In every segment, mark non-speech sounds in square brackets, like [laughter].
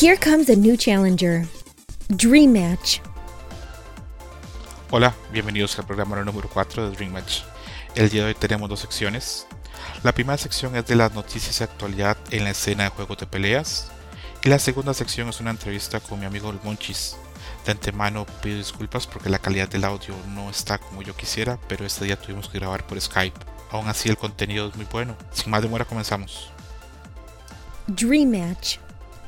Here comes a new challenger. Dream Match. Hola, bienvenidos al programa número 4 de Dream Match. El día de hoy tenemos dos secciones. La primera sección es de las noticias de actualidad en la escena de juegos de peleas. Y la segunda sección es una entrevista con mi amigo el Monchis. De antemano pido disculpas porque la calidad del audio no está como yo quisiera, pero este día tuvimos que grabar por Skype. Aún así el contenido es muy bueno. Sin más demora comenzamos. Dream Match.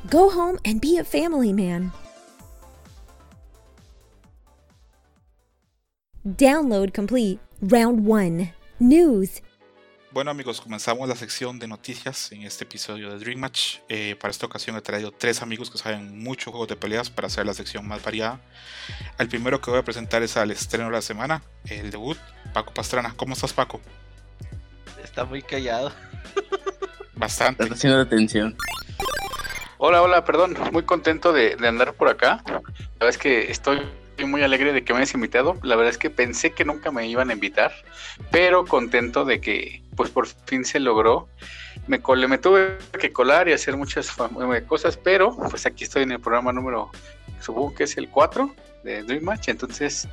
Go home and be a family man. Download complete. Round 1. News. Bueno amigos, comenzamos la sección de noticias en este episodio de Dream Match. Eh, para esta ocasión he traído tres amigos que saben mucho juegos de peleas para hacer la sección más variada. El primero que voy a presentar es al estreno de la semana, el debut, Paco Pastrana. ¿Cómo estás Paco? Está muy callado. Bastante. Está haciendo atención. Hola, hola, perdón, muy contento de, de andar por acá. La verdad es que estoy muy alegre de que me hayas invitado. La verdad es que pensé que nunca me iban a invitar, pero contento de que pues por fin se logró. Me, cole, me tuve que colar y hacer muchas eh, cosas, pero pues aquí estoy en el programa número, supongo que es el 4 de Dream Match, entonces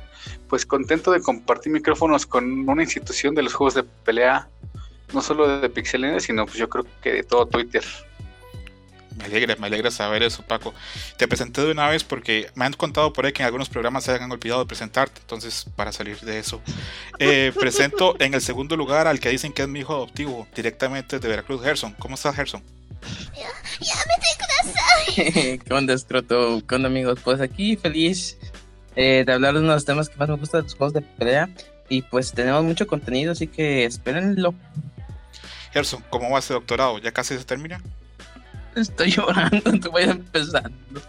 pues contento de compartir micrófonos con una institución de los juegos de pelea, no solo de Pixelene, sino pues yo creo que de todo Twitter. Me alegra, me alegra saber eso, Paco. Te presenté de una vez porque me han contado por ahí que en algunos programas se han olvidado de presentarte, entonces para salir de eso, eh, [laughs] presento en el segundo lugar al que dicen que es mi hijo adoptivo, directamente de Veracruz, Gerson. ¿Cómo estás, Gerson? [laughs] ¿Qué onda, Escroto? ¿Qué onda, amigos? Pues aquí feliz eh, de hablar de uno de los temas que más me gusta de los juegos de pelea. Y pues tenemos mucho contenido, así que espérenlo. Gerson, ¿cómo va ese doctorado? ¿Ya casi se termina? Estoy llorando, te [laughs] voy empezando.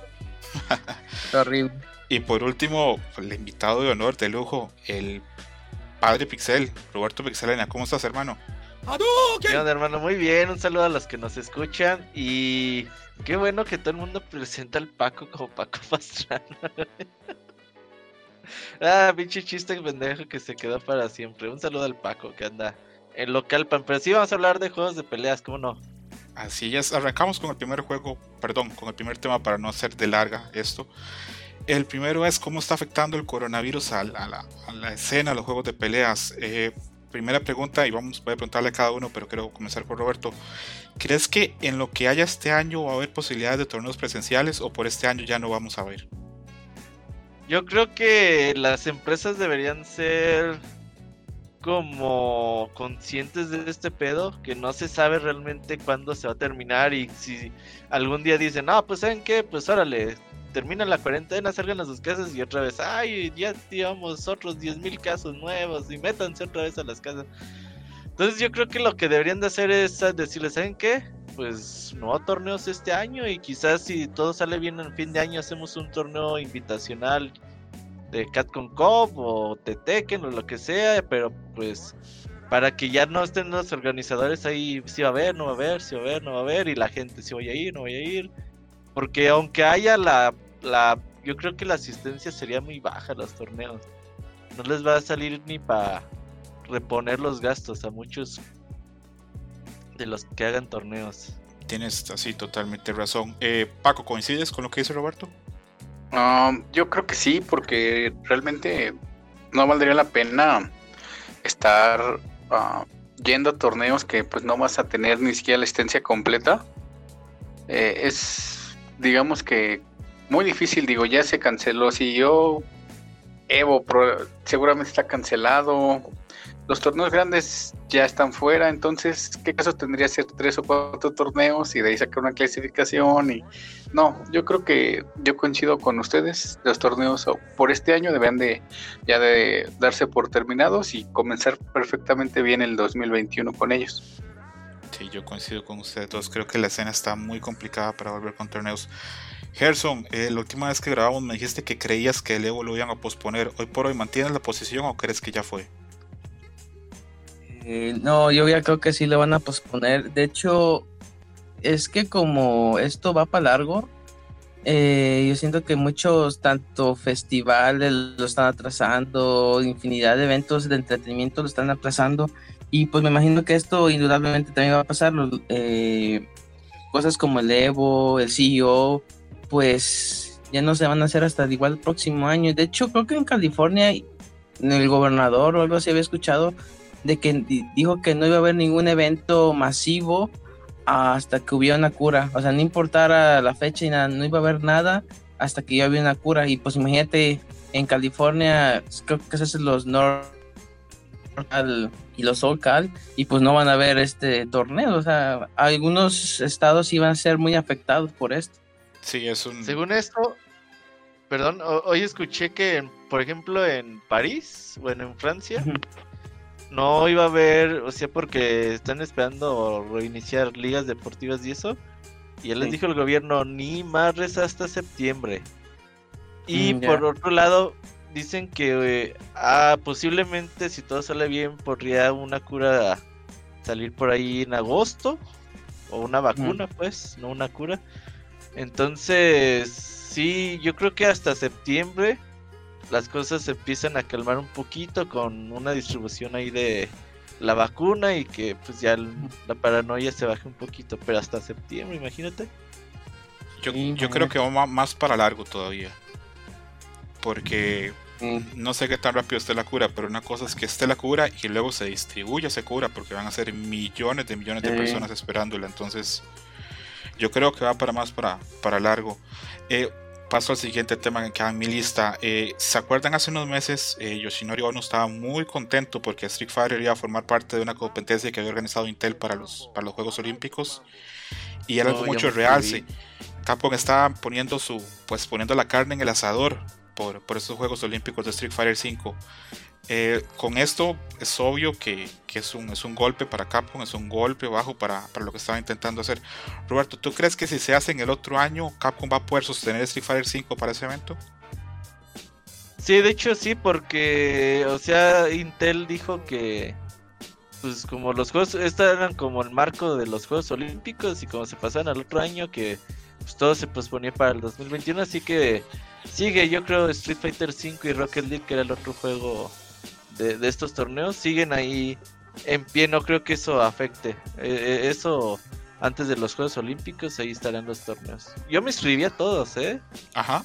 [laughs] horrible. Y por último, el invitado de honor, de lujo, el padre Pixel, Roberto Pixelena. ¿Cómo estás, hermano? ¿Qué onda, hermano? Muy bien, un saludo a los que nos escuchan y qué bueno que todo el mundo presenta al Paco como Paco [laughs] Pastrana. ah, pinche chiste pendejo que se quedó para siempre. Un saludo al Paco que anda en local pan. Pero sí vamos a hablar de juegos de peleas, ¿cómo no? Así es, arrancamos con el primer juego, perdón, con el primer tema para no hacer de larga esto. El primero es cómo está afectando el coronavirus a la, escena, a los juegos de peleas. Eh, primera pregunta, y vamos, voy a preguntarle a cada uno, pero quiero comenzar por Roberto. ¿Crees que en lo que haya este año va a haber posibilidades de torneos presenciales o por este año ya no vamos a ver? Yo creo que las empresas deberían ser como conscientes de este pedo, que no se sabe realmente cuándo se va a terminar y si algún día dicen, no, pues saben qué, pues órale, termina la cuarentena, salgan a sus casas y otra vez, ay, ya llevamos otros 10.000 casos nuevos y métanse otra vez a las casas. Entonces yo creo que lo que deberían de hacer es decirles, ¿saben qué? Pues no torneos este año y quizás si todo sale bien en fin de año hacemos un torneo invitacional de Catcon Cop o de o lo que sea, pero pues para que ya no estén los organizadores ahí, si va a haber, no va a haber, si va a haber, no va a haber, y la gente si voy a ir, no voy a ir. Porque aunque haya la, la yo creo que la asistencia sería muy baja a los torneos. No les va a salir ni para reponer los gastos a muchos de los que hagan torneos. Tienes así totalmente razón. Eh, Paco, ¿coincides con lo que dice Roberto? Um, yo creo que sí, porque realmente no valdría la pena estar uh, yendo a torneos que pues no vas a tener ni siquiera la asistencia completa. Eh, es, digamos que muy difícil, digo, ya se canceló. Si yo, Evo seguramente está cancelado, los torneos grandes ya están fuera, entonces, ¿qué caso tendría ser tres o cuatro torneos y de ahí sacar una clasificación? Y no, yo creo que yo coincido con ustedes, los torneos por este año deben de ya de darse por terminados y comenzar perfectamente bien el 2021 con ellos. Sí, yo coincido con ustedes todos, creo que la escena está muy complicada para volver con torneos. Gerson, eh, la última vez que grabamos me dijiste que creías que el Evo lo iban a posponer. ¿Hoy por hoy mantienes la posición o crees que ya fue? Eh, no, yo ya creo que sí le van a posponer. De hecho, es que como esto va para largo, eh, yo siento que muchos, tanto festivales lo están atrasando, infinidad de eventos de entretenimiento lo están atrasando. Y pues me imagino que esto indudablemente también va a pasar. Eh, cosas como el Evo, el CEO, pues ya no se van a hacer hasta igual el próximo año. De hecho, creo que en California el gobernador o algo así había escuchado de que dijo que no iba a haber ningún evento masivo hasta que hubiera una cura. O sea, no importara la fecha y nada, no iba a haber nada hasta que ya hubiera una cura. Y pues imagínate, en California, creo que se hacen los North y los SoCal, y pues no van a haber este torneo. O sea, algunos estados iban a ser muy afectados por esto. Sí, es un. Según esto, perdón, hoy escuché que, por ejemplo, en París, bueno, en Francia, no iba a haber, o sea, porque están esperando reiniciar ligas deportivas y eso. Y ya les dijo el gobierno, ni más hasta septiembre. Y mm, por otro lado, dicen que eh, ah, posiblemente, si todo sale bien, podría una cura salir por ahí en agosto. O una vacuna, pues, no una cura. Entonces, sí, yo creo que hasta septiembre las cosas se empiezan a calmar un poquito con una distribución ahí de la vacuna y que pues ya la paranoia se baje un poquito, pero hasta septiembre, imagínate. Yo, yo creo que va más para largo todavía. Porque no sé qué tan rápido esté la cura, pero una cosa es que esté la cura y luego se distribuya esa cura, porque van a ser millones de millones de personas esperándola. Entonces, yo creo que va para más para, para largo. Eh, paso al siguiente tema que queda en mi lista. Eh, ¿Se acuerdan hace unos meses? Eh, Yoshinori Ono estaba muy contento porque Street Fighter iba a formar parte de una competencia que había organizado Intel para los, para los Juegos Olímpicos. Y era algo mucho realce. Capcom estaba poniendo su, pues poniendo la carne en el asador por, por estos Juegos Olímpicos de Street Fighter 5. Eh, con esto es obvio que, es, un, es un golpe para Capcom, es un golpe bajo para, lo que estaba intentando hacer. Roberto, ¿tú crees que si se hace en el otro año, Capcom va a poder sostener Street Fighter 5 para ese evento? Sí, de hecho sí, porque, o sea, Intel dijo que, pues como los juegos, estos eran como el marco de los Juegos Olímpicos y como se pasan al otro año, que pues todo se posponía para el 2021, así que sigue, yo creo, Street Fighter 5 y Rocket League, que era el otro juego de, estos torneos siguen ahí en pie. No creo que eso afecte. Eh, eh, eso antes de los Juegos Olímpicos, ahí estarán los torneos. Yo me inscribí a todos, ¿eh? Ajá.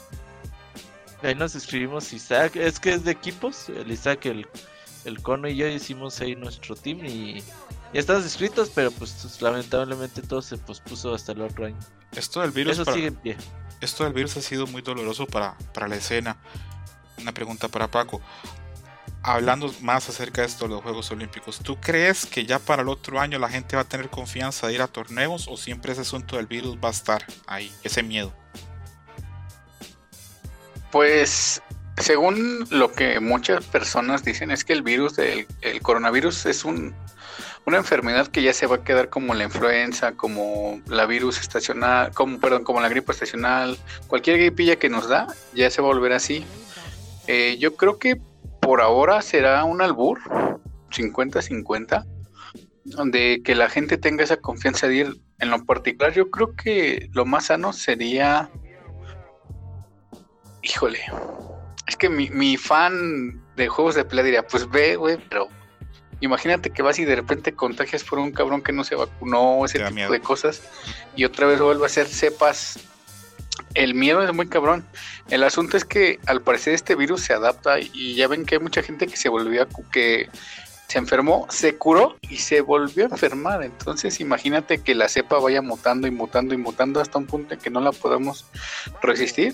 Ahí nos inscribimos Isaac. Es que es de equipos. El Isaac, el, el Cono y yo hicimos ahí nuestro team y ya estamos inscritos, pero pues lamentablemente todo se pospuso hasta el otro año. Esto del virus. Eso sigue en pie. Esto del virus ha sido muy doloroso para, para la escena. Una pregunta para Paco hablando más acerca de esto de los Juegos Olímpicos, ¿tú crees que ya para el otro año la gente va a tener confianza de ir a torneos o siempre ese asunto del virus va a estar ahí, ese miedo? Pues según lo que muchas personas dicen es que el virus del el coronavirus es un, una enfermedad que ya se va a quedar como la influenza, como la virus estacional, como perdón, como la gripe estacional, cualquier gripilla que nos da ya se va a volver así. Eh, yo creo que por ahora será un albur 50-50, donde que la gente tenga esa confianza de ir. En lo particular, yo creo que lo más sano sería. Híjole, es que mi, fan de juegos de pelea diría: Pues ve, güey, pero imagínate que vas y de repente contagias por un cabrón que no se vacunó, ese tipo de cosas, y otra vez vuelve a ser cepas el miedo es muy cabrón. El asunto es que al parecer este virus se adapta y ya ven que hay mucha gente que se volvió que se enfermó, se curó y se volvió a enfermar. Entonces imagínate que la cepa vaya mutando y mutando y mutando hasta un punto en que no la podamos resistir.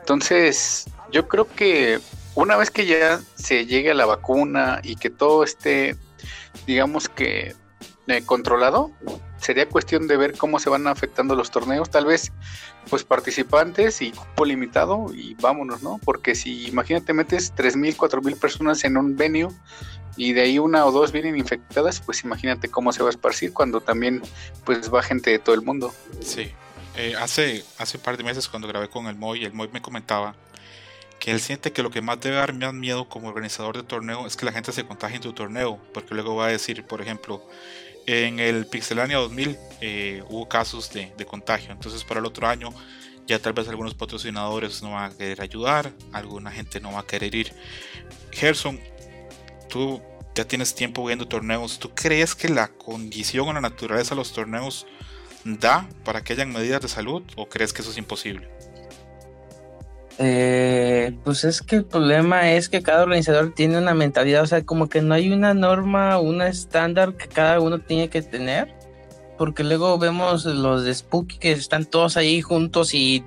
Entonces yo creo que una vez que ya se llegue a la vacuna y que todo esté, digamos que eh, controlado, sería cuestión de ver cómo se van afectando los torneos, tal vez pues participantes y cupo limitado y vámonos, ¿no? Porque si imagínate metes 3.000, 4.000 personas en un venue y de ahí una o dos vienen infectadas, pues imagínate cómo se va a esparcir cuando también pues va gente de todo el mundo. Sí, eh, hace, hace un par de meses cuando grabé con el Moy, el Moy me comentaba que él siente que lo que más debe dar más miedo como organizador de torneo es que la gente se contagie en tu torneo, porque luego va a decir, por ejemplo, en el Pixelania 2000 eh, hubo casos de, contagio, entonces para el otro año ya tal vez algunos patrocinadores no van a querer ayudar, alguna gente no va a querer ir. Gerson, tú ya tienes tiempo viendo torneos, ¿tú crees que la condición o la naturaleza de los torneos da para que hayan medidas de salud o crees que eso es imposible? Eh, pues es que el problema es que cada organizador tiene una mentalidad, o sea, como que no hay una norma, una estándar que cada uno tiene que tener, porque luego vemos los de Spooky que están todos ahí juntos y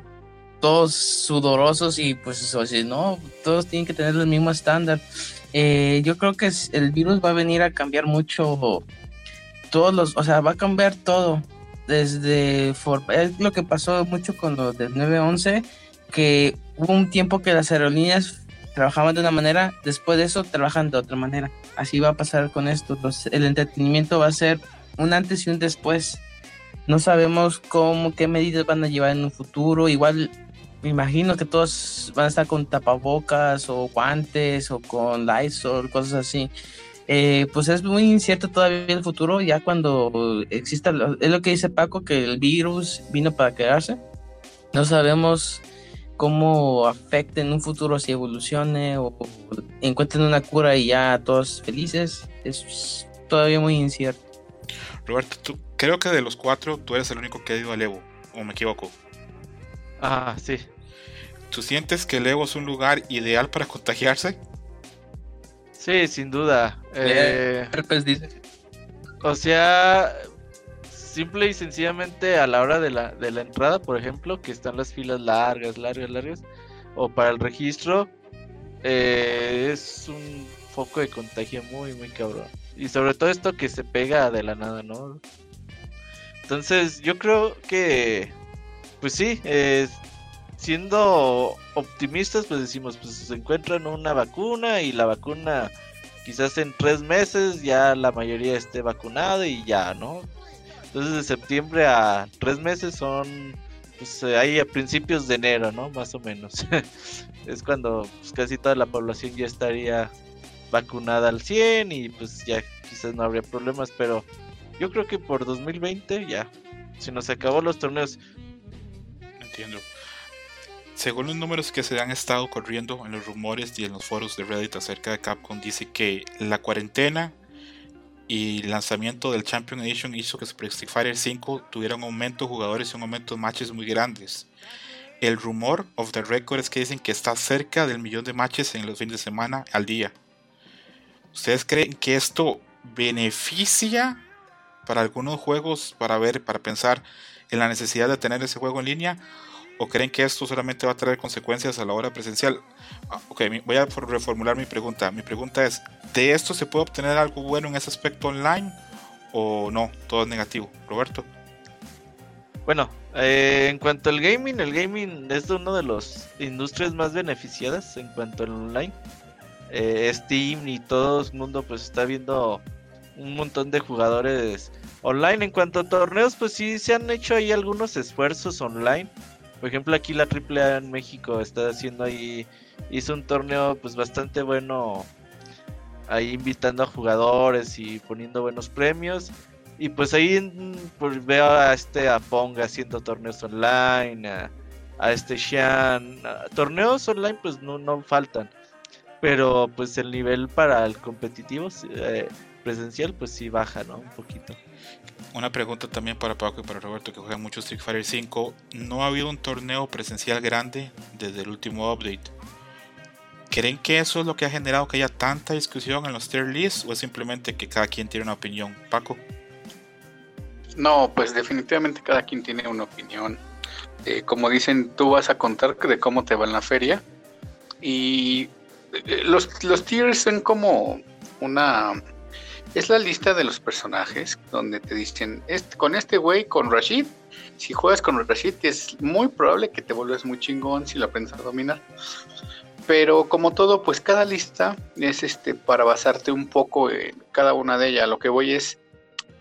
todos sudorosos y pues eso, así, no, todos tienen que tener el mismo estándar. Eh, yo creo que el virus va a venir a cambiar mucho todos los, o sea, va a cambiar todo. Desde es lo que pasó mucho con lo del 911, que hubo un tiempo que las aerolíneas trabajaban de una manera, después de eso trabajan de otra manera. Así va a pasar con esto. el entretenimiento va a ser un antes y un después. No sabemos cómo, qué medidas van a llevar en un futuro. Igual me imagino que todos van a estar con tapabocas o guantes o con Lysol, cosas así. Eh, pues es muy incierto todavía el futuro, ya cuando exista, es lo que dice Paco, que el virus vino para quedarse. No sabemos cómo afecte en un futuro si evolucione o encuentren una cura y ya todos felices. Es todavía muy incierto. Roberto, tú, creo que de los cuatro tú eres el único que ha ido al Evo, o me equivoco. Ah, sí. ¿Tú sientes que el Evo es un lugar ideal para contagiarse? Sí, sin duda. Eh, dice. O sea, simple y sencillamente a la hora de la, de la entrada, por ejemplo, que están las filas largas, largas, largas, o para el registro, eh, es un foco de contagio muy, muy cabrón. Y sobre todo esto que se pega de la nada, ¿no? Entonces, yo creo que, pues sí, siendo optimistas, pues decimos, pues se encuentran una vacuna y la vacuna quizás en tres meses ya la mayoría esté vacunada y ya, ¿no? Entonces de septiembre a tres meses son, pues eh, ahí a principios de enero, ¿no? Más o menos. [laughs] es cuando pues, casi toda la población ya estaría vacunada al 100 y pues ya quizás no habría problemas, pero yo creo que por 2020 ya, se nos acabó los torneos. Entiendo. Según los números que se han estado corriendo en los rumores y en los foros de Reddit acerca de Capcom, dice que la cuarentena y el lanzamiento del Champion Edition hizo que Super Street Fighter 5 tuviera un aumento de jugadores y un aumento de matches muy grandes. El rumor of the record es que dicen que está cerca del millón de matches en los fines de semana al día. ¿Ustedes creen que esto beneficia para algunos juegos para ver, para pensar en la necesidad de tener ese juego en línea? ¿O creen que esto solamente va a traer consecuencias a la hora presencial? Ah, ok, voy a reformular mi pregunta. Mi pregunta es, ¿de esto se puede obtener algo bueno en ese aspecto online o no? Todo es negativo. Roberto. Bueno, eh, en cuanto al gaming, el gaming es una de las industrias más beneficiadas en cuanto al online. Eh, Steam y todo el mundo pues está viendo un montón de jugadores online. En cuanto a torneos, pues sí se han hecho ahí algunos esfuerzos online por ejemplo, aquí la AAA en México está haciendo ahí, hizo un torneo pues bastante bueno, ahí invitando a jugadores y poniendo buenos premios. Y pues ahí pues, veo a este a haciendo torneos online, a, este Shan. torneos online pues no, no faltan. Pero pues el nivel para el competitivo eh, presencial pues sí baja, ¿no? Un poquito una pregunta también para Paco y para Roberto que juegan mucho Street Fighter 5. No ha habido un torneo presencial grande desde el último update. ¿Creen que eso es lo que ha generado que haya tanta discusión en los tier lists o es simplemente que cada quien tiene una opinión? Paco. No, pues definitivamente cada quien tiene una opinión. Eh, como dicen, tú vas a contar de cómo te va en la feria. Y eh, los, los tiers son como una es la lista de los personajes donde te dicen, este, con este güey, con Rashid, si juegas con Rashid es muy probable que te vuelvas muy chingón si lo aprendes a dominar. Pero como todo, pues cada lista es este para basarte un poco en cada una de ellas. Lo que voy es,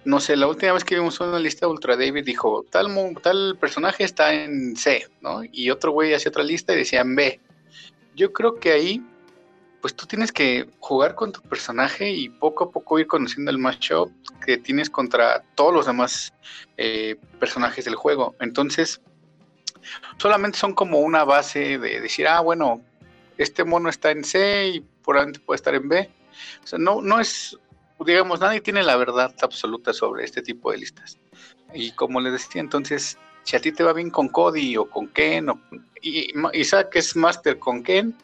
no sé, la última vez que vimos una lista, Ultra David dijo, tal, tal personaje está en C, ¿no? Y otro güey hacía otra lista y decía en B. Yo creo que ahí pues tú tienes que jugar con tu personaje y poco a poco ir conociendo el matchup que tienes contra todos los demás eh, personajes del juego. Entonces, solamente son como una base de decir, ah, bueno, este mono está en C y probablemente puede estar en B. O sea, no, no es, digamos, nadie tiene la verdad absoluta sobre este tipo de listas. Y como les decía, entonces, si a ti te va bien con Cody o con Ken, y Isaac es Master con Ken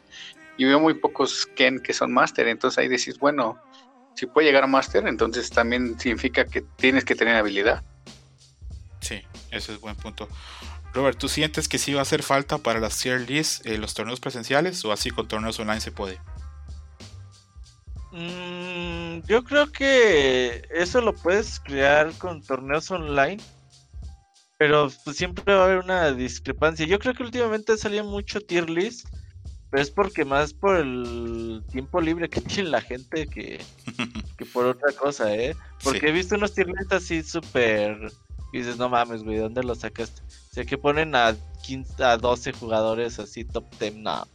y veo muy pocos Ken que son Master, entonces ahí decís, bueno, si puede llegar a Master, entonces también significa que tienes que tener habilidad. Sí, ese es buen punto. Robert, ¿tú sientes que sí va a hacer falta para las tier lists eh, los torneos presenciales o así con torneos online se puede? Mm, yo creo que eso lo puedes crear con torneos online, pero pues, siempre va a haber una discrepancia. Yo creo que últimamente salía mucho tier list, pero es porque más por el tiempo libre que [laughs] tiene la gente que, [laughs] que por otra cosa, ¿eh? Porque he visto unos tier así súper... Y dices, no mames, güey, ¿dónde lo sacaste? O sea, que ponen a 15, a 12 jugadores así top 10, no.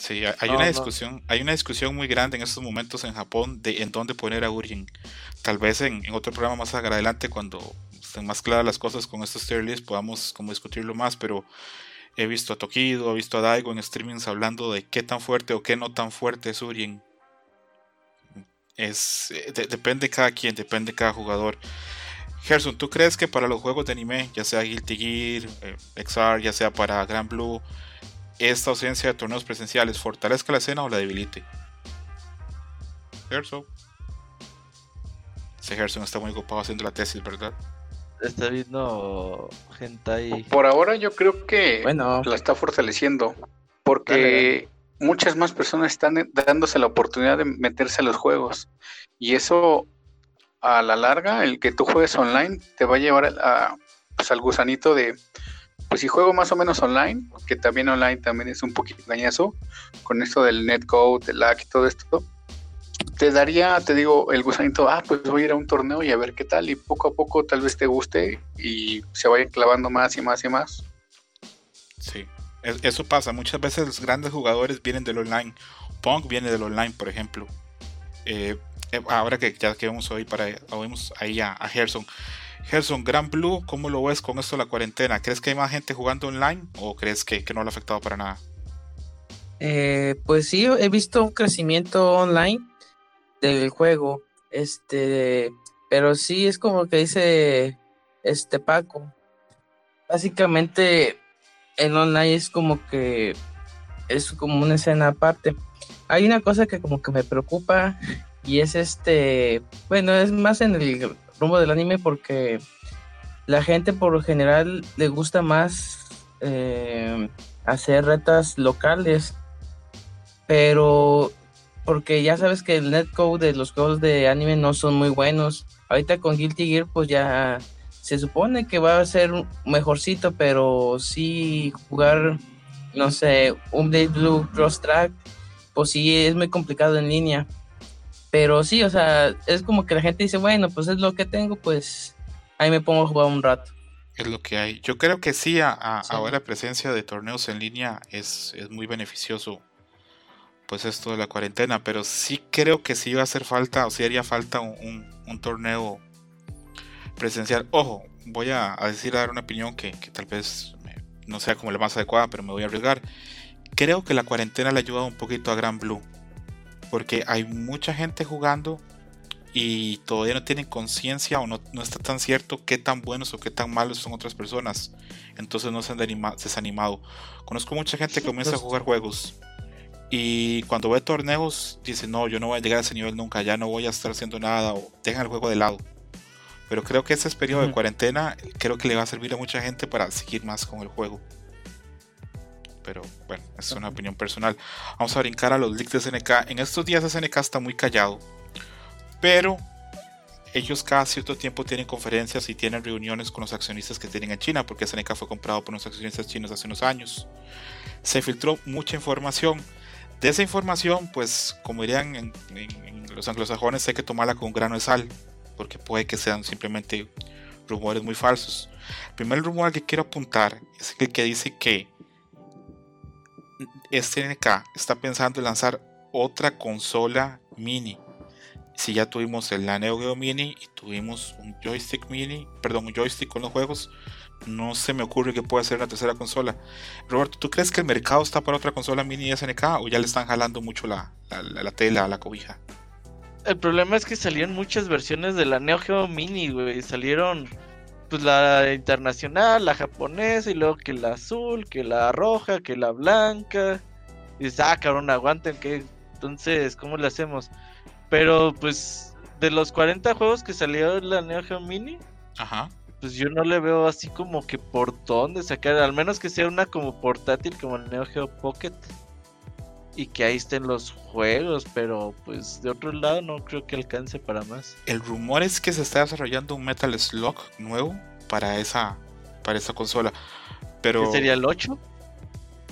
Sí, hay una discusión, hay una discusión muy grande en estos momentos en Japón de en dónde poner a Urien. Tal vez en, otro programa más adelante, cuando estén más claras las cosas con estos tier lists, podamos como discutirlo más, pero he visto a Tokido, he visto a Daigo en streamings hablando de qué tan fuerte o qué no tan fuerte es Urien. Es, eh, depende cada quien, depende cada jugador. Gerson, ¿tú crees que para los juegos de anime, ya sea Guilty Gear, eh, XR, ya sea para Grand Blue, esta ausencia de torneos presenciales fortalezca la escena o la debilite? Gerson. Ese Gerson está muy ocupado haciendo la tesis, ¿verdad? Está viendo gente ahí. Por ahora yo creo que la está fortaleciendo. Porque muchas más personas están dándose la oportunidad de meterse a los juegos. Y eso a la larga, el que tú juegues online te va a llevar a, pues, al gusanito de, pues si juego más o menos online, que también online también es un poquito engañoso, con esto del netcode, del lag y todo esto, te daría, te digo, el gusanito, ah, pues voy a ir a un torneo y a ver qué tal, y poco a poco tal vez te guste y se vayan clavando más y más y más. Sí, eso pasa, muchas veces los grandes jugadores vienen del online, Punk viene del online, por ejemplo. Eh, eh, ahora que ya que vamos hoy para oímos ahí a, a Gerson. Gerson, Gran Blue, ¿cómo lo ves con esto de la cuarentena? ¿Crees que hay más gente jugando online o crees que, no le ha afectado para nada? Eh, pues sí, he visto un crecimiento online del juego. Este, pero sí es como que dice este Paco. Básicamente el online es como que es como una escena aparte. Hay una cosa que como que me preocupa y es este, bueno, es más en el rumbo del anime porque la gente por general le gusta más eh, hacer retas locales, pero porque ya sabes que el netcode de los juegos de anime no son muy buenos. Ahorita con Guilty Gear pues ya se supone que va a ser mejorcito, pero sí jugar, no sé, un Blade Blue Cross Track, pues sí es muy complicado en línea. Pero sí, o sea, es como que la gente dice, bueno, pues es lo que tengo, pues ahí me pongo a jugar un rato. Es lo que hay. Yo creo que sí, a, ahora la presencia de torneos en línea es, es, muy beneficioso, pues esto de la cuarentena, pero sí creo que sí va a hacer falta, o sí haría falta un, un, torneo presencial. Ojo, voy a, decir, a dar una opinión que, que tal vez no sea como la más adecuada, pero me voy a arriesgar. Creo que la cuarentena le ha ayudado un poquito a Gran Blue porque hay mucha gente jugando y todavía no tienen conciencia o no, está tan cierto qué tan buenos o qué tan malos son otras personas. Entonces no se han desanimado. Conozco mucha gente que comienza a jugar juegos y cuando ve torneos dice no, yo no voy a llegar a ese nivel nunca, ya no voy a estar haciendo nada o dejan el juego de lado. Pero creo que ese periodo de cuarentena creo que le va a servir a mucha gente para seguir más con el juego pero bueno, es una opinión personal. Vamos a brincar a los leaks de SNK. En estos días SNK está muy callado, pero ellos cada cierto tiempo tienen conferencias y tienen reuniones con los accionistas que tienen en China, porque SNK fue comprado por unos accionistas chinos hace unos años. Se filtró mucha información. De esa información, pues como dirían en, los anglosajones, hay que tomarla con grano de sal, porque puede que sean simplemente rumores muy falsos. El primer rumor que quiero apuntar es el que dice que SNK está pensando en lanzar otra consola mini. Si ya tuvimos el Neo Geo Mini y tuvimos un joystick mini, perdón, un joystick con los juegos, no se me ocurre que pueda ser una tercera consola. Roberto, ¿tú crees que el mercado está para otra consola mini SNK o ya le están jalando mucho la, la, tela a la cobija? El problema es que salieron muchas versiones de la Neo Geo Mini, güey. Salieron pues la internacional, la japonesa y luego que la azul, que la roja, que la blanca. Y dices, ah, cabrón, aguanten que entonces, ¿cómo le hacemos? Pero pues de los 40 juegos que en la Neo Geo Mini, Ajá. Pues yo no le veo así como que por dónde sacar, al menos que sea una como portátil como el Neo Geo Pocket y que ahí estén los juegos, pero pues de otro lado no creo que alcance para más. El rumor es que se está desarrollando un Metal Slug nuevo para esa, para esa consola. Pero ¿Qué sería el 8?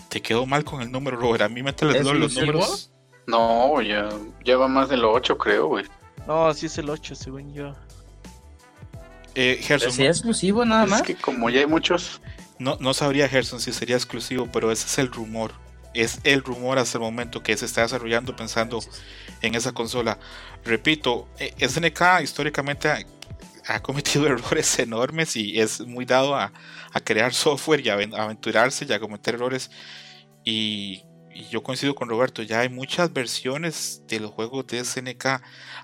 te quedó mal con el número, Robert. A mí Metal ¿Es Slug, los números. No, ya, ya va más de lo 8, creo, güey. No, sí es el 8, según yo. Eh, Gerson, es exclusivo nada Es más. que como ya hay muchos, no, no sabría Gerson si sería exclusivo, pero ese es el rumor. Es el rumor hasta el momento que se está desarrollando pensando en esa consola. Repito, eh, SNK históricamente ha, ha cometido [laughs] errores enormes y es muy dado a, a crear software y a aventurarse y a cometer errores. Y, y yo coincido con Roberto, ya hay muchas versiones de los juegos de SNK.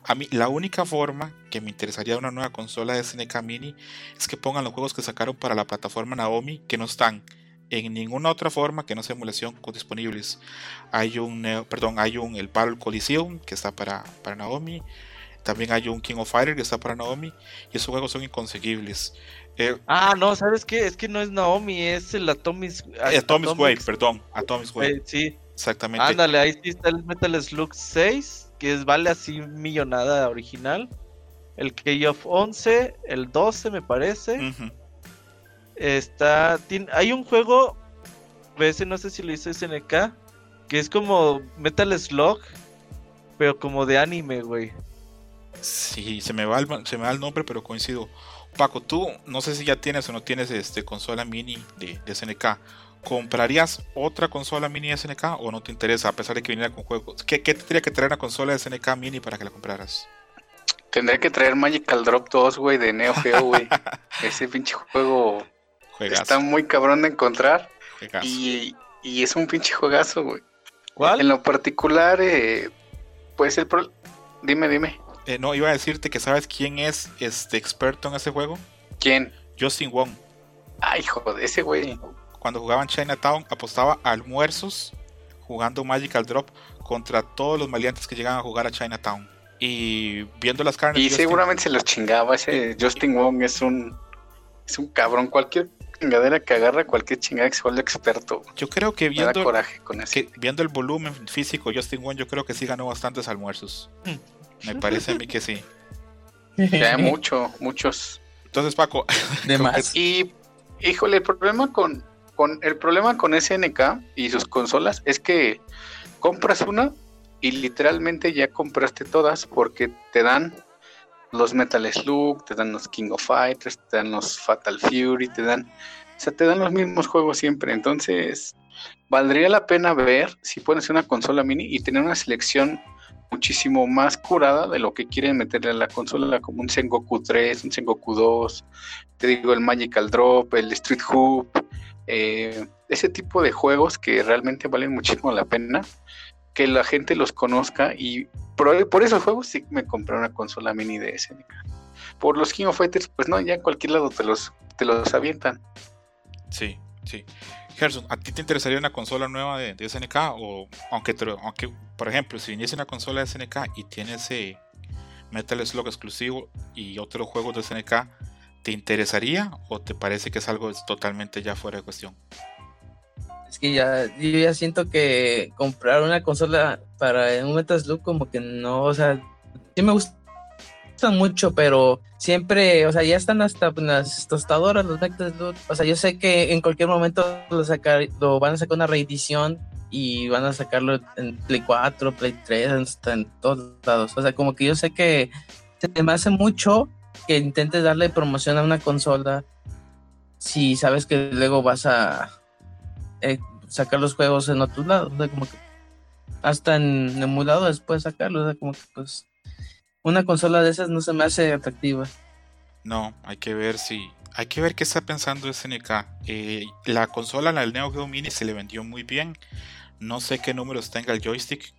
A mí, la única forma que me interesaría una nueva consola de SNK Mini es que pongan los juegos que sacaron para la plataforma Naomi que no están en ninguna otra forma que no sea emulación disponibles. Hay un, Neo- perdón, hay un el Battle Coliseum que está para, para Naomi. También hay un King of Fighters que está para Naomi. Y esos juegos son inconseguibles. Eh, Ah, no, ¿sabes qué? Es que no es Naomi, es el Atomic... Atomic Wave, perdón. Atomic Wave, Wave, Sí, exactamente. ándale, ahí sí está el Metal Slug 6, que es, vale así millonada original. El KOF 11, el 12 me parece. Está. hay un juego. Ese no sé si lo hizo SNK. Que es como Metal Slug. Pero como de anime, güey. Sí, se me, va el, se me va el nombre, pero coincido. Paco, tú no sé si ya tienes o no tienes este consola mini de, de SNK. ¿Comprarías otra consola mini de SNK o no te interesa a pesar de que viniera con juegos? ¿Qué, qué tendría que traer una consola de SNK mini para que la compraras? tendré que traer Magical Drop 2, güey, de Neo Geo, güey. [laughs] Ese pinche juego Juegazo, está muy cabrón de encontrar juegazo. y, y es un pinche juegazo, güey. En ¿Cuál? lo particular, eh, pues el pro... Dime, dime. Eh, no, iba a decirte que sabes quién es este experto en ese juego. ¿Quién? Justin Wong. Ay, joder, ese güey. Cuando jugaba en Chinatown apostaba a almuerzos jugando Magical Drop contra todos los maleantes que llegaban a jugar a Chinatown. Y viendo las carnes. Y Justin- seguramente se los chingaba. Ese Justin Wong es un... Es un cabrón. Cualquier chingadera que agarra, cualquier chingada que se vuelve experto. Yo creo que Me viendo, coraje con eso. que viendo el volumen físico, Justin Wong, yo creo que sí ganó bastantes almuerzos. Me [laughs] parece a mí que sí. Ya mucho, muchos. Entonces, Paco, De [laughs] más. Y, híjole, el problema con, con el problema con SNK y sus consolas es que compras una y literalmente ya compraste todas porque te dan los Metal Slug, te dan los King of Fighters, te dan los Fatal Fury, te dan, o sea, te dan los mismos juegos siempre. Entonces, valdría la pena ver si hacer una consola mini y tener una selección muchísimo más curada de lo que quieren meterle a la consola, como un Sengoku 3, un Sengoku 2, te digo el Magical Drop, el Street Hoop, eh, ese tipo de juegos que realmente valen muchísimo la pena, que la gente los conozca y por, esos juegos sí me compré una consola mini de SNK. Por los King of Fighters, pues no, ya en cualquier lado te los, te los avientan. sí, sí. Gerson, ¿a ti te interesaría una consola nueva de, SNK? O aunque, te aunque, por ejemplo, si viniese una consola de SNK y tiene ese Metal Slug exclusivo y otros juegos de SNK, ¿te interesaría o te parece que es algo totalmente ya fuera de cuestión? Es que ya, yo ya siento que comprar una consola para un Metal Slug como que no, o sea, sí me gustan mucho, pero siempre, o sea, ya están hasta las tostadoras los Metal Slug. O sea, yo sé que en cualquier momento lo, sacar, lo van a sacar una reedición y van a sacarlo en Play 4, Play 3, hasta en todos lados. O sea, como que yo sé que se me hace mucho que intentes darle promoción a una consola si sabes que luego vas a eh, sacar los juegos en otros lados, o sea, como que hasta en emulador después sacarlos, o como que pues una consola de esas no se me hace atractiva. No, hay que ver si. Hay que ver qué está pensando SNK. Eh, la consola, la Neo Geo Mini, se le vendió muy bien. No sé qué números tenga el joystick.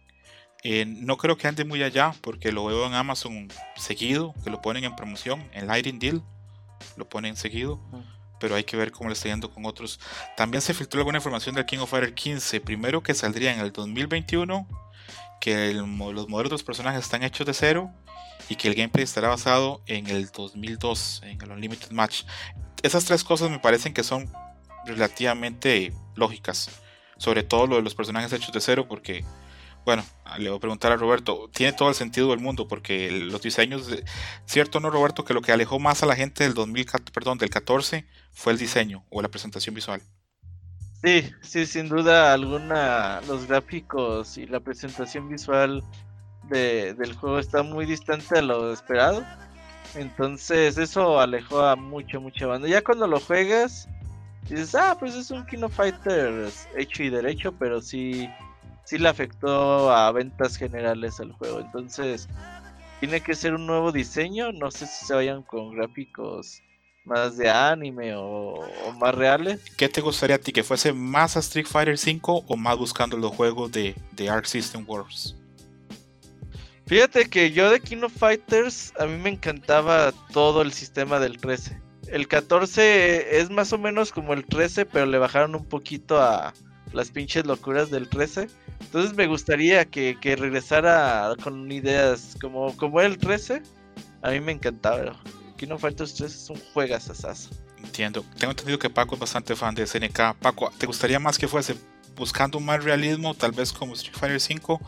Eh, no creo que ande muy allá porque lo veo en Amazon seguido, que lo ponen en promoción, en Lighting Deal. lo ponen seguido, pero hay que ver cómo le está yendo con otros. También se filtró alguna información del King of Fighters 15, primero que saldría en el 2021, que los modelos de los personajes están hechos de cero y que el gameplay estará basado en el 2002, en el Unlimited Match. Esas tres cosas me parecen que son relativamente lógicas, sobre todo lo de los personajes hechos de cero, porque bueno, le voy a preguntar a Roberto, tiene todo el sentido del mundo porque los diseños, cierto no Roberto, que lo que alejó más a la gente del 2000, perdón, del 14 fue el diseño o la presentación visual. Sí, sí, sin duda alguna los gráficos y la presentación visual del juego está muy distante a lo esperado. Entonces eso alejó a mucho, mucha banda. Ya cuando lo juegas, dices, ah, pues es un Kino Fighters hecho y derecho, pero sí sí le afectó a ventas generales al juego. Entonces, tiene que ser un nuevo diseño. No sé si se vayan con gráficos más de anime o, más reales. ¿Qué te gustaría a ti? ¿Que fuese más a Street Fighter 5 o más buscando los juegos de, de Arc System Wars? Fíjate que yo de King of Fighters a mí me encantaba todo el sistema del 13. El 14 es más o menos como el 13, pero le bajaron un poquito a las pinches locuras del 13. Entonces me gustaría que, regresara con ideas como, como el 13. A mí me encantaba. Kingdom Fighters 3 es un juegazazazo. Entiendo. Tengo entendido que Paco es bastante fan de SNK. Paco, ¿te gustaría más que fuese buscando más realismo, tal vez como Street Fighter 5,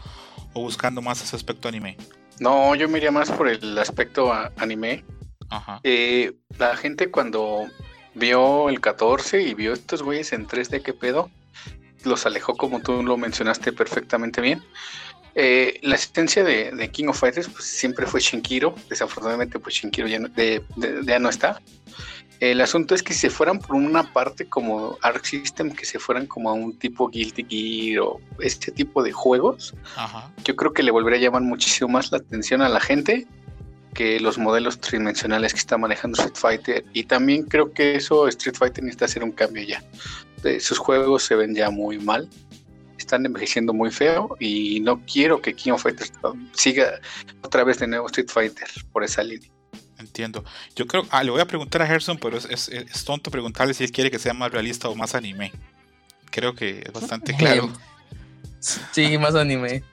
o buscando más ese aspecto anime? No, yo me iría más por el aspecto anime. Ajá. Eh, la gente cuando vio el 14 y vio estos güeyes en 3D, ¿qué pedo? Los alejó como tú lo mencionaste perfectamente bien. Eh, la asistencia de, King of Fighters pues, siempre fue Shinkiro, desafortunadamente pues Shinkiro ya no, ya no está. El asunto es que si se fueran por una parte como Arc System, que se fueran como a un tipo Guilty Gear o este tipo de juegos, yo creo que le volvería a llamar muchísimo más la atención a la gente que los modelos tridimensionales que está manejando Street Fighter. Y también creo que eso Street Fighter necesita hacer un cambio ya sus juegos se ven ya muy mal, están envejeciendo muy feo y no quiero que King of Fighters siga otra vez de nuevo Street Fighter por esa línea. Entiendo. Yo creo, ah, le voy a preguntar a Gerson, pero es, tonto preguntarle si él quiere que sea más realista o más anime. Creo que es bastante [laughs] claro. Sí, más anime.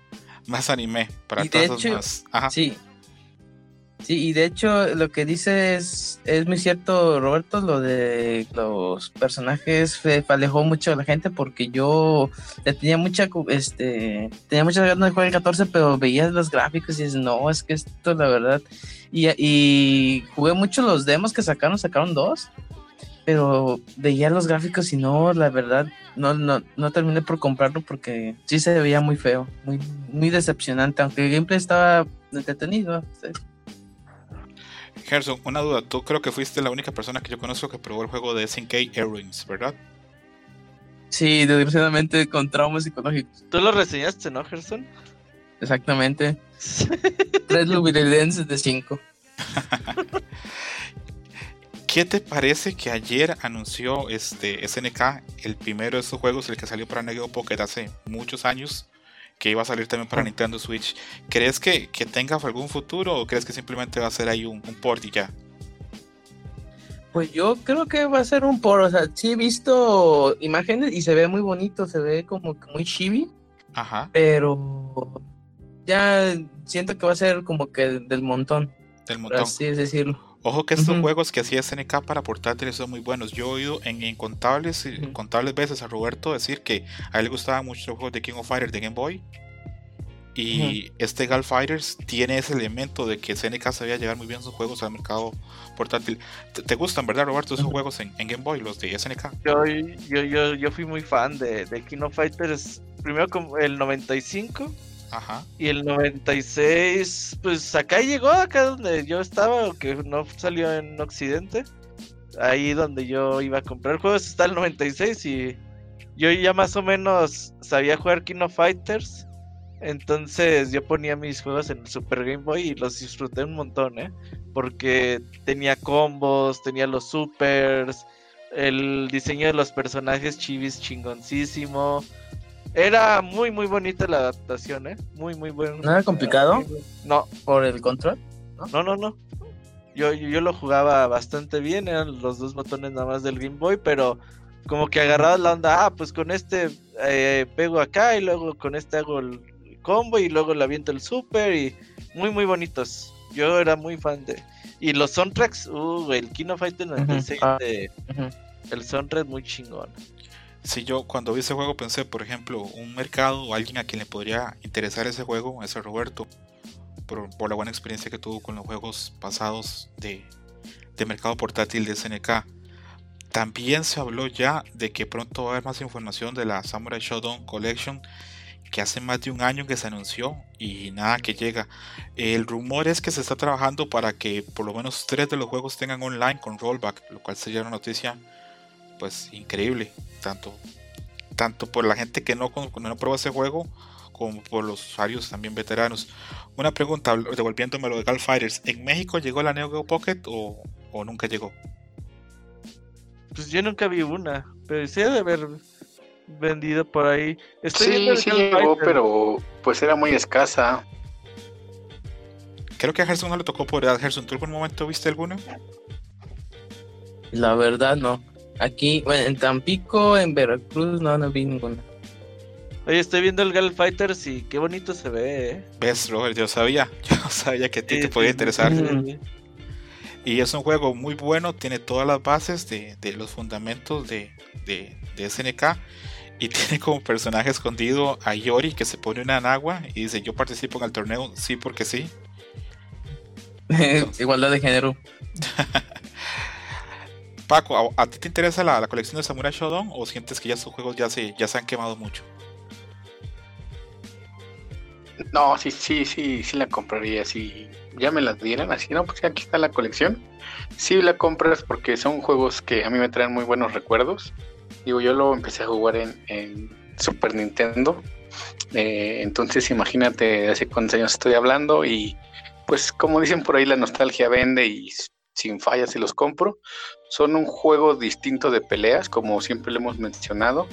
Más anime, para todos más. Ajá. Sí, Sí, y de hecho lo que dices es muy cierto, Roberto, lo de los personajes alejó mucho a la gente porque yo tenía mucha este tenía muchas ganas de jugar el 14, pero veía los gráficos y dices, no, es que esto la verdad. Y, y jugué mucho los demos que sacaron, sacaron dos, pero veía los gráficos y no, la verdad, no, no, no terminé por comprarlo porque sí se veía muy feo, muy, muy decepcionante, aunque el gameplay estaba entretenido. Gerson, una duda. Tú creo que fuiste la única persona que yo conozco que probó el juego de SNK Airwings, ¿verdad? Sí, desgraciadamente con traumas psicológicos. Tú lo reseñaste, ¿no, Gerson? Exactamente. Tres lubrilenses de cinco. [laughs] ¿Qué te parece que ayer anunció este SNK el primero de esos juegos, el que salió para Neo Pocket hace muchos años? Que iba a salir también para Nintendo Switch. ¿Crees que, tenga algún futuro o crees que simplemente va a ser ahí un, port y ya? Pues yo creo que va a ser un port. O sea, sí he visto imágenes y se ve muy bonito, se ve como muy chibi. Ajá. Pero ya siento que va a ser como que del montón. Del montón. Así es decirlo. Ojo que estos juegos que hacía SNK para portátiles son muy buenos. Yo he oído en incontables, incontables veces a Roberto decir que a él le gustaban mucho los juegos de King of Fighters de Game Boy. Y este Gal Fighters tiene ese elemento de que SNK sabía llevar muy bien sus juegos al mercado portátil. ¿Te, gustan, verdad, Roberto, esos juegos en, Game Boy, los de SNK? Yo, yo, yo, yo fui muy fan de, de King of Fighters, primero como el 95 y el 96, pues acá llegó, acá donde yo estaba, que no salió en Occidente. Ahí donde yo iba a comprar juegos está el 96 y yo ya más o menos sabía jugar King of Fighters. Entonces yo ponía mis juegos en el Super Game Boy y los disfruté un montón, ¿eh? Porque tenía combos, tenía los supers, el diseño de los personajes chivis chingoncísimo. Era muy, muy bonita la adaptación, ¿eh? Muy, muy buena. ¿No era complicado? No. ¿Por el control? No, no, no. Yo, yo lo jugaba bastante bien, eran los dos botones nada más del Game Boy, pero como que agarraba la onda, ah, pues con este eh, pego acá y luego con este hago el combo y luego le aviento el super y muy muy bonitos. Yo era muy fan de... Y los soundtracks, uh, el Kino Fighter 96 ah, de... Ujú. El soundtrack muy chingón. Si yo cuando vi ese juego pensé, por ejemplo, un mercado o alguien a quien le podría interesar ese juego, ese Roberto, por, por la buena experiencia que tuvo con los juegos pasados de, de mercado portátil de SNK. También se habló ya de que pronto va a haber más información de la Samurai Shodown Collection que hace más de un año que se anunció y nada que llega. El rumor es que se está trabajando para que por lo menos tres de los juegos tengan online con rollback, lo cual sería una noticia pues increíble, tanto, tanto por la gente que no, no probó ese juego como por los usuarios también veteranos. Una pregunta, devolviéndome lo de Gal Fighters, ¿en México llegó la Neo Geo Pocket o, o nunca llegó? Pues yo nunca vi una, pero sí de haber vendido por ahí. Estoy Sí, el sí llegó, Fighter. pero pues era muy escasa. Creo que a Gerson no le tocó por edad. Gerson, ¿tú algún momento viste alguno? La verdad, no. Aquí, bueno, en Tampico, en Veracruz, no, no vi ninguna. Oye, estoy viendo el Gal Fighters y qué bonito se ve, eh. Ves, Robert, yo sabía, [laughs] yo sabía que a ti Sí, te podía sí, interesar. sí, Ujú. sí. Y es un juego muy bueno, tiene todas las bases de, de los fundamentos de, de, de SNK. Y [laughs] tiene como personaje escondido a Yori que se pone una en agua y dice yo participo en el torneo, sí porque sí. [laughs] Igualdad de género. Paco, ¿a, ti te interesa la, la colección de Samurai Shodown o sientes que ya sus juegos ya se, ya se han quemado mucho? No, sí, sí, sí, sí la compraría. Si ya me las dieran así, no, pues aquí está la colección. Sí la compras porque son juegos que a mí me traen muy buenos recuerdos. Digo, yo lo empecé a jugar en, en Super Nintendo. eh, entonces imagínate hace cuántos años estoy hablando y pues como dicen por ahí la nostalgia vende y sin fallas se los compro. Son un juego distinto de peleas, como siempre le hemos mencionado.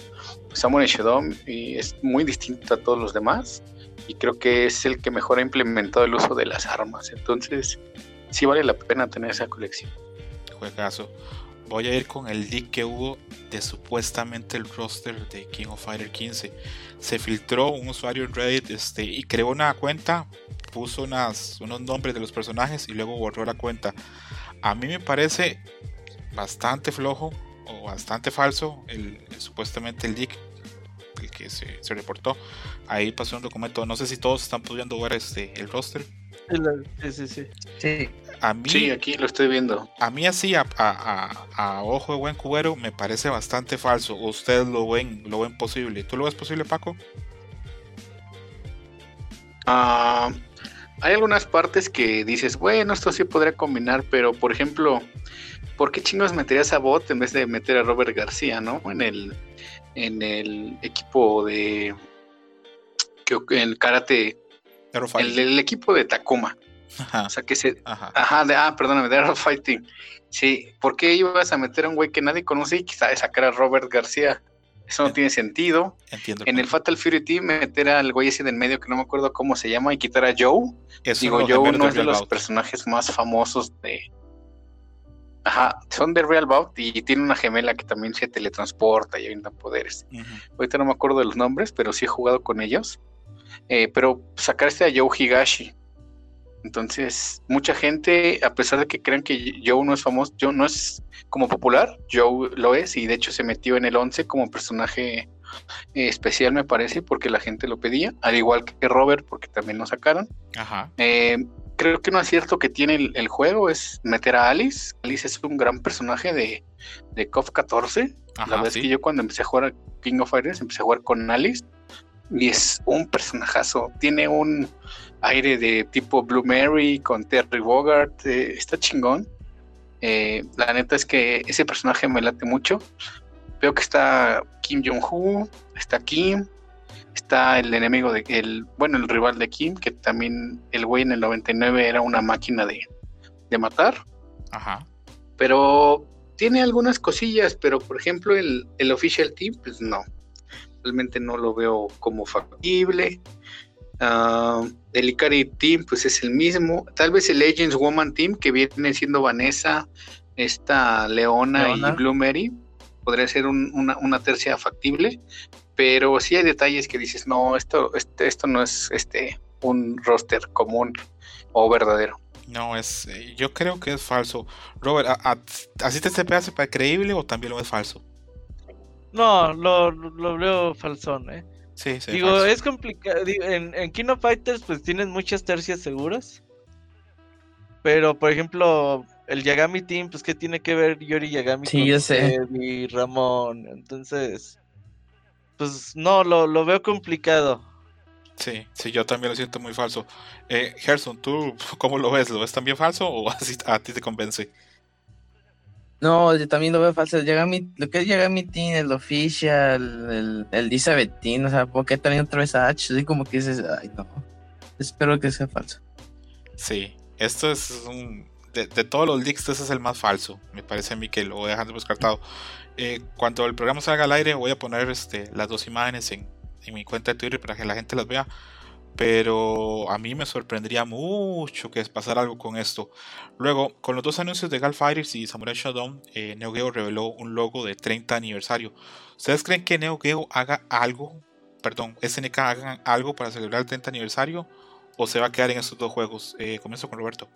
Samurai Shodown y es muy distinto a todos los demás y creo que es el que mejor ha implementado el uso de las armas. Entonces, sí vale la pena tener esa colección. Juegazo. Voy a ir con el leak que hubo de supuestamente el roster de King of Fighter 15. Se filtró un usuario en Reddit este, y creó una cuenta, puso unas, unos nombres de los personajes y luego borró la cuenta. A mí me parece bastante flojo o bastante falso el, el- supuestamente el leak el que se, se reportó. Ahí pasó un documento. No sé si todos están pudiendo ver este, el roster. Sí, Sí, sí, sí. A mí, Sí, aquí lo estoy viendo. a mí así, a, a- a- a ojo de buen cubero, me parece bastante falso. Ustedes lo ven, lo ven posible. ¿Tú lo ves posible, Paco? Ah, hay algunas partes que dices, bueno, esto sí podría combinar, pero por ejemplo, ¿por qué chingos meterías a Bot en vez de meter a Robert García, no? En el, en el equipo de. que- el karate. El, el equipo de Takuma. Ajá, O sea, que se, ajá. Ajá, de, ah, perdóname, de Arrow Fighting. Sí, ¿por qué ibas a meter a un güey que nadie conoce y quizá sacar a Robert García? Eso no tiene sentido. Entiendo. En el. Fatal Fury Team, meter al güey ese del medio que no me acuerdo cómo se llama y quitar a Joe. Es Digo, Joe no de es de los Bout. personajes más famosos de. Ajá, son de Real Bout y tiene una gemela que también se teletransporta y avienta poderes. Ujú. Ahorita no me acuerdo de los nombres, pero sí he jugado con ellos. Eh, pero sacarse a Joe Higashi. Entonces, mucha gente, a pesar de que crean que Joe no es famoso, Joe no es como popular, Joe lo es y de hecho se metió en el 11 como personaje eh, especial, me parece, porque la gente lo pedía, al igual que Robert, porque también lo sacaron. Ajá. Eh, creo que un acierto que tiene el, el juego es meter a Alice. Alice es un gran personaje de, de KOF 14. la verdad es que yo cuando empecé a jugar a King of Fighters empecé a jugar con Alice y es un personajazo. Tiene un aire de tipo Blue Mary con Terry Bogart. eh, está chingón. Eh, la neta es que ese personaje me late mucho. Veo que está Kim Jong-un, está Kim, está el enemigo de el, bueno, el rival de Kim, que también el güey en el 99 era una máquina de, de matar Ajá. pero tiene algunas cosillas, pero por ejemplo el, el official team, pues no, realmente no lo veo como factible. Ah, el Ikari Team, pues es el mismo. Tal vez el Legends Woman Team, que viene siendo Vanessa, esta Leona, Leona. y Blue Mary, podría ser un- una, una tercia factible. Pero sí hay detalles que dices, no, esto, este, esto no es este un roster común o verdadero. No, es. eh, yo creo que es falso. Robert, ¿a, a, ¿así te se hace para creíble o también lo es falso? No, lo, lo veo falsón, ¿eh? Sí, sí. Digo, falso. es complicado. En, en King of Fighters, pues tienes muchas tercias seguras. Pero, por ejemplo, el Yagami Team, pues, ¿qué tiene que ver Yori Yagami Sí, con yo sé. Ramón? Entonces, pues, no, lo, lo veo complicado. Sí, sí, yo también lo siento muy falso. Eh, Gerson, ¿tú cómo lo ves? ¿Lo ves también falso o [laughs] así a ti te convence? No, yo también lo veo falso. Llega mi, lo que es Yagami Team, el Official, el, el Elizabeth Team, o sea, ¿por qué también otra vez a H? Así como que dices, ay, no. Espero que sea falso. Sí, esto es un... De, de todos los leaks, este es el más falso. Me parece a mí que lo descartado. Eh, cuando el programa salga al aire, voy a poner este, las dos imágenes en, en mi cuenta de Twitter para que la gente las vea. Pero a mí me sorprendería mucho que pasara algo con esto. Luego, con los dos anuncios de Gal Fighters y Samurai Shodown, eh, Neo Geo reveló un logo de 30 aniversario. ¿Ustedes creen que Neo Geo haga algo? Perdón, SNK hagan algo para celebrar el 30 aniversario? ¿O se va a quedar en estos dos juegos? Eh, comienzo con Roberto.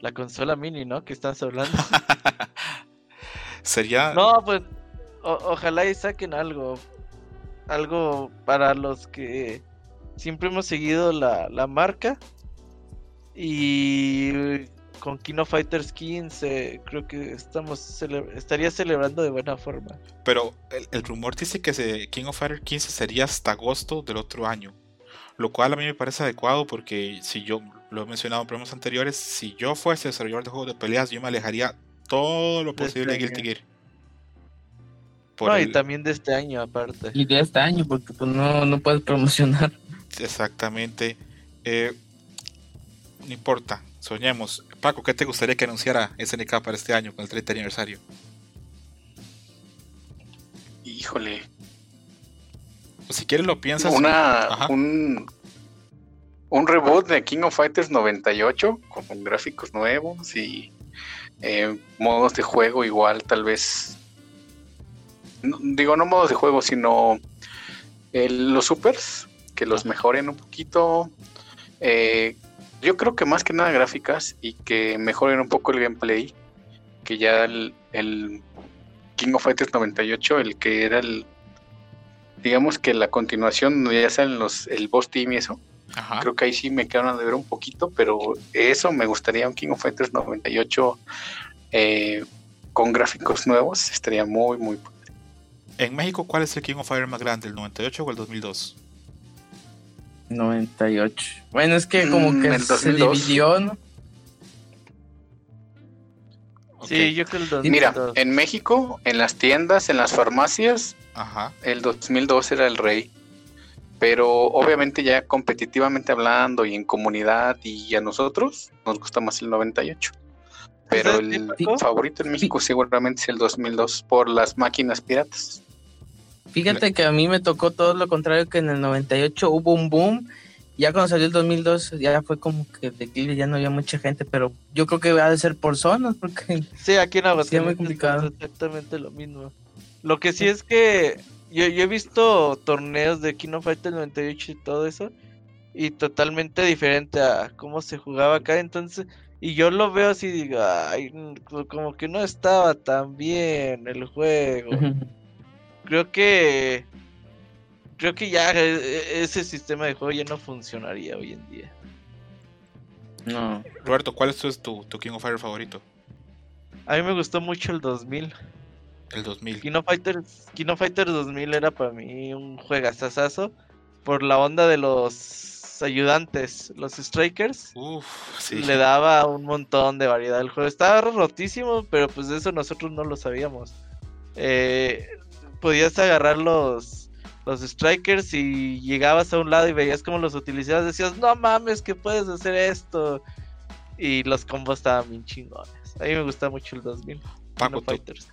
La consola mini, ¿no? Que estás hablando. [laughs] Sería. No, pues, ojalá y saquen algo. Algo para los que siempre hemos seguido la, la marca. Y con Kino Fighters 15, creo que estamos cele- estaría celebrando de buena forma. Pero el, el rumor dice que se, King of Fighters 15 sería hasta agosto del otro año. Lo cual a mí me parece adecuado porque si yo lo he mencionado en programas anteriores, si yo fuese desarrollador de juegos de peleas, yo me alejaría todo lo De posible de este Guilty año. Gear. Por no, y también de este año aparte. Y de este año, porque pues no, no puedes promocionar. Exactamente. Eh, no importa, soñemos. Paco, ¿qué te gustaría que anunciara SNK para este año con el 30 aniversario? Híjole. Si quieres lo piensas. Una, un, un reboot de King of Fighters 98 con gráficos nuevos y eh, modos de juego igual, tal vez. no- digo, no modos de juego, sino el- los supers, que los mejoren un poquito. Eh, yo creo que más que nada gráficas y que mejoren un poco el gameplay. Que ya el, el King of Fighters 98, el que era el digamos que la continuación ya salen los el boss team y eso Ajá. creo que ahí sí me quedaron de ver un poquito pero eso me gustaría un King of Fighters 98 eh, con gráficos nuevos estaría muy muy En México, ¿cuál es el King of Fighters más grande? ¿El 98 o el 2002? 98. Bueno, es que como Mm, que el se 2002. dividió, ¿no? Ok, Sí, yo creo el 2002. mira en México en las tiendas en las farmacias Ajá. el 2002 era el rey pero obviamente ya competitivamente hablando y en comunidad y a nosotros nos gusta más el 98 pero ¿Sabes qué, el favorito en México seguramente es el 2002 por las máquinas piratas Fíjate que a mí me tocó todo lo contrario que en el 98 hubo un boom. Ya cuando salió el 2002 ya fue como que declive, ya no había mucha gente, pero yo creo que va a ser por zonas porque Sí, aquí en [laughs] Aguascalientes Sí, muy complicado. exactamente lo mismo. Lo que sí es que yo, yo he visto torneos de Kino Fighter 98 y todo eso, y totalmente diferente a cómo se jugaba acá, entonces, y yo lo veo así, digo, ay, como que no estaba tan bien el juego. Creo que, creo que ya e- e- ese sistema de juego ya no funcionaría hoy en día. no. Roberto, ¿cuál es tu, tu, King of Fighters favorito? A mí me gustó mucho el 2000. El 2000. Kino Fighters, Kino Fighters 2000 era para mí un juegazazazo por la onda de los ayudantes, los strikers. Uf, sí. Le daba un montón de variedad al juego. Estaba rotísimo, pero pues de eso nosotros no lo sabíamos. Eh, podías agarrar los, los strikers y llegabas a un lado y veías cómo los utilizabas. Decías, no mames, que puedes hacer esto. Y los combos estaban bien chingones. A mí me gusta mucho el 2000. Paco, tu, Fighters.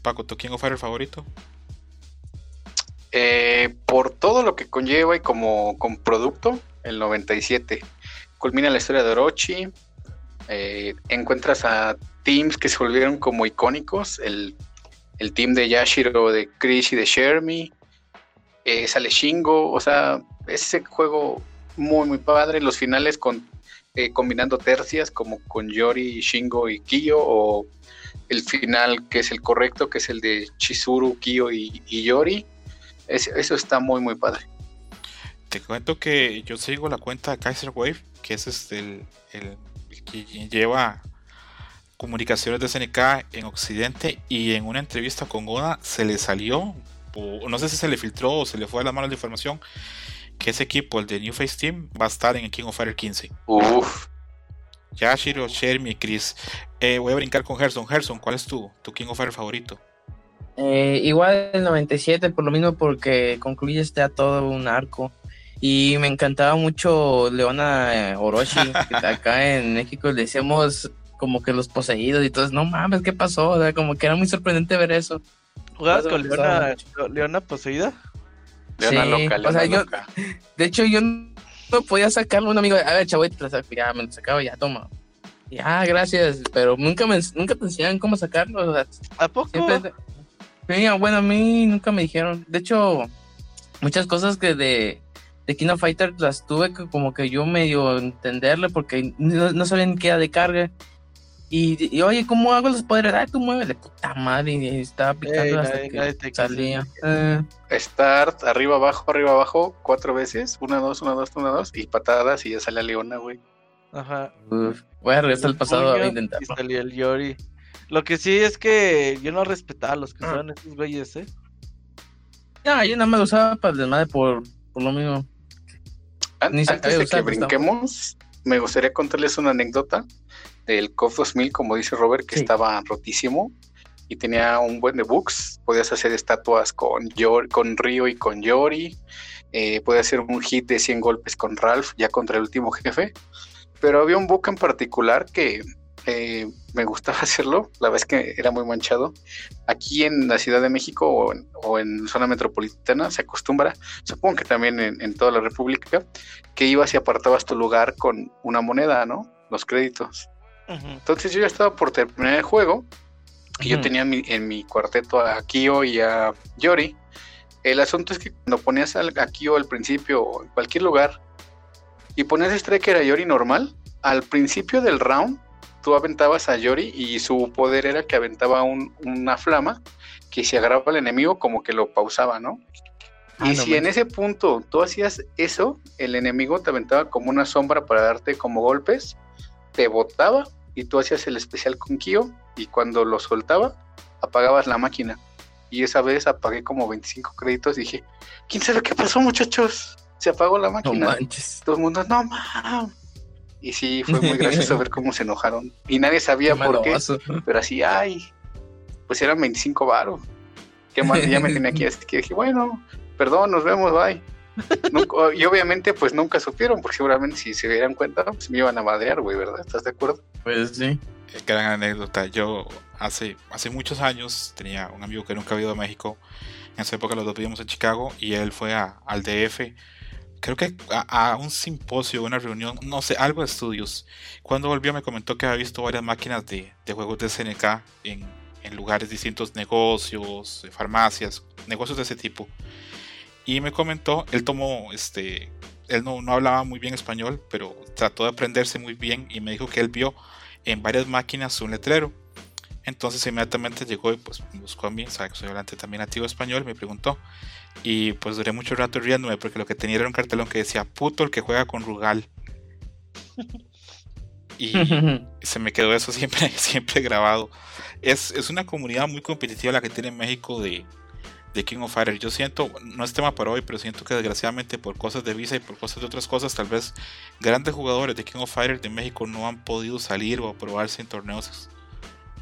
Paco, ¿tu King of Fighters favorito? Eh, por todo lo que conlleva y como, como producto, el 97. Culmina la historia de Orochi. eh, encuentras a teams que se volvieron como icónicos. El, el team de Yashiro, de Chris y de Shermie. Eh, sale Shingo. O sea, ese juego muy, muy padre. Los finales con, eh, combinando tercias como con Yori, Shingo y Kiyo. O el final que es el correcto, que es el de Chizuru, Kiyo y, Yori. Es- eso está muy, muy padre. Te cuento que yo sigo la cuenta de Kaiser Wave, que es este el, el- el que lleva comunicaciones de SNK en Occidente y en una entrevista con Oda se le salió, o no sé si se le filtró o se le fue a las manos la información, que ese equipo, el de New Face Team, va a estar en el King of Fighters 15. Uf. Yashiro, Shermie y Chris. Eh, voy a brincar con Gerson. Gerson, ¿cuál es tu, tu King of Fighters favorito? Eh, igual el 97, por lo mismo porque concluye este a todo un arco. Y me encantaba mucho Leona eh, Orochi, [laughs] que acá en México le decíamos como que los poseídos y todo. No mames, ¿qué pasó? O sea, como que era muy sorprendente ver eso. ¿Jugabas con Leona. Leona poseída? Leona Sí, loca, o Leona sea, yo-. De hecho, yo no podía sacarlo a un amigo. A ver, chavo, te lo saco. ya me lo sacaba, ya toma. Ya, gracias. Pero nunca me, nunca te enseñaban cómo sacarlo. O sea, ¿A poco? Siempre. Mira, bueno, a mí nunca me dijeron. De hecho, muchas cosas que de, de King of Fighters las tuve que como que yo medio entenderle porque no, no sabía ni qué era de carga. Y, y, oye, ¿cómo hago los poderes? Ay, tú muévele, puta madre. Y estaba picando Ey, hasta nadie- que nadie salía. Eh, Start, arriba, abajo, arriba, abajo, cuatro veces. Una, dos, una, dos, una, dos. Y patadas y ya sale a Leona, güey. Ajá. uf. Voy a regresar al pasado a Puño, intentarlo. Y salió el Yori. Lo que sí es que yo no respetaba a los que Ah. son esos güeyes, ¿eh? No, yo nada más lo usaba para el desmadre por, por lo mismo. An- Ni se Antes de que brinquemos, me gustaría contarles una anécdota del COF 2000, como dice Robert, que Sí. estaba rotísimo y tenía un buen de bugs. Podías hacer estatuas con, Yor- con Ryo y con Yori. Eh, podías hacer un hit de 100 golpes con Ralph, ya contra el último jefe. Pero había un bug en particular que eh, me gustaba [laughs] hacerlo. La vez que era muy manchado. Aquí en la Ciudad de México o en, o en zona metropolitana se acostumbra, supongo que también en, en toda la República, que ibas y apartabas tu lugar con una moneda, ¿no? Los créditos. Entonces yo ya estaba por terminar el juego y yo Ujú. tenía mi- en mi cuarteto a Kyo y a Yori. El asunto es que cuando ponías a Kyo al principio o en cualquier lugar y ponías Striker a Yori normal, al principio del round tú aventabas a Yori y su poder era que aventaba un- una flama que si agarraba al enemigo como que lo pausaba, ¿no? Ah, Y no si en ese punto tú hacías eso, el enemigo te aventaba como una sombra para darte como golpes, te botaba y tú hacías el especial con Kyo y cuando lo soltaba, apagabas la máquina. Y esa vez apagué como 25 créditos y dije, ¿quién sabe qué pasó muchachos? Se apagó la No máquina. manches. Todo el mundo, no mam. Y sí, fue muy gracioso [laughs] ver cómo se enojaron. Y nadie sabía Qué por qué, pero así, ay, pues eran 25 varos. ¿Qué? Y ya me tenía aquí, así que dije, bueno, perdón, nos vemos, bye. Nunca- y obviamente, pues nunca supieron, porque seguramente si se dieran cuenta, pues me iban a madrear, güey, ¿verdad? ¿Estás de acuerdo? Pues sí. Gran anécdota. Yo hace, hace muchos años tenía un amigo que nunca había ido a México. En esa época los dos vivíamos en Chicago y él fue a- al DF. Creo que a, a un simposio, una reunión, no sé, algo de estudios. Cuando volvió me comentó que había visto varias máquinas de, de juegos de SNK en, en lugares distintos, negocios, eh, farmacias, negocios de ese tipo. Y me comentó, él tomó, este, él no, no hablaba muy bien español, pero trató de aprenderse muy bien y me dijo que él vio en varias máquinas un letrero. Entonces inmediatamente llegó y pues me buscó a mí, sabe que soy hablante también nativo español, me preguntó. Y pues duré mucho rato riéndome porque lo que tenía era un cartelón que decía puto el que juega con Rugal. [laughs] Y se me quedó eso siempre, [laughs] siempre grabado. Es, es una comunidad muy competitiva la que tiene México de, de King of Fighters. Yo siento, no es tema para hoy, pero siento que desgraciadamente por cosas de visa y por cosas de otras cosas, tal vez grandes jugadores de King of Fighters de México no han podido salir o probarse en torneos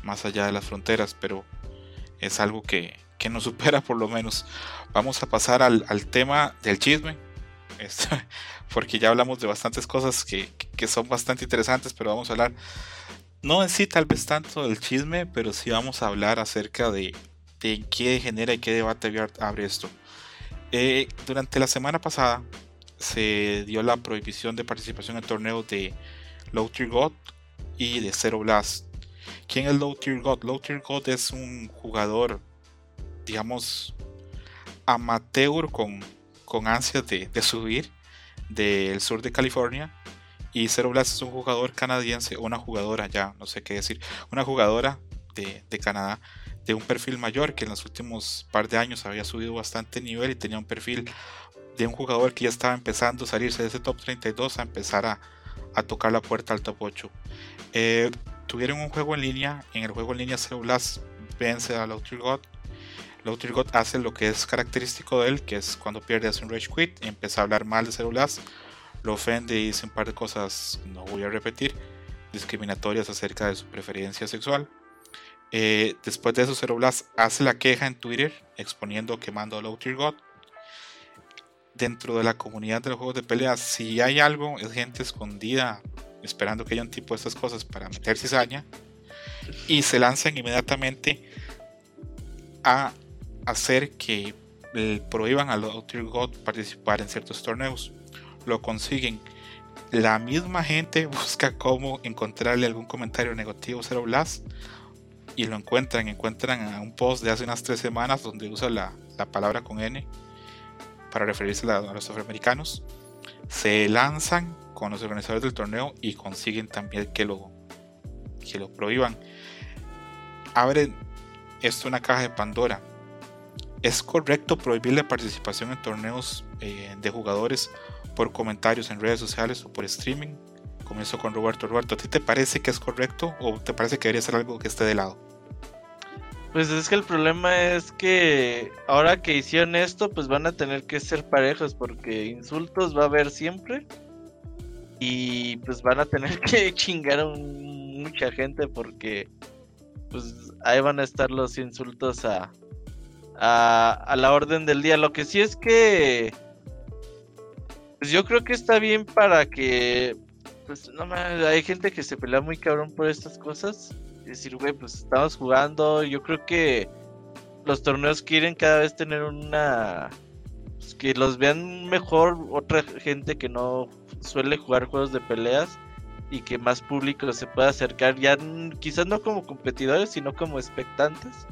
más allá de las fronteras, pero es algo que, que nos [laughs] supera por lo menos. Vamos a pasar al, tema del chisme, [laughs] porque ya hablamos de bastantes cosas que, que son bastante interesantes, pero vamos a hablar, no en sí tal vez tanto del chisme, pero sí vamos a hablar acerca de, de qué genera y qué debate abre esto. Eh, durante la semana pasada se dio la prohibición de participación en torneos de Low Tier God y de Zero Blast. ¿Quién es Low Tier God? Low Tier God es un jugador, digamos, amateur con, con ansias de, subir del sur de California. Y Zero Blast es un jugador canadiense, una jugadora ya, no sé qué decir, una jugadora de, de Canadá de un perfil mayor que en los últimos par de años había subido bastante nivel y tenía un perfil de un jugador que ya estaba empezando a salirse de ese top 32 a empezar a, tocar la puerta al top 8. Eh, tuvieron un juego en línea, en el juego en línea Blast vence a Lautir God. Lautir God hace lo que es característico de él, que es cuando pierde hace un rage quit empieza a hablar mal de Blast, lo ofende y dice un par de cosas, no voy a repetir, discriminatorias acerca de su preferencia sexual. Eh, después de eso, Zero Blast hace la queja en Twitter exponiendo quemando a Low Tier God. Dentro de la comunidad de los juegos de pelea, si hay algo, es gente escondida esperando que haya un tipo de estas cosas para meter cizaña y se lanzan inmediatamente a hacer que prohíban a Low Tier God participar en ciertos torneos. Lo consiguen. La misma gente [laughs] busca cómo encontrarle algún comentario negativo a Zero y lo encuentran, encuentran a un post de hace unas tres semanas donde usa la, palabra con N para referirse a, los afroamericanos. Se lanzan con los organizadores del torneo y consiguen también que lo, que lo prohíban. Abren esto una caja de Pandora. ¿Es correcto prohibir la participación en torneos eh, de jugadores por comentarios en redes sociales o por streaming? Comienzo con Roberto. Roberto, ¿a ti te parece que es correcto o te parece que debería ser algo que esté de lado? Pues es que el problema es que ahora que hicieron esto, pues van a tener que ser parejos porque insultos va a haber siempre y pues van a tener [laughs] que chingar a mucha gente porque pues ahí van a estar los insultos a, a, a la orden del día. Lo que sí es que pues yo creo que está bien para que pues no hay gente que se pelea muy cabrón por estas cosas. Decir, güey, pues estamos jugando. Yo creo que los torneos quieren cada vez tener una. Pues, que los vean mejor otra gente que no suele jugar juegos de peleas y que más público se pueda acercar, ya quizás no como competidores, sino como expectantes.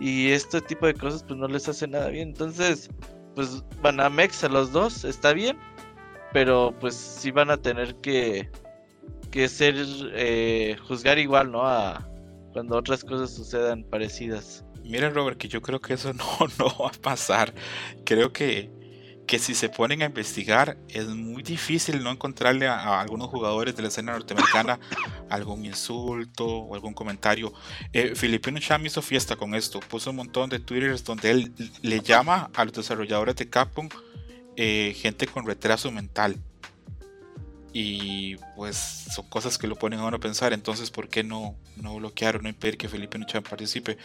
Y este tipo de cosas pues no les hace nada bien. Entonces, pues van a Mex a los dos, está bien pero pues sí van a tener que, que ser, eh, juzgar igual, ¿no? A cuando otras cosas sucedan parecidas. Miren Robert, que yo creo que eso [laughs] no, no va a pasar. Creo que, que si se ponen a investigar es muy difícil no encontrarle a, algunos jugadores de la escena norteamericana [laughs] algún insulto o algún comentario. Eh, Filipino Cham hizo fiesta con esto, puso un montón de twitters donde él le llama a los desarrolladores de Capcom eh, gente con retraso mental. Y pues son cosas que lo ponen a uno a pensar. Entonces, ¿por qué no, no bloquear o no impedir que Felipe Nuchan participe?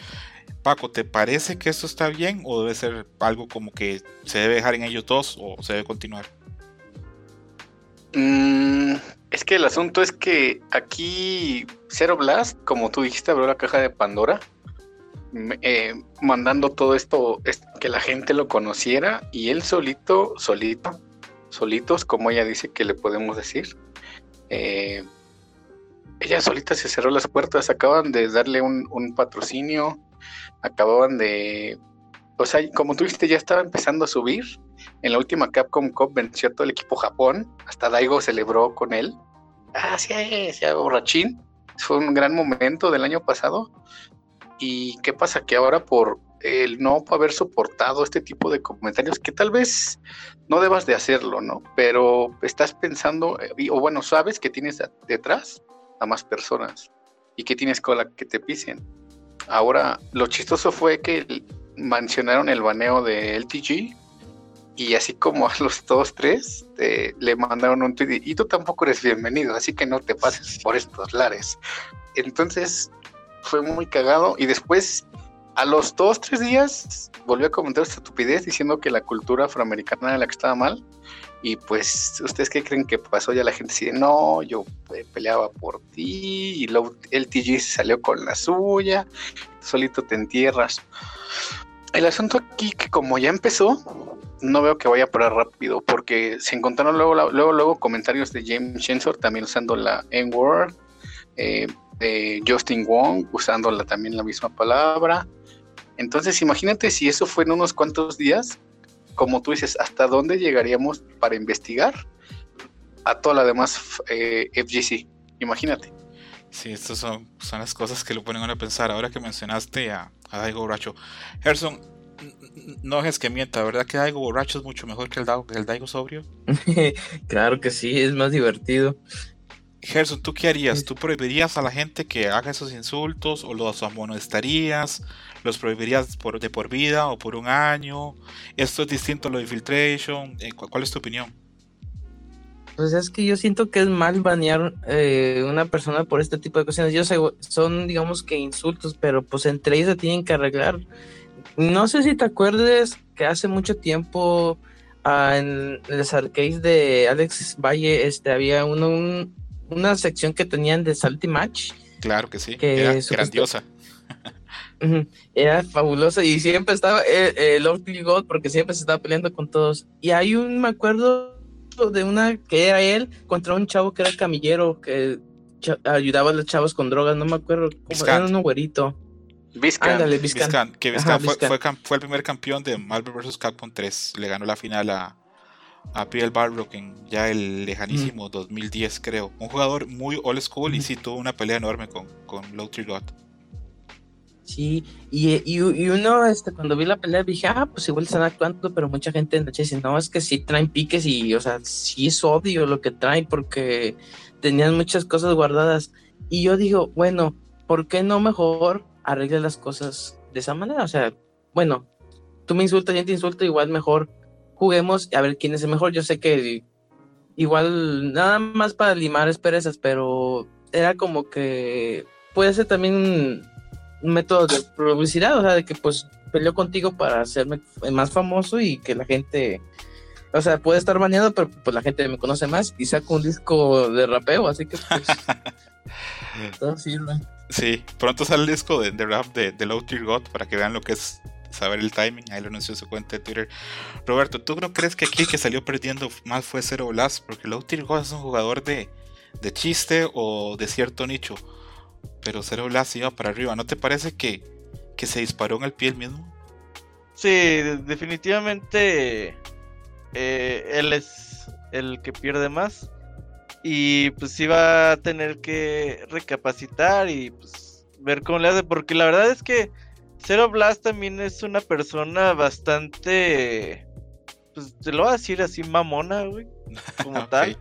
Paco, ¿te parece que esto está bien o debe ser algo como que se debe dejar en ellos dos o se debe continuar? Mm, es que el asunto es que aquí Zero Blast, como tú dijiste, abrió la caja de Pandora eh, mandando todo esto, que la gente lo conociera y él solito, solito, solitos, como ella dice que le podemos decir. Eh, ella solita se cerró las puertas, acaban de darle un, patrocinio, acababan de... O sea, como tú viste, ya estaba empezando a subir. En la última Capcom Cup venció todo el equipo Japón. Hasta Daigo celebró con él. Ah, sí, sí, borrachín. Fue un gran momento del año pasado. ¿Y qué pasa? Que ahora por el no haber soportado este tipo de comentarios, que tal vez no debas de hacerlo, ¿no? Pero estás pensando, eh, o bueno, sabes que tienes detrás a más personas y que tienes cola que te pisen. Ahora, lo chistoso fue que mencionaron el baneo de LTG y así como a los dos, tres, le mandaron un tweet y tú tampoco eres bienvenido, así que no te pases por estos lares. Entonces, fue muy cagado. Y después, a los dos, tres días, volvió a comentar esta estupidez diciendo que la cultura afroamericana era la que estaba mal. Y pues, ¿ustedes qué creen que pasó? Ya la gente dice, no, yo eh, peleaba por ti. Y luego el TG salió con la suya. Solito te entierras. El asunto aquí que como ya empezó, no veo que vaya a parar rápido, porque se encontraron luego, luego, luego comentarios de James Shensor también usando la N-word, eh, de Justin Wong usando también la misma palabra. Entonces, imagínate si eso fue en unos cuantos días, como tú dices, ¿hasta dónde llegaríamos para investigar a toda la demás eh, FGC? Imagínate. Sí, estas son, son las cosas que lo ponen a pensar. Ahora que mencionaste a, a Daigo Borracho. Gerson, no es que mienta, ¿verdad que Daigo Borracho es mucho mejor que el, Daigo, el Daigo Sobrio? [laughs] claro que sí, es más divertido. Gerson, ¿tú qué harías? ¿Tú prohibirías a la gente que haga esos insultos o los amonestarías? ¿Los prohibirías por, de por vida o por un año? ¿Esto es distinto a lo de Infiltration? Eh, ¿Cuál es tu opinión? Pues es que yo siento que es mal banear eh, una persona por este tipo de cuestiones. Yo sé, son, digamos que insultos, pero pues entre ellos se tienen que arreglar. No sé si te acuerdes que hace mucho tiempo ah, en los arcades de Alex Valle este, había uno, una sección que tenían de Salty Match. Claro que sí, que era grandiosa. [laughs] Era fabulosa y siempre estaba el, el Lord God porque siempre se estaba peleando con todos. Y hay un, me acuerdo, de una que era él contra un chavo que era camillero que ayudaba a los chavos con drogas, no me acuerdo cómo era un güerito. Vizcan. Que Vizcan fue, fue, el primer campeón de Marvel vs. Capcom 3. Le ganó la final a, a Pierre Barrock en ya el lejanísimo 2010, creo. Un jugador muy old school y sí tuvo una pelea enorme con, con Low God. Sí, y, y, uno, este, cuando vi la pelea dije, ah, pues igual están actuando, pero mucha gente en noche dice, no, es que sí traen piques y, o sea, sí es odio lo que traen porque tenían muchas cosas guardadas. Y yo digo, bueno, ¿por qué no mejor arregle las cosas de esa manera? O sea, bueno, tú me insultas, yo te insulto, igual mejor juguemos a ver quién es el mejor. Yo sé que igual nada más para limar esperezas, pero era como que puede ser también un método de publicidad, o sea, de que pues peleó contigo para hacerme más famoso y que la gente, o sea, puede estar baneado, pero pues la gente me conoce más y saco un disco de rapeo, así que pues [laughs] todo sirve. Sí, pronto sale el disco de, rap de, de Low Tier God para que vean lo que es saber el timing. Ahí lo anunció su cuenta de Twitter. Roberto, ¿tú no crees que aquí el que salió perdiendo más fue Zero Blast? Porque God es un jugador de, de chiste o de cierto nicho pero Zero Blast iba para arriba. ¿No te parece que, que se disparó en el pie el mismo? Sí, definitivamente eh, él es el que pierde más. Y pues iba a tener que recapacitar y pues ver cómo le hace. Porque la verdad es que Zero Blast también es una persona bastante. Pues te lo voy a decir así, mamona, güey. Como [laughs] tal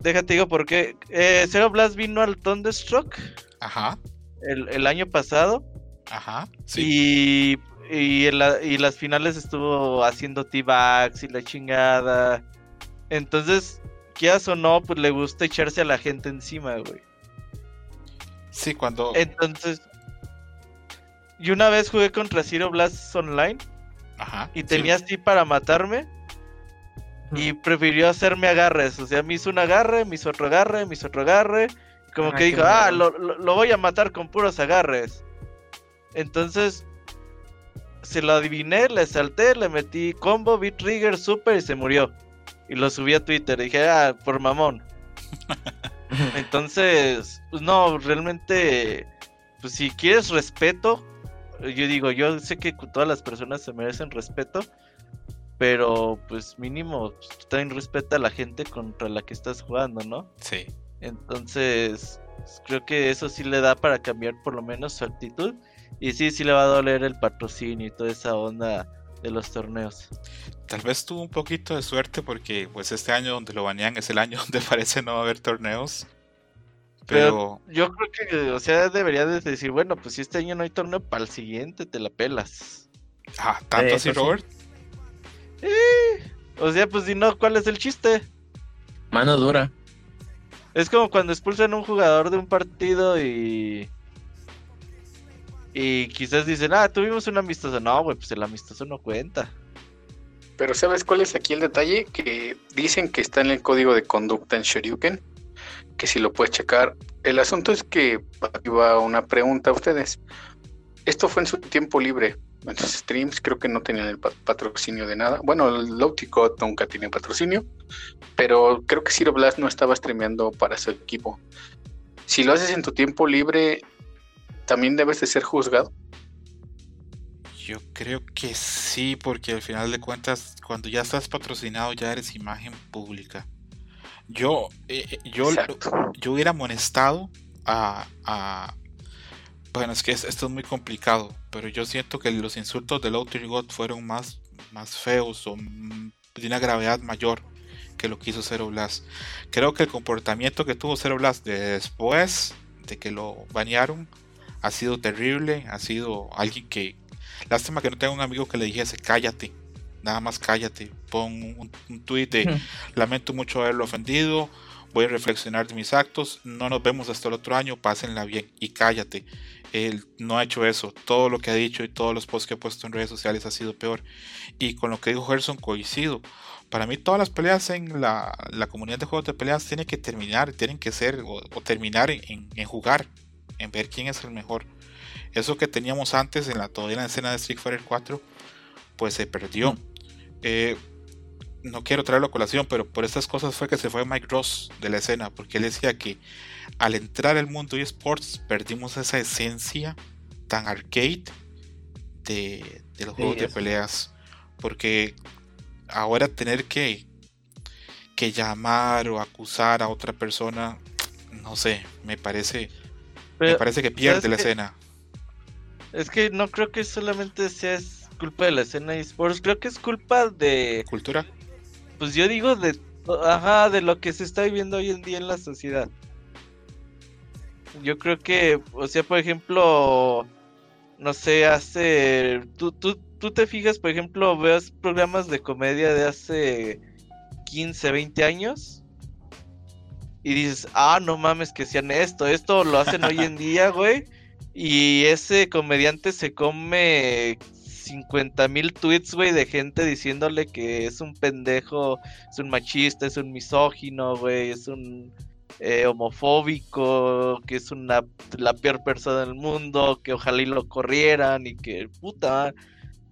déjate digo porque eh, Zero Blast vino al Thunderstruck. Ajá. El, año pasado. Ajá. Sí. Y, y, las finales estuvo haciendo T-Bags y la chingada. Entonces, quieras o no, pues le gusta echarse a la gente encima, güey. Sí, cuando. Entonces. Y una vez jugué contra Zero Blast Online. Ajá. Y tenía así para matarme. Y prefirió hacerme agarres. O sea, me hizo un agarre, me hizo otro agarre, me hizo otro agarre. Como que dijo, ah, lo, voy a matar con puros agarres. Entonces, se lo adiviné, le salté, le metí combo, beat trigger, super y se murió. Y lo subí a Twitter. dije, ah, por mamón. [laughs] Entonces, pues no, realmente, pues si quieres respeto, yo digo, yo sé que todas las personas se merecen respeto, pero pues mínimo también respeta a la gente contra la que estás jugando, ¿no? Sí. Entonces, creo que eso sí le da para cambiar por lo menos su actitud. Y sí, sí le va a doler el patrocinio y toda esa onda de los torneos. Tal vez tuvo un poquito de suerte porque pues este año donde lo banean es el año [laughs] donde parece no haber torneos. Pero... yo creo que, o sea, debería de decir, bueno, pues si este año no hay torneo, para el siguiente te la pelas. Ah, ¿tanto así, Robert? o sea, pues si no, ¿cuál es el chiste? Mano dura. Es como cuando expulsan a un jugador de un partido y. Y quizás dicen, ah, tuvimos un amistoso. No, güey, pues el amistoso no cuenta. Pero ¿sabes cuál es aquí el detalle? Que dicen que está en el código de conducta en Shoryuken. Que si lo puedes checar. El asunto es que va una pregunta a ustedes. Esto fue en su tiempo libre en sus streams, creo que no tenían el patrocinio de nada. Bueno, el Lowticot nunca tiene patrocinio, pero creo que Zero Blast no estaba streameando para su equipo. Si lo haces en tu tiempo libre, también debes de ser juzgado. Yo creo que sí, porque al final de cuentas, cuando ya estás patrocinado, ya eres imagen pública. Yo, eh, eh, yo, yo hubiera amonestado a, a, Bueno, es que esto es muy complicado, pero yo siento que los insultos de Outer God fueron más, más feos o de una gravedad mayor que lo que hizo Zero Blast. Creo que el comportamiento que tuvo Zero Blast después de que lo banearon ha sido terrible, ha sido alguien que... Lástima que no tenga un amigo que le dijese cállate, nada más cállate, pon un, un tweet de lamento mucho haberlo ofendido, voy a reflexionar de mis actos, no nos vemos hasta el otro año, pásenla bien y cállate. Él no ha hecho eso, todo lo que ha dicho y todos los posts que ha puesto en redes sociales ha sido peor. Y con lo que dijo Gerson coincido. Para mí todas las peleas en la, comunidad de juegos de peleas tienen que terminar, tienen que ser o, terminar en, jugar, en ver quién es el mejor. Eso que teníamos antes en la todavía en la escena de Street Fighter 4, pues se perdió. Eh, no quiero traerlo a colación, pero por estas cosas fue que se fue Mike Ross de la escena, porque él decía que al entrar al mundo eSports perdimos esa esencia tan arcade de, los juegos de peleas, porque ahora tener que, que llamar o acusar a otra persona, no sé, me parece, me parece que pierde la escena. Es que no creo que solamente sea culpa de la escena eSports, creo que es culpa de... ¿Cultura? Pues yo digo de... Ajá, de lo que se está viviendo hoy en día en la sociedad. Yo creo que, o sea, por ejemplo, no sé, hace... Tú, tú, tú te fijas, por ejemplo, veas programas de comedia de hace 15, 20 años y dices, ah, no mames que hacían esto, esto lo hacen hoy en [laughs] día, güey. Y ese comediante se come 50 mil tweets, güey, de gente diciéndole que es un pendejo, es un machista, es un misógino, güey, es un eh, homofóbico, que es una la peor persona del mundo, que ojalá y lo corrieran y que puta.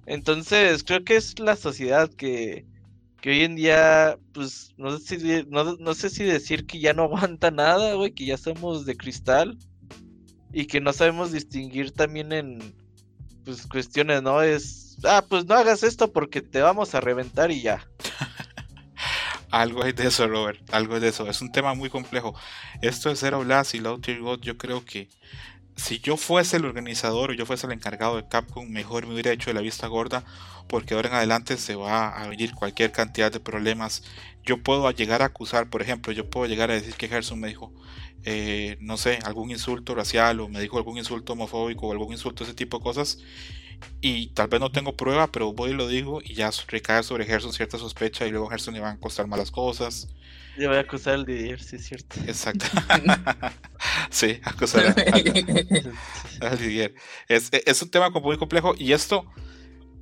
Entonces, creo que es la sociedad que, que hoy en día, pues, no sé, si, no, no sé si decir que ya no [laughs] aguanta nada, güey, que ya somos de cristal y que no sabemos distinguir también en, pues cuestiones, ¿no? Es, ah, pues no hagas esto porque te vamos a reventar y ya. [laughs] algo es de eso, Robert, algo es de eso. Es un tema muy complejo. Esto de Zero Blast y Low Tier God, yo creo que si yo fuese el organizador o yo fuese el encargado de Capcom, mejor me hubiera hecho de la vista gorda, porque ahora en adelante se va a venir cualquier cantidad de problemas. Yo puedo llegar a acusar, por ejemplo, yo puedo llegar a decir que Gerson me dijo, eh, no sé, algún insulto racial o me dijo algún insulto homofóbico o algún insulto, ese tipo de cosas. Y tal vez no tengo prueba, pero voy y lo digo y ya recae sobre Gerson cierta sospecha y luego a Gerson le van a costar malas cosas. Yo voy a acusar al Didier, sí es cierto. Exacto. [laughs] sí, acusar al, [laughs] Didier. Es, es, un tema muy complejo y esto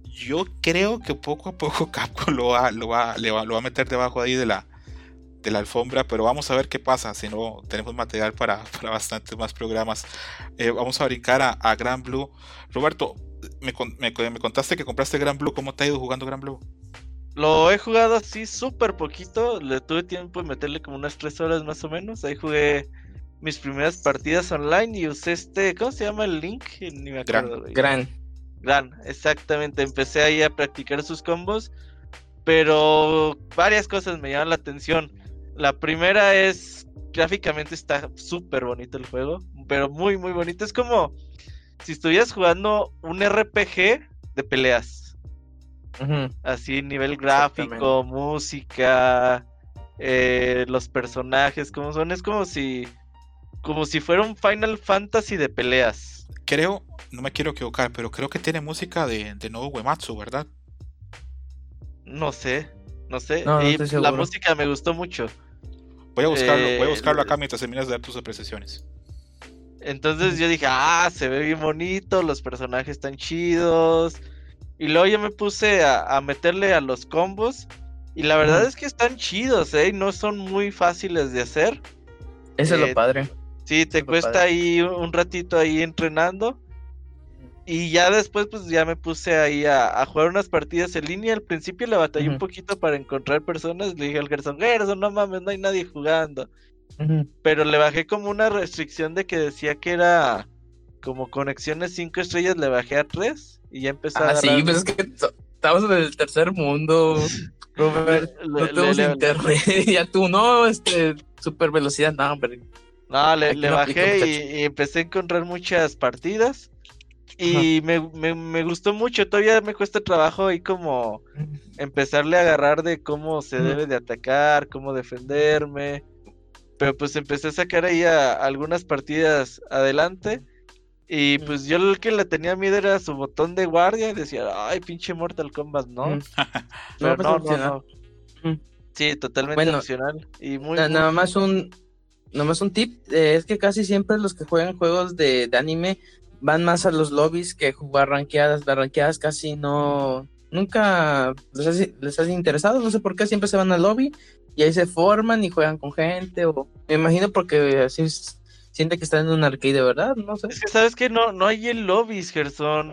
yo creo que poco a poco [laughs] Capcom lo va, lo va, le va, lo va a meter debajo ahí de la, de la alfombra, pero vamos a ver qué pasa, si no tenemos material para, [laughs] para bastantes más programas. Eh, vamos a brincar a, a Gran Blue. Roberto, me, me, contaste que compraste Gran Blue, ¿cómo te ha ido jugando Gran Blue? Lo he jugado así súper poquito, le tuve tiempo de meterle como unas 3 horas más o menos, ahí jugué mis primeras partidas online y usé este, ¿cómo se llama el link? Ni me acuerdo. Gran. Gran, exactamente, empecé ahí a practicar sus combos, pero varias cosas me llaman la atención. La primera es, gráficamente está súper bonito el juego, pero muy, muy bonito. Es como si estuvieras jugando un RPG de peleas. Así, nivel gráfico, música, eh, los personajes, como son. Es como si, como si fuera un Final Fantasy de peleas. Creo, no me quiero equivocar, pero creo que tiene música de, de Nobuo Uematsu, ¿verdad? No sé, no sé. y la música me gustó mucho. Voy a buscarlo, voy a eh, buscarlo acá mientras terminas de dar tus apreciaciones. Entonces yo dije, ah, se ve bien bonito, los personajes están chidos. Y luego yo me puse a, meterle a los combos. Y la verdad es que están chidos, ¿eh? No son muy fáciles de hacer. Eso es lo eh, padre. Sí, te cuesta ahí un ratito ahí entrenando. Y ya después, pues ya me puse ahí a, a jugar unas partidas en línea. Al principio le batallé un poquito para encontrar personas. Le dije al Gerson, Gerson, no mames, no hay nadie jugando. Pero le bajé como una restricción de que decía que era como conexiones 5 estrellas, le bajé a 3 y ya empecé a Ah, sí, pues es que estamos en el tercer mundo, [laughs] Robert. Le- No tenemos le- internet. [laughs] ya tú, no, este, super velocidad, no, hombre. No, le, bajé y empecé a encontrar muchas partidas. Y me, me, me gustó mucho, todavía me cuesta trabajo ahí como empezarle a agarrar de cómo se debe de atacar, cómo defenderme. Pero pues empecé a sacar ahí a- algunas partidas adelante. Y pues yo el que le tenía miedo era su botón de guardia. Y decía, ay, pinche Mortal Kombat, ¿no? [laughs] Pero pues, no, no, no. Sí, totalmente Bueno, opcional. Y muy, Na- muy- nada más un nada más un tip eh, es que casi siempre los que juegan juegos de, de anime van más a los lobbies que jugar rankeadas. Las rankeadas casi no nunca les hace, les hace interesado. No sé por qué siempre se van al lobby y ahí se forman y juegan con gente o me imagino porque así siente que están en un arcade verdad no sé. Es que sabes que no, no hay el lobbies, Gerson.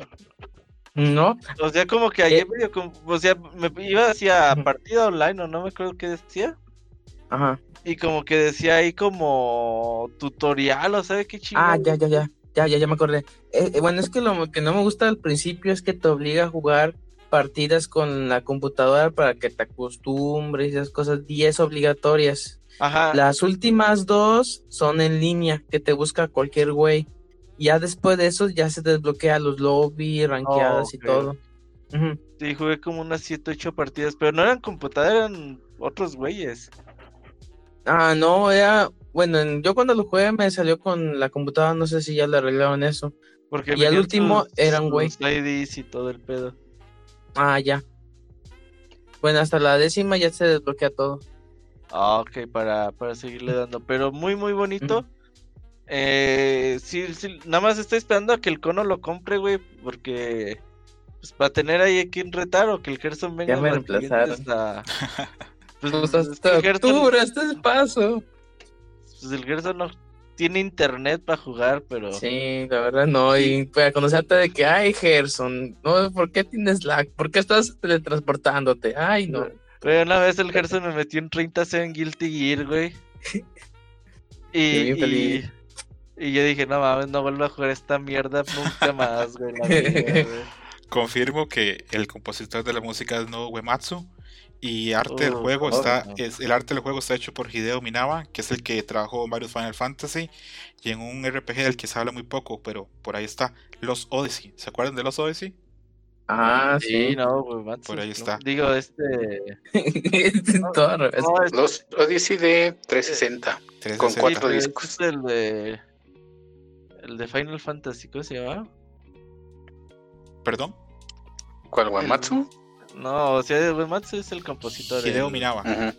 no. O sea, como que ayer Eh. medio como- o sea, me iba hacia partida online o no me acuerdo qué decía. ajá. Y como que decía ahí como tutorial o sabe qué chingado. Ah, ya, ya, ya, ya, ya, ya me acordé. Eh, eh, bueno, es que lo que no me gusta al principio es que te obliga a jugar partidas con la computadora para que te acostumbres y esas cosas, y es obligatorias. Ajá. Las últimas dos son en línea, que te busca cualquier güey. Ya después de eso ya se desbloquea los lobby, rankeadas y todo. Ujú. Sí, jugué como unas 7, 8 partidas, pero no eran computadora, eran otros güeyes. Ah, no, era, bueno, en- yo cuando lo jugué me salió con la computadora, no sé si ya le arreglaron eso. Porque Y el venían último sus- era un güey. IDs y todo el pedo. Ah, ya. Bueno, hasta la décima ya se desbloquea todo. Ah, ok, para, para seguirle dando. Pero muy, muy bonito. Eh, sí, sí, nada más estoy esperando a que el cono lo compre, güey, porque pues para tener ahí a quien retar o que el Gerson venga Ya me las siguientes a- Pues, Pues es que hasta el Gerson, octubre, este es paso. Pues, el Gerson no tiene internet para jugar, pero Sí, la verdad no. Y para conocerte de que, ay, Gerson, no, ¿por qué tienes lag? ¿Por qué estás teletransportándote? Ay, no. Pero una vez el Gerson me metió en 30 en Guilty Gear, güey. [laughs] Y, y, yo dije, no mames, no vuelvo a jugar esta mierda nunca más, güey. la [laughs] vida, güey". Confirmo que el compositor de la música es No Uematsu y arte del Oh, juego oh, está no. es, el arte del juego está hecho por Hideo Minawa, que es el que trabajó en varios Final Fantasy y en un RPG del que se habla muy poco, pero por ahí está Los Odyssey. ¿Se acuerdan de Los Odyssey? Ah, Sí, sí. no, Matsu, Por ahí no. está. Digo, este. [laughs] No, es- Los Odyssey de 360. 360. Con sí, cuatro pero discos. es el de. El de Final Fantasy, ¿cómo se llama? Perdón, ¿Cuál, Guamatsu? No, o sea, güey, Matsu es el compositor. Hideo Ujú.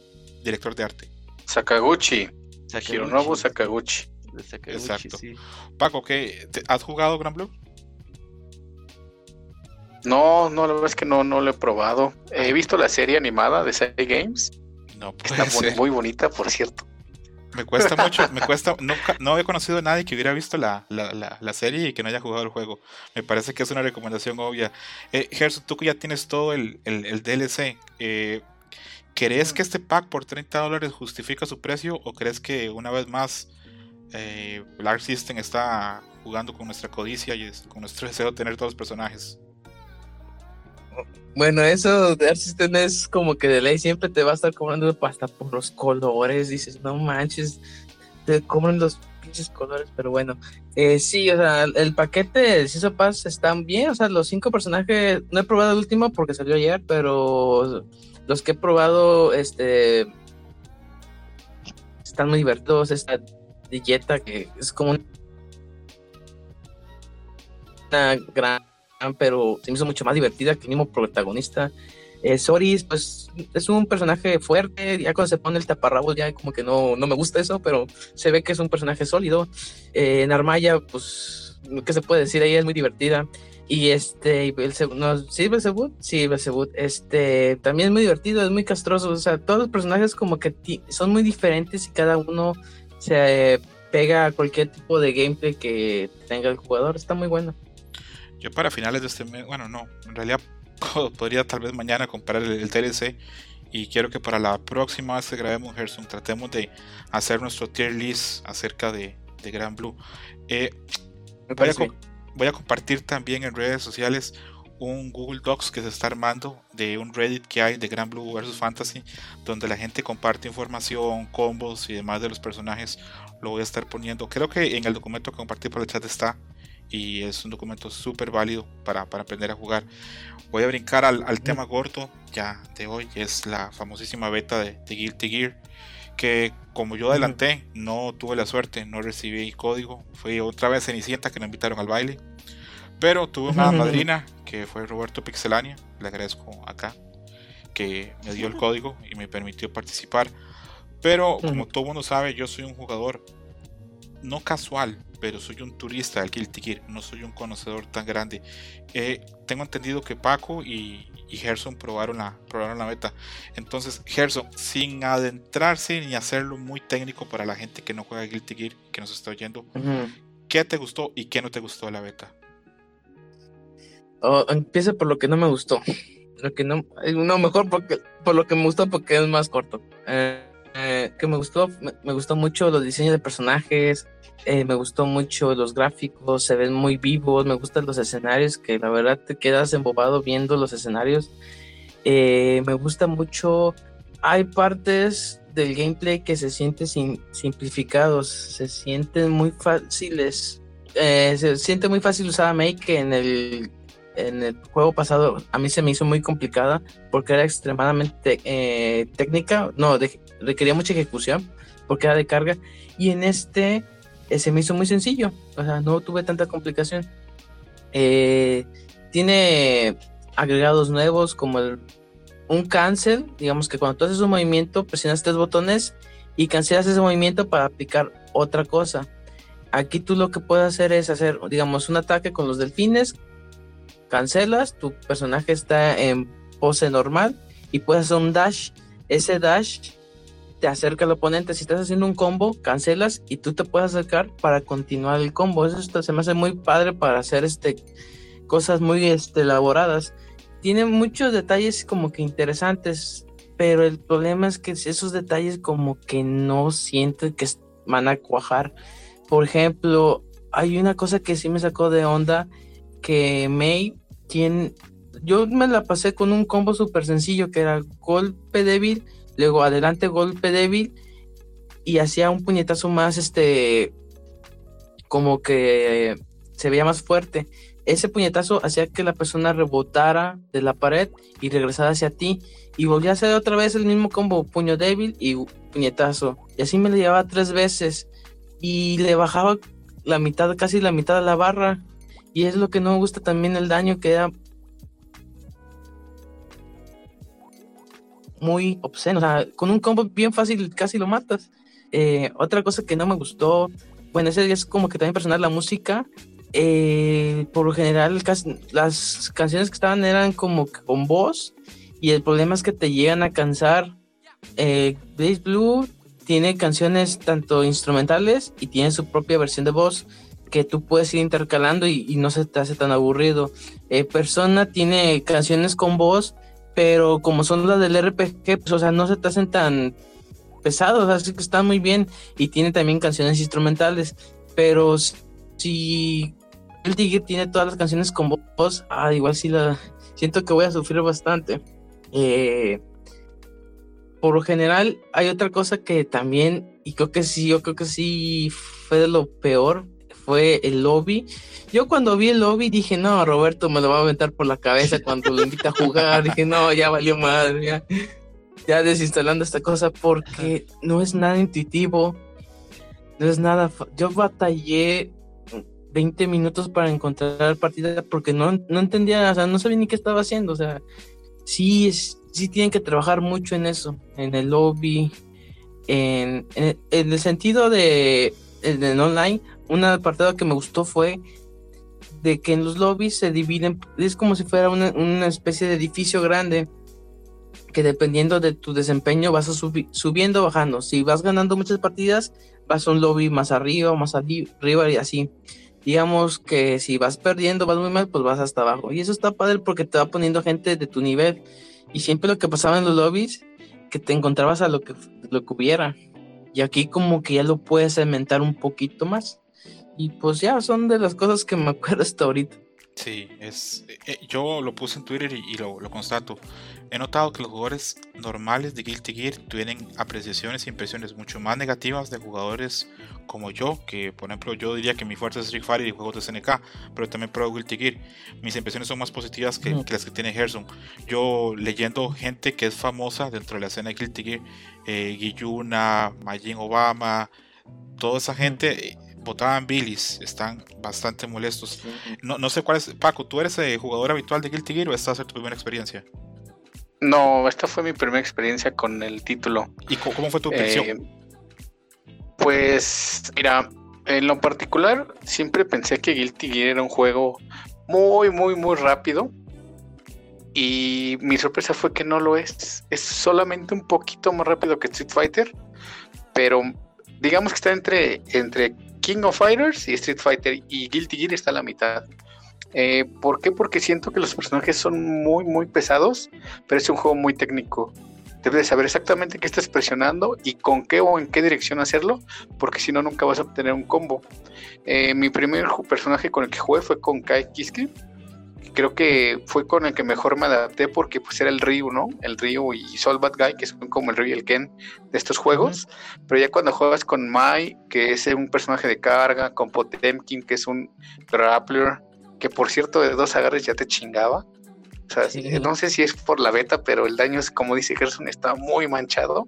director de arte. Sakaguchi. Sakaguchi, Hironobu Sakaguchi. de Sakaguchi, Exacto. sí. Paco, ¿qué? ¿Te- ¿Has jugado Gran Blue? No, no, la verdad es que no, no lo he probado. He visto la serie animada de Side Games. No puede Está ser. muy bonita, por cierto. Me cuesta mucho, me cuesta, nunca, no había conocido a nadie que hubiera visto la, la, la, serie y que no haya jugado el juego. Me parece que es una recomendación obvia. Eh, Gerson, tú que ya tienes todo el, el, el DLC, eh, ¿crees que este pack por 30 dólares justifica su precio o crees que una vez más eh, Lark System está jugando con nuestra codicia y con nuestro [laughs] deseo de tener todos los personajes? Bueno, eso de Art es como que de ley siempre te va a estar cobrando hasta por los colores. Dices, no manches, te cobran los pinches colores, pero bueno. Eh, sí, o sea, el, paquete de Season Pass están bien. O sea, los cinco personajes, no he probado el último porque salió ayer, pero los que he probado, este, están muy divertidos. Esta Digeta que es como una gran pero se me hizo mucho más divertida que el mismo protagonista. Eh, Soris, pues es un personaje fuerte, ya cuando se pone el taparrabos ya como que no, no me gusta eso, pero se ve que es un personaje sólido. Eh, Narmaya, pues, ¿qué se puede decir? Ella es muy divertida. Y este, Belzebut, no, ¿sí Belzebut? Sí, Belzebut, este, también es muy divertido, es muy castroso, o sea, todos los personajes como que son muy diferentes y cada uno se eh, pega a cualquier tipo de gameplay que tenga el jugador, está muy bueno. Yo para finales de este mes, bueno, no, en realidad [laughs] podría tal vez mañana comprar el, el TLC y quiero que para la próxima vez que grabemos Gerson tratemos de hacer nuestro tier list acerca de, de Gran Blue. Eh, voy, a, voy, a, compartir también en redes sociales un Google Docs que se está armando de un Reddit que hay de Gran Blue vs Fantasy, donde la gente comparte información, combos y demás de los personajes. Lo voy a estar poniendo. Creo que en el documento que compartí por el chat está y es un documento súper válido para, para, aprender a jugar. Voy a brincar al, al, tema gordo ya de hoy, es la famosísima beta de, de Guilty Gear, que como yo adelanté, no tuve la suerte, no recibí código, fui otra vez Cenicienta que me invitaron al baile, pero tuve una madrina que fue Roberto Pixelania, le agradezco acá, que me dio el código y me permitió participar. Pero como todo mundo sabe, yo soy un jugador no casual, pero soy un turista del Guilty Gear, no soy un conocedor tan grande. Eh, tengo entendido que Paco y, y Gerson probaron la, probaron la beta. Entonces, Gerson, sin adentrarse ni hacerlo muy técnico para la gente que no juega Guilty Gear, que nos está oyendo, uh -huh. ¿qué te gustó y qué no te gustó de la beta? Oh, empieza por lo que no me gustó. Lo que no, no mejor porque, por lo que me gustó porque es más corto. Eh, eh, que me gustó, me, me, gustó mucho los diseños de personajes, eh, me gustó mucho los gráficos, se ven muy vivos, me gustan los escenarios, que la verdad te quedas embobado viendo los escenarios. Eh, me gusta mucho, hay partes del gameplay que se sienten sin, simplificados, se sienten muy fáciles, eh, se siente muy fácil usar a Make en el en el juego pasado a mí se me hizo muy complicada porque era extremadamente eh, técnica, no, requería mucha ejecución porque era de carga y en este eh, se me hizo muy sencillo, o sea, no tuve tanta complicación. Eh, tiene agregados nuevos como el, un cancel, digamos que cuando tú haces un movimiento presionas tres botones y cancelas ese movimiento para aplicar otra cosa. Aquí tú lo que puedes hacer es hacer, digamos, un ataque con los delfines, cancelas, tu personaje está en pose normal y puedes hacer un dash. Ese dash te acerca al oponente. Si estás haciendo un combo, cancelas y tú te puedes acercar para continuar el combo. Eso se me hace muy padre para hacer este cosas muy este, elaboradas. Tiene muchos detalles como que interesantes, pero el problema es que esos detalles como que no siento que van a cuajar. Por ejemplo, hay una cosa que sí me sacó de onda que May tiene. Yo me la pasé con un combo súper sencillo que era golpe débil, luego adelante golpe débil y hacía un puñetazo más este como que se veía más fuerte. Ese puñetazo hacía que la persona rebotara de la pared y regresara hacia ti y volvía a hacer otra vez el mismo combo, puño débil y puñetazo. Y así me lo llevaba tres veces y le bajaba la mitad, casi la mitad de la barra y es lo que no me gusta también el daño que da muy obsceno. O sea, con un combo bien fácil casi lo matas. Eh, otra cosa que no me gustó, bueno, ese es como que también personal la música. Eh, por lo general, las canciones que estaban eran como con voz. Y el problema es que te llegan a cansar. Eh, Blaze Blue tiene canciones tanto instrumentales y tiene su propia versión de voz que tú puedes ir intercalando y, no se te hace tan aburrido. Eh, Persona tiene canciones con voz, pero como son las del RPG, pues, o sea, no se te hacen tan pesados, así que están muy bien. Y tiene también canciones instrumentales, pero si el Tigre tiene todas las canciones con voz, ah, igual sí la siento que voy a sufrir bastante. Eh, por lo general, hay otra cosa que también, y creo que sí, yo creo que sí fue de lo peor, fue el lobby. Yo cuando vi el lobby dije, no, Roberto me lo va a aventar por la cabeza cuando lo invita a jugar. dije, no, ya valió madre, ya, ya desinstalando esta cosa porque no es nada intuitivo. No es nada. Yo batallé 20 minutos para encontrar partida porque no, no entendía, o sea, no sabía ni qué estaba haciendo. O sea, sí, es, sí tienen que trabajar mucho en eso, en el lobby, en, en, en el sentido de, en online un apartado que me gustó fue de que en los lobbies se dividen, es como si fuera una, una especie de edificio grande que dependiendo de tu desempeño vas subiendo o bajando. Si vas ganando muchas partidas, vas a un lobby más arriba más arriba y así. digamos que si vas perdiendo, vas muy mal, pues vas hasta abajo. Y eso está padre porque te va poniendo gente de tu nivel. Y siempre lo que pasaba en los lobbies, que te encontrabas a lo que, lo que hubiera. Y aquí como que ya lo puedes cementar un poquito más. Y pues ya son de las cosas que me acuerdo hasta ahorita. Sí, es, eh, yo lo puse en Twitter y, lo, lo, constato. He notado que los jugadores normales de Guilty Gear tienen apreciaciones e impresiones mucho más negativas de jugadores como yo, que por ejemplo yo diría que mi fuerza es Street Fighter y juegos de SNK, pero también pruebo Guilty Gear. Mis impresiones son más positivas que, las que tiene Gerson. Yo leyendo gente que es famosa dentro de la escena de Guilty Gear, eh, Guiyuna, Majin Obama, toda esa gente... Votaban Billys, están bastante molestos. No, no sé cuál es. Paco, ¿tú eres eh, jugador habitual de Guilty Gear o esta es tu primera experiencia? No, esta fue mi primera experiencia con el título. ¿Y cómo fue tu impresión? Eh, pues, mira, en lo particular, siempre pensé que Guilty Gear era un juego muy, muy, muy rápido. Y mi sorpresa fue que no lo es. Es solamente un poquito más rápido que Street Fighter. Pero digamos que está entre, entre King of Fighters y Street Fighter y Guilty Gear está a la mitad. Eh, ¿Por qué? Porque siento que los personajes son muy, muy pesados, pero es un juego muy técnico. Debes de saber exactamente qué estás presionando y con qué o en qué dirección hacerlo, porque si no, nunca vas a obtener un combo. Eh, mi primer personaje con el que jugué fue con Kai Kiske, creo que fue con el que mejor me adapté porque pues era el Ryu, ¿no? El Ryu y Soul Bad Guy, que son como el Ryu y el Ken de estos juegos. Pero ya cuando juegas con Mai, que es un personaje de carga, con Potemkin, que es un grappler, que por cierto de dos agarres ya te chingaba. O sea, no sé si es por la beta, pero el daño es, como dice Gerson, está muy manchado.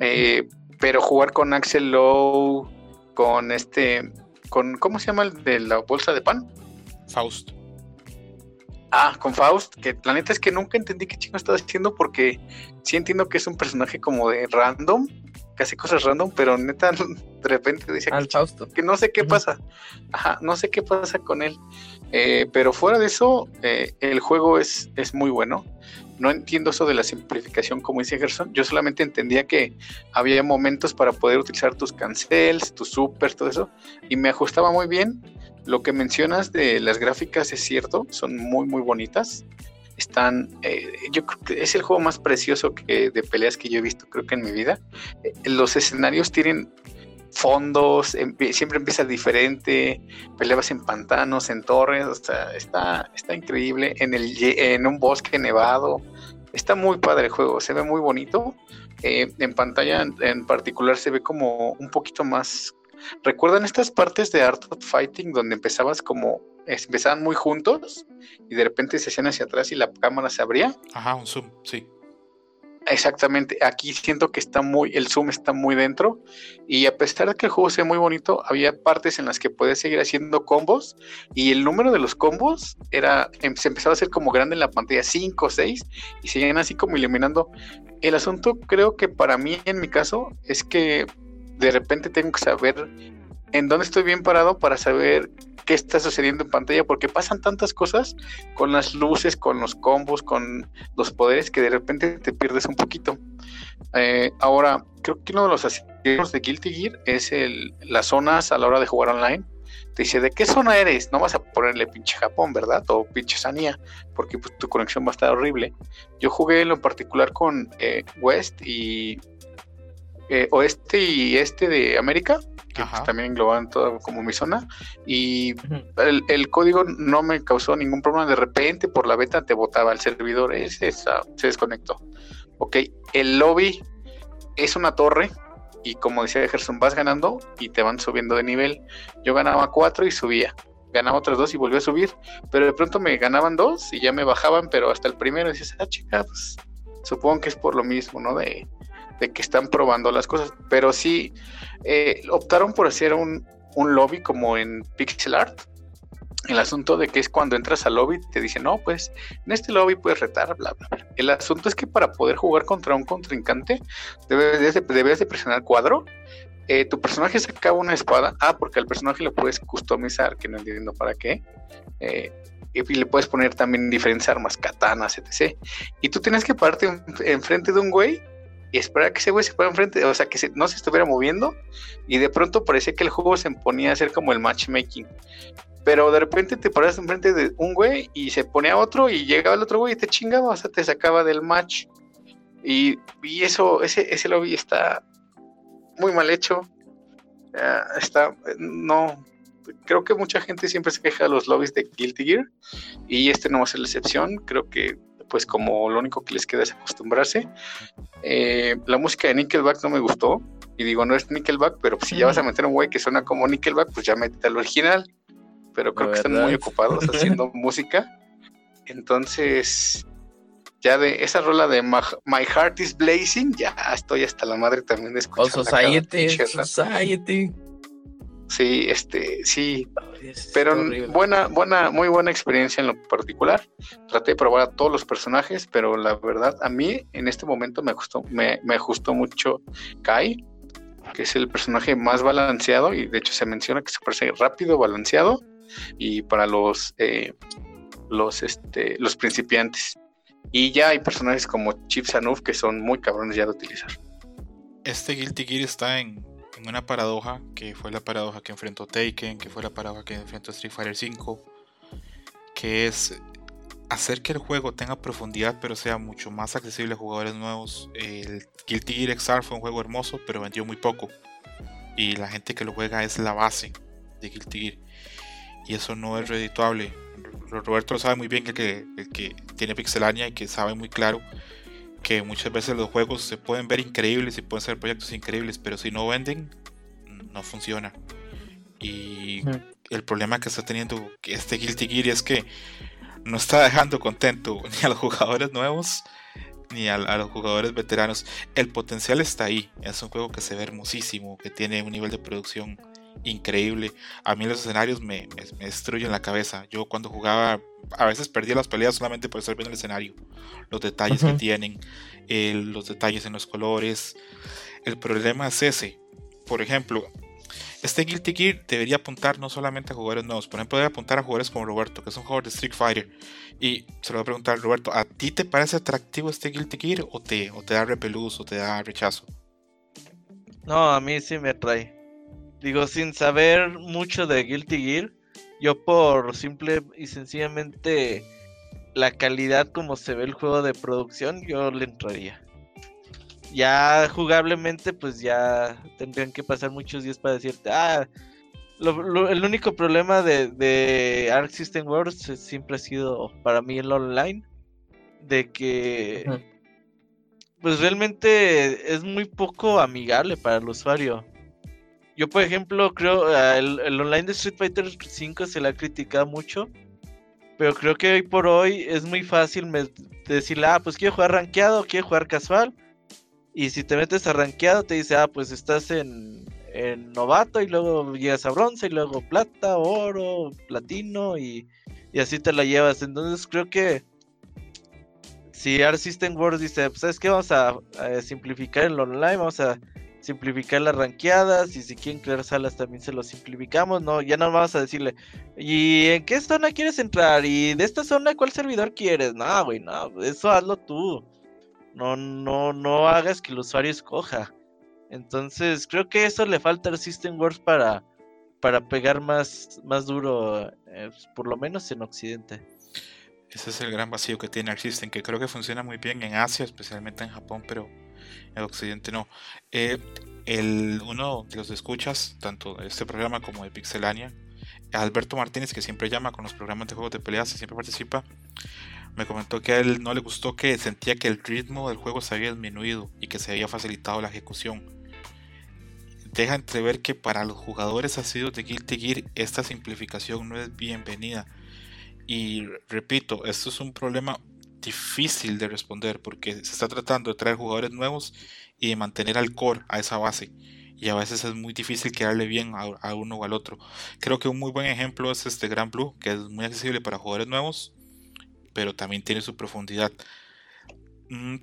Eh, pero jugar con Axel Lowe, con este, con, ¿cómo se llama el de la bolsa de pan? Faust. Ah, con Faust, que la neta es que nunca entendí qué chingo estaba haciendo porque sí entiendo que es un personaje como de random, que hace cosas random, pero neta [laughs] de repente dice Al Fausto. que no sé qué pasa. Ajá, no sé qué pasa con él. Eh, pero fuera de eso, eh, el juego es, es muy bueno. No entiendo eso de la simplificación, como dice Gerson. Yo solamente entendía que había momentos para poder utilizar tus cancels, tus super, todo eso, y me ajustaba muy bien lo que mencionas de las gráficas es cierto, son muy, muy bonitas. Están, eh, yo creo que es el juego más precioso que, de peleas que yo he visto, creo que en mi vida. Eh, los escenarios tienen fondos, siempre empieza diferente, peleas en pantanos, en torres, o sea, está, está increíble, en, el, en un bosque nevado, está muy padre el juego, se ve muy bonito, eh, en pantalla en, particular se ve como un poquito más ¿Recuerdan estas partes de Art of Fighting donde empezabas como, empezaban muy juntos y de repente se hacían hacia atrás y la cámara se abría? Ajá, un zoom, sí. Exactamente, aquí siento que está muy, el zoom está muy dentro y a pesar de que el juego sea muy bonito, había partes en las que podías seguir haciendo combos y el número de los combos era, em, se empezaba a hacer como grande en la pantalla, 5 o 6 y seguían así como iluminando. El asunto creo que para mí en mi caso es que de repente tengo que saber en dónde estoy bien parado para saber qué está sucediendo en pantalla, porque pasan tantas cosas con las luces, con los combos, con los poderes, que de repente te pierdes un poquito. Eh, ahora, creo que uno de los aciertos de Guilty Gear es el, las zonas a la hora de jugar online. Te dice, ¿de qué zona eres? No vas a ponerle pinche Japón, ¿verdad? O pinche Sanía, porque pues, tu conexión va a estar horrible. Yo jugué en lo particular con eh, West y eh, oeste y este de América, que pues, también engloban todo como mi zona, y el, código no me causó ningún problema. De repente, por la beta te botaba el servidor, ese se desconectó. Ok, el lobby es una torre, y como decía Gerson, vas ganando y te van subiendo de nivel. Yo ganaba cuatro y subía. Ganaba otros dos y volvió a subir. Pero de pronto me ganaban dos y ya me bajaban, pero hasta el primero dices, ah, chica, pues supongo que es por lo mismo, ¿no? De, de que están probando las cosas, pero sí eh, optaron por hacer un, lobby como en pixel art. El asunto de que es cuando entras al lobby te dicen, no, pues en este lobby puedes retar, bla, bla. El asunto es que para poder jugar contra un contrincante debes de, de presionar cuadro. Eh, tu personaje saca una espada. Ah, porque al personaje lo puedes customizar, que no entiendo para qué. Eh, y le puedes poner también diferentes armas, katanas, etc. Y tú tienes que pararte enfrente de un güey y esperar a que ese güey se fuera enfrente, o sea, que no se estuviera moviendo y de pronto parecía que el juego se ponía a hacer como el matchmaking. Pero de repente te paras enfrente de un güey y se ponía otro y llegaba el otro güey y te chingaba, o sea, te sacaba del match. Y, y eso, ese, ese lobby está muy mal hecho. Está, no, creo que mucha gente siempre se queja de los lobbies de Guilty Gear y este no va a ser la excepción. Creo que pues como lo único que les queda es acostumbrarse. Eh, la música de Nickelback no me gustó. Y digo, no es Nickelback, pero si ya vas a meter un güey que suena como Nickelback, pues ya mete al original. Pero creo que están muy ocupados [laughs] haciendo música. Entonces, ya de esa rola de My, Heart is Blazing, ya estoy hasta la madre también de escuchar. Oh, Society, Society. Sí, este, sí. Pero buena, buena, muy buena experiencia en lo particular. Traté de probar a todos los personajes, pero la verdad, a mí en este momento me gustó, me, me gustó mucho Kai, que es el personaje más balanceado, y de hecho se menciona que se parece rápido, balanceado, y para los eh, los este los principiantes. Y ya hay personajes como Chip Sanuf que son muy cabrones ya de utilizar. Este Guilty Gear está en una paradoja que fue la paradoja que enfrentó Taken, que fue la paradoja que enfrentó Street Fighter V, que es hacer que el juego tenga profundidad pero sea mucho más accesible a jugadores nuevos. El Guilty Gear XR fue un juego hermoso pero vendió muy poco y la gente que lo juega es la base de Guilty Gear y eso no es redituable. Roberto lo sabe muy bien que, que, que tiene pixelania y que sabe muy claro que muchas veces los juegos se pueden ver increíbles y pueden ser proyectos increíbles, pero si no venden, no funciona. Y el problema que está teniendo este Guilty Gear es que no está dejando contento [laughs] ni a los jugadores nuevos ni a, los jugadores veteranos. El potencial está ahí. Es un juego que se ve hermosísimo, que tiene un nivel de producción increíble. A mí los escenarios me, me destruyen la cabeza. Yo cuando jugaba a veces perdía las peleas solamente por estar viendo el escenario, los detalles que tienen, los detalles en los colores. El problema es ese. Por ejemplo, este Guilty Gear debería apuntar no solamente a jugadores nuevos, por ejemplo, debe apuntar a jugadores como Roberto, que es un jugador de Street Fighter. Y se lo voy a preguntar, Roberto, ¿a ti te parece atractivo este Guilty Gear o te, o te da repelús o te da rechazo? No, a mí sí me atrae. Digo, sin saber mucho de Guilty Gear, yo por simple y sencillamente la calidad como se ve el juego de producción, yo le entraría. Ya jugablemente, pues ya tendrían que pasar muchos días para decirte, ah, el único problema de, de Arc System Wars siempre ha sido para mí el online, de que pues realmente es muy poco amigable para el usuario. Yo, por ejemplo, creo uh, el, online de Street Fighter V se le ha criticado mucho. Pero creo que hoy por hoy es muy fácil decirle, ah, pues quiero jugar rankeado, quiero jugar casual. Y si te metes a rankeado, te dice, ah, pues estás en, en novato y luego llegas a bronce y luego plata, oro, platino y, y así te la llevas. Entonces creo que si Art System Wars dice, pues sabes que vamos a, simplificar el online, vamos a simplificar las ranqueadas y si quieren crear salas también se lo simplificamos, no, ya no vamos a decirle, ¿y en qué zona quieres entrar? ¿Y de esta zona cuál servidor quieres? No, güey, no, eso hazlo tú. No, no, no hagas que el usuario escoja. Entonces, creo que eso le falta al System Wars para, para pegar más, más duro, eh, por lo menos en Occidente. Ese es el gran vacío que tiene el System, que creo que funciona muy bien en Asia, especialmente en Japón, pero en Occidente no. Eh, el, uno de los escuchas, tanto de este programa como de Pixelania, Alberto Martínez, que siempre llama con los programas de juegos de peleas y siempre participa, me comentó que a él no le gustó que sentía que el ritmo del juego se había disminuido y que se había facilitado la ejecución. Deja entrever que para los jugadores asiduos de Guilty Gear esta simplificación no es bienvenida. Y repito, esto es un problema difícil de responder porque se está tratando de traer jugadores nuevos y de mantener al core a esa base. Y a veces es muy difícil quedarle bien a, uno o al otro. Creo que un muy buen ejemplo es este Gran Blue, que es muy accesible para jugadores nuevos, pero también tiene su profundidad. Mm,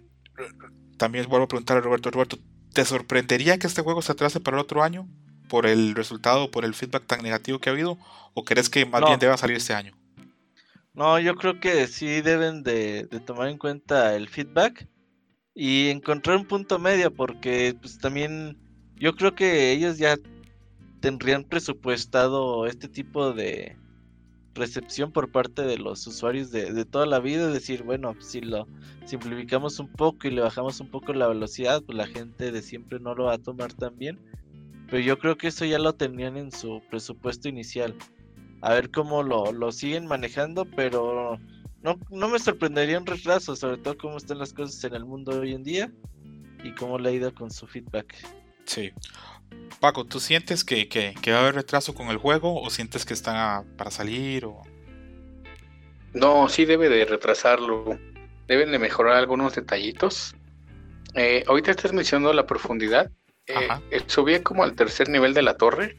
también vuelvo a preguntar a Roberto, Roberto, ¿te sorprendería que este juego se atrase para el otro año? ¿Por el resultado, por el feedback tan negativo que ha habido? ¿O crees que más bien deba salir este año? No, yo creo que sí deben de, tomar en cuenta el feedback y encontrar un punto medio porque pues también yo creo que ellos ya tendrían presupuestado este tipo de recepción por parte de los usuarios de, toda la vida, es decir, bueno, si lo simplificamos un poco y le bajamos un poco la velocidad, pues la gente de siempre no lo va a tomar tan bien. Pero yo creo que eso ya lo tenían en su presupuesto inicial. A ver cómo lo, lo siguen manejando, pero no, no me sorprendería un retraso, sobre todo cómo están las cosas en el mundo hoy en día y cómo le ha ido con su feedback. Sí. Paco, ¿tú sientes que, que, va a haber retraso con el juego o sientes que está para salir? O... No, sí debe de retrasarlo. Deben de mejorar algunos detallitos. Eh, ahorita estás mencionando la profundidad. Eh, eh, subía como al tercer nivel de la torre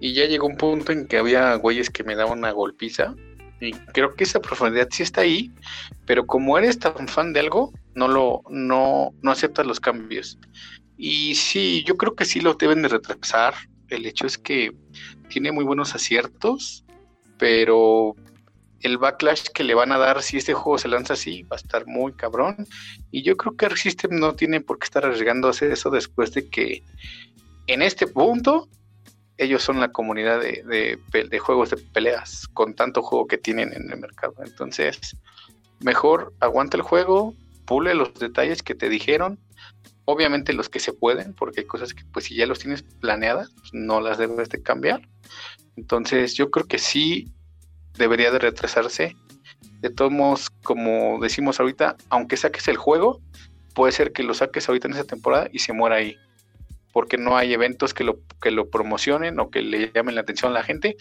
y ya llegó un punto en que había güeyes que me daban una golpiza. Y creo que esa profundidad sí está ahí, pero como eres tan fan de algo, no lo no, no aceptas los cambios. Y sí, yo creo que sí lo deben de retrasar. El hecho es que tiene muy buenos aciertos, pero el backlash que le van a dar si este juego se lanza así va a estar muy cabrón. Y yo creo que Arc System no tiene por qué estar arriesgando hacer eso después de que en este punto ellos son la comunidad de, de, juegos de peleas con tanto juego que tienen en el mercado. Entonces, mejor aguanta el juego, pule los detalles que te dijeron Obviamente los que se pueden, porque hay cosas que pues si ya los tienes planeadas, pues, no las debes de cambiar. Entonces yo creo que sí debería de retrasarse. De todos modos, como decimos ahorita, aunque saques el juego, puede ser que lo saques ahorita en esa temporada y se muera ahí. Porque no hay eventos que lo, que lo promocionen o que le llamen la atención a la gente.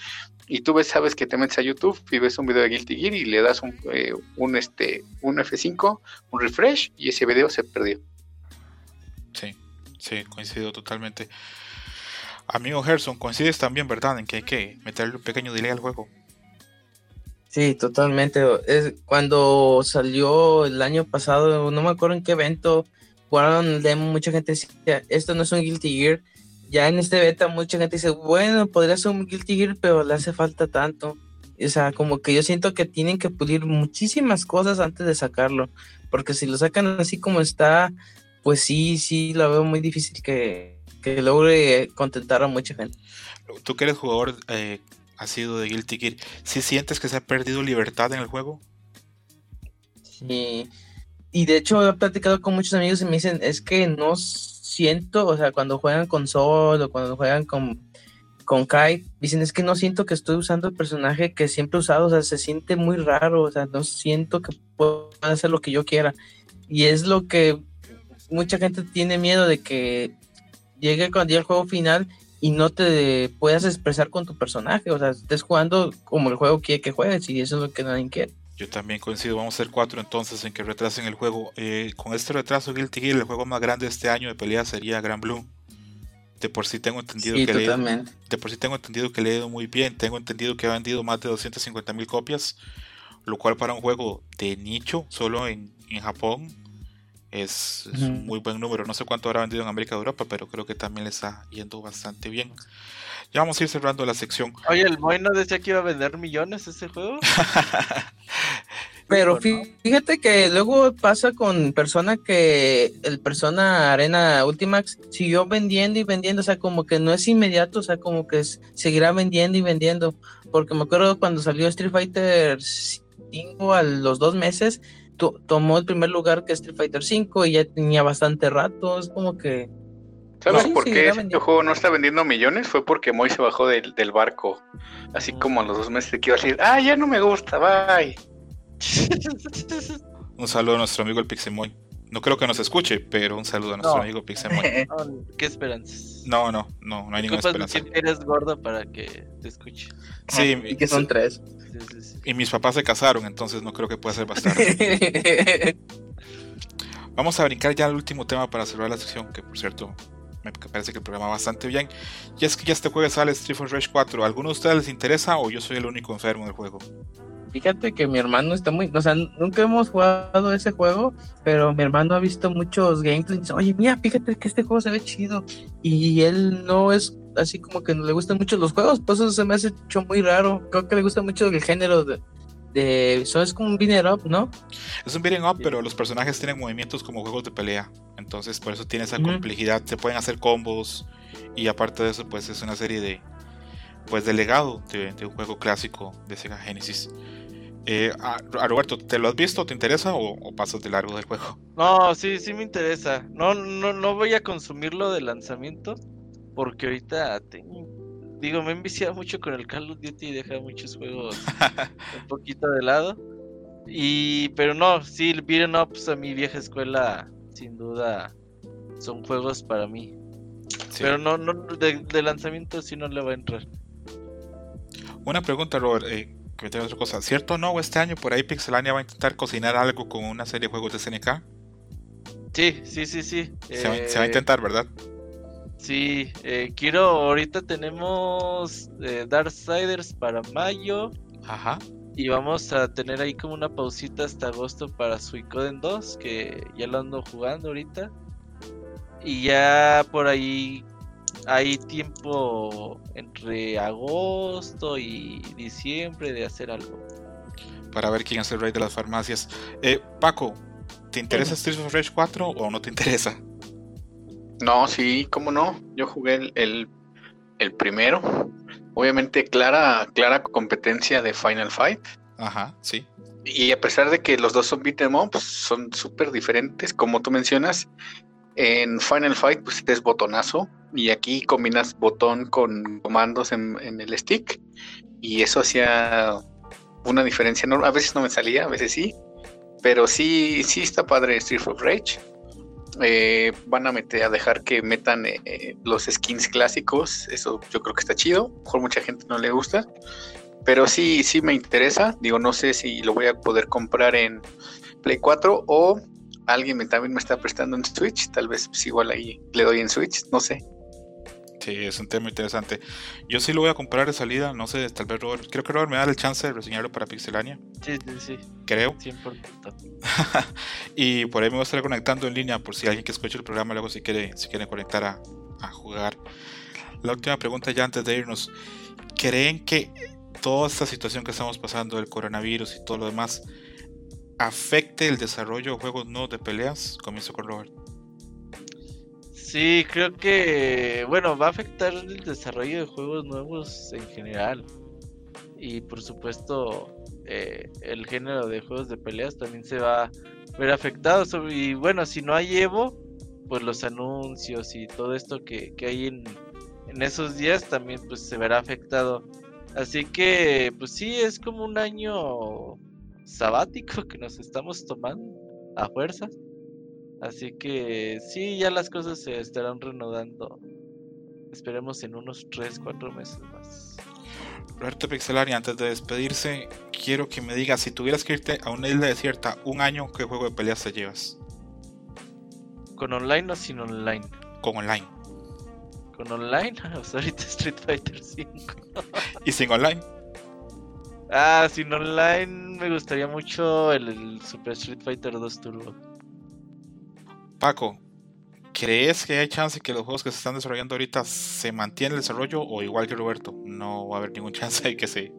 Y tú ves, sabes que te metes a YouTube y ves un video de Guilty Gear y le das un, eh, un, este, un F5, un refresh y ese video se perdió. Sí, sí, coincido totalmente. Amigo Gerson, coincides también, ¿verdad? En que hay que meterle un pequeño delay al juego. Sí, totalmente. Es, cuando salió el año pasado, no me acuerdo en qué evento, jugaron el demo, mucha gente decía, esto no es un Guilty Gear. Ya en este beta mucha gente dice, bueno, podría ser un Guilty Gear, pero le hace falta tanto. O sea, como que yo siento que tienen que pulir muchísimas cosas antes de sacarlo. Porque si lo sacan así como está, pues sí, sí, la veo muy difícil que, logre contentar a mucha gente. Tú que eres jugador eh, ha sido de Guilty Gear, ¿sí sientes que se ha perdido libertad en el juego? Sí, y de hecho he platicado con muchos amigos y me dicen, es que no siento, o sea, cuando juegan con Sol o cuando juegan con, con Kai, dicen, es que no siento que estoy usando el personaje que siempre he usado, o sea, se siente muy raro, o sea, no siento que pueda hacer lo que yo quiera. Y es lo que mucha gente tiene miedo de que llegue cuando el juego final y no te puedas expresar con tu personaje, o sea, estés jugando como el juego quiere que juegues y eso es lo que nadie quiere. Yo también coincido, vamos a ser cuatro entonces en que retrasen el juego. Eh, con este retraso Guilty Gear, el juego más grande de este año de pelea sería Gran Blue. De por sí tengo entendido que le, de por sí tengo entendido que le ha ido muy bien, tengo entendido que ha vendido más de 250 mil copias, lo cual para un juego de nicho, solo en, en Japón, es, un muy buen número. No sé cuánto habrá vendido en América de Europa, pero creo que también le está yendo bastante bien. Ya vamos a ir cerrando la sección. Oye, el Moy no decía que iba a vender millones ese juego. [laughs] pero fíjate que luego pasa con Persona que el Persona Arena Ultimax siguió vendiendo y vendiendo, o sea, como que no es inmediato, o sea, como que seguirá vendiendo y vendiendo. Porque me acuerdo cuando salió Street Fighter 5 a los dos meses, tomó el primer lugar que Street Fighter 5 y ya tenía bastante rato, es como que... ¿Sabes por qué este juego no está vendiendo millones? Fue porque Moy se bajó del, barco, así ah. como a los dos meses que iba a decir, ah, ya no me gusta, bye. un saludo a nuestro amigo el Pixemoy. No creo que nos escuche, pero un saludo a nuestro amigo Pixemoy. [laughs] ¿Qué esperanzas? No, no, no, no hay ninguna esperanza. eres gordo para que te escuche. Sí, y que son tres. Y mis papás se casaron, entonces no creo que pueda ser bastante. [laughs] Vamos a brincar ya al último tema para cerrar la sección, que por cierto me parece que el programa va bastante bien. Y es que ya este jueves sale Street Fighter Rage 4. ¿Alguno de ustedes les interesa o yo soy el único enfermo del juego? Fíjate que mi hermano está muy, o sea, nunca hemos jugado ese juego, pero mi hermano ha visto muchos gameplays. Oye, mira, fíjate que este juego se ve chido. Y él no es así como que no le gustan mucho los juegos, pues eso se me hace hecho muy raro. Creo que le gusta mucho el género de, de eso es como un beat'em up, ¿no? Es un beat'em up, pero los personajes tienen movimientos como juegos de pelea. Entonces, por eso tiene esa complejidad. Se pueden hacer combos. Y aparte de eso, pues es una serie de. Pues de legado de, de un juego clásico de Sega Genesis. Eh, a, a Roberto, ¿te lo has visto? ¿Te interesa o, o pasas de largo del juego? No, sí, sí me interesa. No, no, no voy a consumirlo de lanzamiento. Porque ahorita tengo. Digo, me he enviciado mucho con el Call of Duty y deja muchos juegos [laughs] un poquito de lado. Y, pero no, sí, el beat'em ups a mi vieja escuela, sin duda, son juegos para mí. Sí. Pero no, no, de, de lanzamiento sí no le va a entrar. Una pregunta, Robert, eh, que me trae otra cosa. ¿Cierto o no? Este año por ahí Pixelania va a intentar cocinar algo con una serie de juegos de SNK. Sí, sí, sí, sí. Se, va, se va a Eh, intentar, ¿verdad? Sí, eh, quiero, ahorita tenemos eh, Darksiders para mayo Ajá. y vamos a tener ahí como una pausita hasta agosto para Suicoden 2, que ya lo ando jugando ahorita. Y ya por ahí hay tiempo entre agosto y diciembre de hacer algo. Para ver quién es el rey de las farmacias. Eh, Paco, ¿te interesa Streets of Rage 4 o no te interesa? No, sí, cómo no. Yo jugué el, el, el primero. Obviamente clara, clara competencia de Final Fight. Ajá, sí. Y a pesar de que los dos son beat'em ups, son súper diferentes, como tú mencionas. En Final Fight, pues es botonazo. Y aquí combinas botón con comandos en, en el stick. Y eso hacía una diferencia enorme. A veces no me salía, a veces sí. Pero sí, sí está padre Street of Rage. Eh, van a meter, a dejar que metan eh, los skins clásicos. Eso yo creo que está chido. Mejor mucha gente no le gusta. Pero sí, sí me interesa. Digo, no sé si lo voy a poder comprar en Play 4 o alguien me, también me está prestando en Switch. Tal vez pues, igual ahí le doy en Switch. No sé. Sí, es un tema interesante. Yo sí lo voy a comprar de salida, no sé, tal vez Robert. Creo que Robert me da el chance de reseñarlo para Pixelania, Sí, sí, sí, creo. 100%. [laughs] y por ahí me voy a estar conectando en línea por si alguien que escuche el programa luego si quiere, si quiere conectar a, a jugar. La última pregunta ya antes de irnos. ¿Creen que toda esta situación que estamos pasando del coronavirus y todo lo demás afecte el desarrollo de juegos nuevos de peleas? Comienzo con Robert. Sí, creo que, bueno, va a afectar el desarrollo de juegos nuevos en general. Y por supuesto, eh, el género de juegos de peleas también se va a ver afectado. Y bueno, si no hay Evo, pues los anuncios y todo esto que, que hay en, en esos días también pues se verá afectado. Así que, pues sí, es como un año sabático [laughs] que nos estamos tomando a fuerzas. Así que sí, ya las cosas se estarán reanudando. Esperemos en unos 3, 4 meses más. Roberto Pixelania, antes de despedirse, quiero que me digas si tuvieras que irte a una isla desierta un año, ¿qué juego de peleas te llevas? ¿Con online o sin online? Con online. Con online, [laughs] pues ahorita Street Fighter 5. [laughs] Y sin online. Ah, sin online me gustaría mucho el, el Super Street Fighter 2 Turbo. Paco, ¿crees que hay chance que los juegos que se están desarrollando ahorita se mantiene el desarrollo o igual que Roberto? No va a haber ningún [laughs] chance de que se,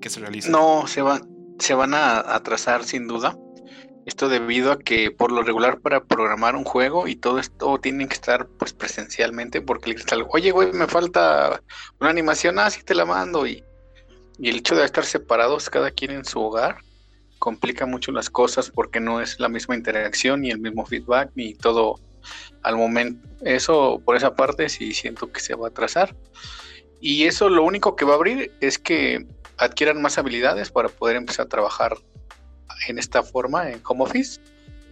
que se realice. No, se van, se van a atrasar sin duda. Esto debido a que por lo regular para programar un juego y todo esto tienen que estar pues presencialmente porque le tal, oye güey, me falta una animación, así te la mando y, y el hecho de estar separados cada quien en su hogar complica mucho las cosas porque no es la misma interacción ni el mismo feedback ni todo al momento. Eso por esa parte sí siento que se va a atrasar. Y eso lo único que va a abrir es que adquieran más habilidades para poder empezar a trabajar en esta forma en home office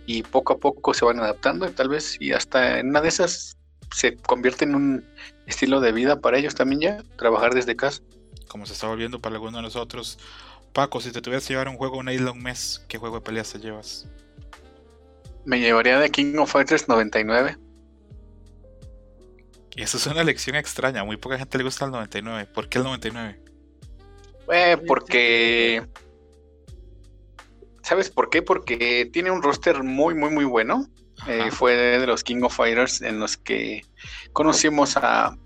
y poco a poco se van adaptando y tal vez y hasta en una de esas se convierte en un estilo de vida para ellos también ya trabajar desde casa. Como se está volviendo para algunos de nosotros. Paco, si te tuvieras que llevar un juego a una isla un mes, ¿qué juego de peleas te llevas? Me llevaría de King of Fighters 99. Y eso es una elección extraña, muy poca gente le gusta el 99. ¿Por qué el 99? Eh, porque ¿Sabes por qué? Porque tiene un roster muy, muy, muy bueno. Eh, fue de los King of Fighters en los que conocimos a,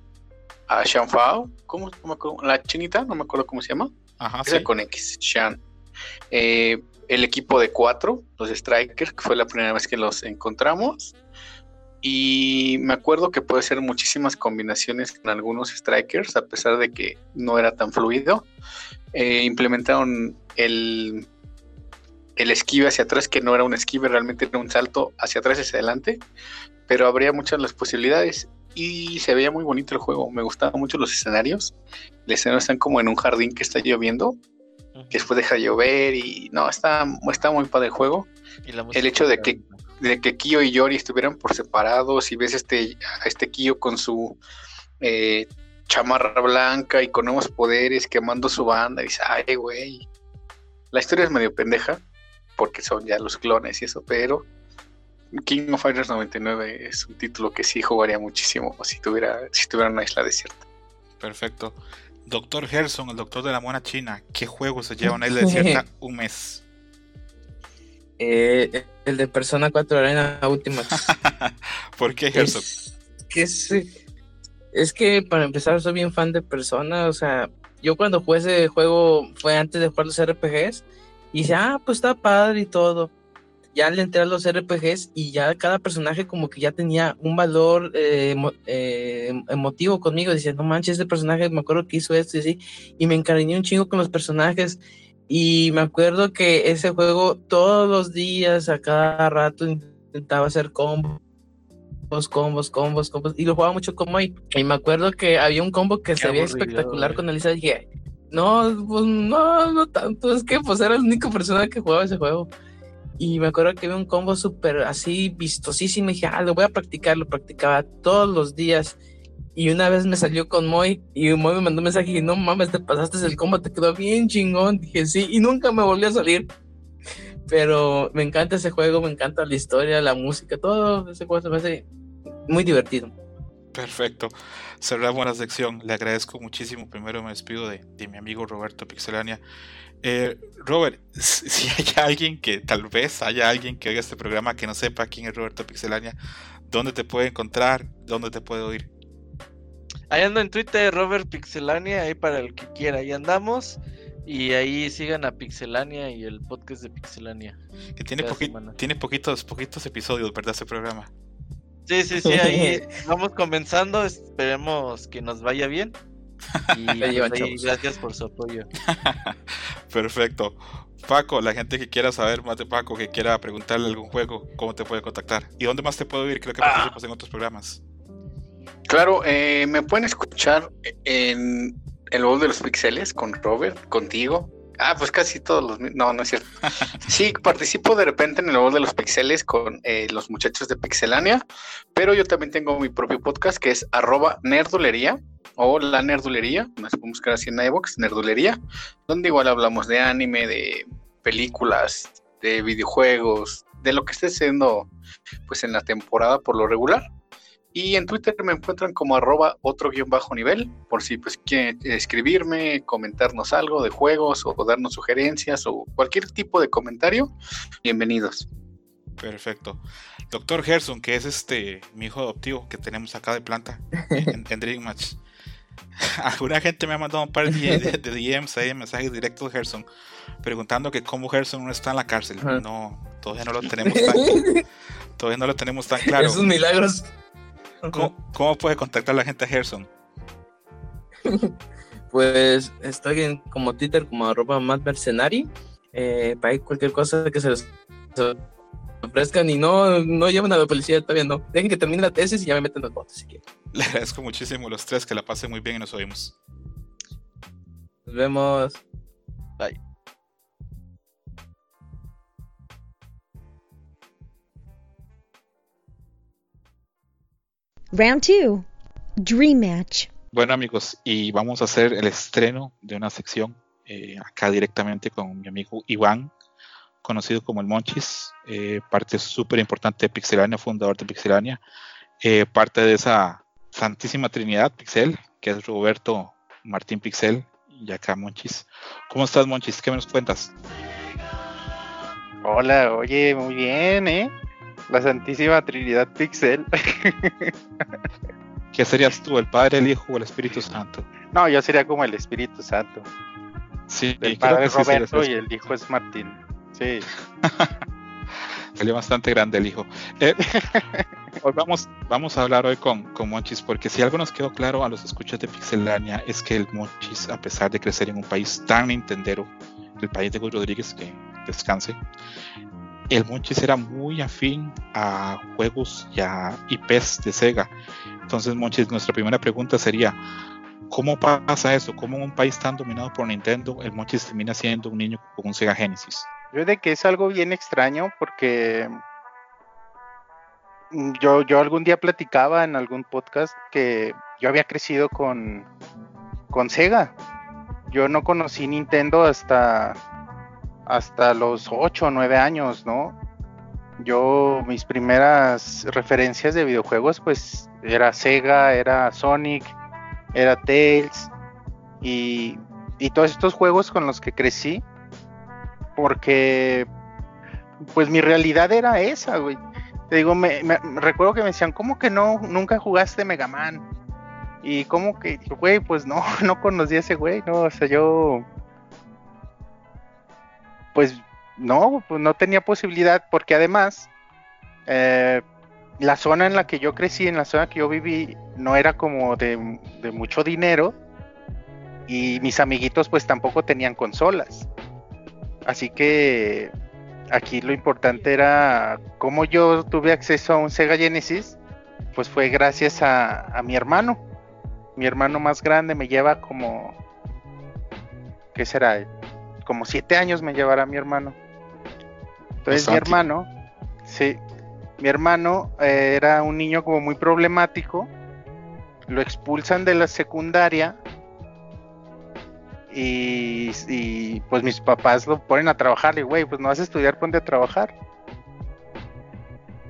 a Shan Fao. ¿Cómo? No me acuerdo. La chinita, no me acuerdo cómo se llama. Ajá, sí. con X, eh, el equipo de cuatro, los Strikers, que fue la primera vez que los encontramos. Y me acuerdo que puede ser muchísimas combinaciones con algunos Strikers, a pesar de que no era tan fluido. Eh, implementaron el, el esquive hacia atrás, que no era un esquive, realmente era un salto hacia atrás y hacia adelante. Pero habría muchas las posibilidades y se veía muy bonito el juego. Me gustaban mucho los escenarios. Escenarios están como en un jardín que está lloviendo, que después deja de llover y no, está, está muy padre el juego. el hecho de que, de que Kyo y Yori estuvieran por separados y ves este, a este Kyo con su eh, chamarra blanca y con nuevos poderes quemando su banda y dices, ay, güey. La historia es medio pendeja porque son ya los clones y eso, pero King of Fighters 99 es un título que sí jugaría muchísimo si tuviera, si tuviera una isla desierta. Perfecto. Doctor Gerson, el doctor de la mona china, ¿qué juego se lleva una isla desierta [laughs] un mes? Eh, el de Persona 4 Arena Última. [laughs] ¿Por qué Gerson? Es, es, que para empezar soy bien fan de Persona, o sea, yo cuando jugué ese juego fue antes de jugar los RPGs y dije, ah, pues está padre y todo ya le entré a los RPGs y ya cada personaje como que ya tenía un valor eh, eh, emotivo conmigo, diciendo, no manches, este personaje me acuerdo que hizo esto y así, y me encariñé un chingo con los personajes. Y me acuerdo que ese juego todos los días, a cada rato, intentaba hacer combos, combos, combos, combos, y lo jugaba mucho como. Y me acuerdo que había un combo que se veía espectacular con Elisa. Dije, no, pues no, no tanto, es que pues era la única persona que jugaba ese juego. Y me acuerdo que había un combo súper así vistosísimo. Y dije, ah, lo voy a practicar. Lo practicaba todos los días. Y una vez me salió con Moy. Y Moy me mandó un mensaje. Y no mames, te pasaste el combo. Te quedó bien chingón. Dije, sí. Y nunca me volvió a salir. Pero me encanta ese juego. Me encanta la historia, la música. Todo ese juego se me hace muy divertido. Perfecto. Cerramos la sección. Le agradezco muchísimo. Primero me despido de, de mi amigo Roberto Pixelania. Eh, Robert, [laughs] si hay alguien que tal vez haya alguien que oiga este programa que no sepa quién es Roberto Pixelania, ¿dónde te puede encontrar? ¿Dónde te puede oír? Ahí ando en Twitter, Robert Pixelania, ahí para el que quiera, ahí andamos. Y ahí sigan a Pixelania y el podcast de Pixelania. Que tiene, tiene poquitos, poquitos episodios, ¿verdad? Ese programa. Sí, sí, sí, ahí [laughs] vamos comenzando, esperemos que nos vaya bien. Y [laughs] gracias por su apoyo. [laughs] Perfecto. Paco, la gente que quiera saber más de Paco, que quiera preguntarle algún juego, ¿cómo te puede contactar? ¿Y dónde más te puedo ir? Creo que participas en otros programas. Claro, eh, me pueden escuchar en el voz de los pixeles con Robert, contigo, Ah, pues casi todos los. No, no es cierto. [laughs] Sí, participo de repente en el voz de los pixeles con eh, los muchachos de Pixelania, pero yo también tengo mi propio podcast que es arroba nerdulería o la nerdulería, nos podemos buscar así en iVox, nerdulería, donde igual hablamos de anime, de películas, de videojuegos, de lo que esté siendo pues en la temporada por lo regular. Y en Twitter me encuentran como arroba otro guion bajo nivel, por si pues quieren escribirme, comentarnos algo de juegos o darnos sugerencias o cualquier tipo de comentario, bienvenidos. Perfecto. Doctor Gerson, que es este mi hijo adoptivo que tenemos acá de planta en, Dream Match. [laughs] Alguna gente me ha mandado un par de, DMs ahí, mensajes directos de Gerson, preguntando que cómo Gerson no está en la cárcel. No, todavía no lo tenemos tan, [laughs] todavía no lo tenemos tan claro. Esos milagros ¿Cómo, puede contactar la gente a Gerson? [laughs] pues estoy en como Twitter como arroba más mercenari. Eh, para cualquier cosa que se les ofrezcan y no, no lleven a la policía todavía no. Dejen que termine la tesis y ya me meten los botes si quieren. [laughs] Le agradezco muchísimo los tres, que la pasen muy bien y nos oímos. Nos vemos. Bye. Round 2. Dream Match. Bueno amigos, y vamos a hacer el estreno de una sección eh, acá directamente con mi amigo Iván, conocido como el Monchis, eh, parte súper importante de Pixelania, fundador de Pixelania, eh, parte de esa santísima trinidad Pixel, que es Roberto Martín Pixel y acá Monchis. ¿Cómo estás Monchis? ¿Qué me nos cuentas? Hola, oye, muy bien, ¿eh? La Santísima Trinidad Pixel. ¿Qué serías tú, el Padre, el Hijo o el Espíritu Santo? No, yo sería como el Espíritu Santo. Sí, El padre sí, Roberto sí, y el hijo es Martín. Sí. [laughs] Salió bastante grande el hijo. Eh, [laughs] hoy vamos, vamos a hablar hoy con, con Monchis, porque si algo nos quedó claro a los escuchas de Pixelania es que el Monchis, a pesar de crecer en un país tan nintendero, el país de Rodríguez, que descanse, el Monchis era muy afín a juegos y a IPs de Sega. Entonces, Monchis, nuestra primera pregunta sería, ¿cómo pasa eso? ¿Cómo en un país tan dominado por Nintendo, el Monchis termina siendo un niño con un Sega Genesis? Yo de que es algo bien extraño porque mm, yo, yo algún día platicaba en algún podcast que yo había crecido con, con Sega. Yo no conocí Nintendo hasta, hasta los 8 o 9 años, ¿no? Yo, mis primeras referencias de videojuegos, pues era Sega, era Sonic, era Tails y, y todos estos juegos con los que crecí porque pues mi realidad era esa, güey. Te digo, me, me- recuerdo que me decían, ¿cómo que no, nunca jugaste Mega Man? Y como que, güey, pues no, [laughs] no conocí a ese güey, no, o sea, yo, pues no, pues no tenía posibilidad, porque además, eh, la zona en la que yo crecí, en la zona que yo viví, no era como de, mucho dinero, y mis amiguitos pues tampoco tenían consolas. Así que aquí lo importante era cómo yo tuve acceso a un Sega Genesis, pues fue gracias a mi hermano. Mi hermano más grande me lleva como, ¿qué será? Como siete años me llevará mi hermano. Entonces mi hermano, sí, mi hermano eh, era un niño como muy problemático. Lo expulsan de la secundaria y, y, pues mis papás lo ponen a trabajar y güey, pues no vas a estudiar, ponte a trabajar.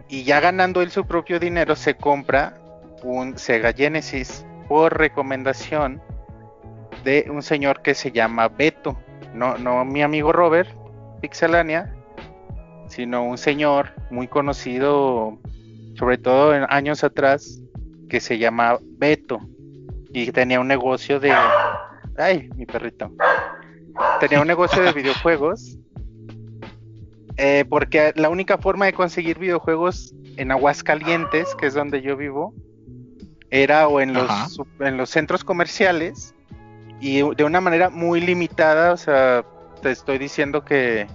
Y ya ganando él su propio dinero se compra un Sega Genesis por recomendación de un señor que se llama Beto, no, no mi amigo Robert, Pixelania, sino un señor muy conocido, sobre todo en años atrás, que se llama Beto y tenía un negocio de Ay, mi perrito. Tenía un negocio de [laughs] videojuegos. eh, porque la única forma de conseguir videojuegos en Aguascalientes, que es donde yo vivo, era o en los, Ajá. en los centros comerciales y de una manera muy limitada. O sea, te estoy diciendo que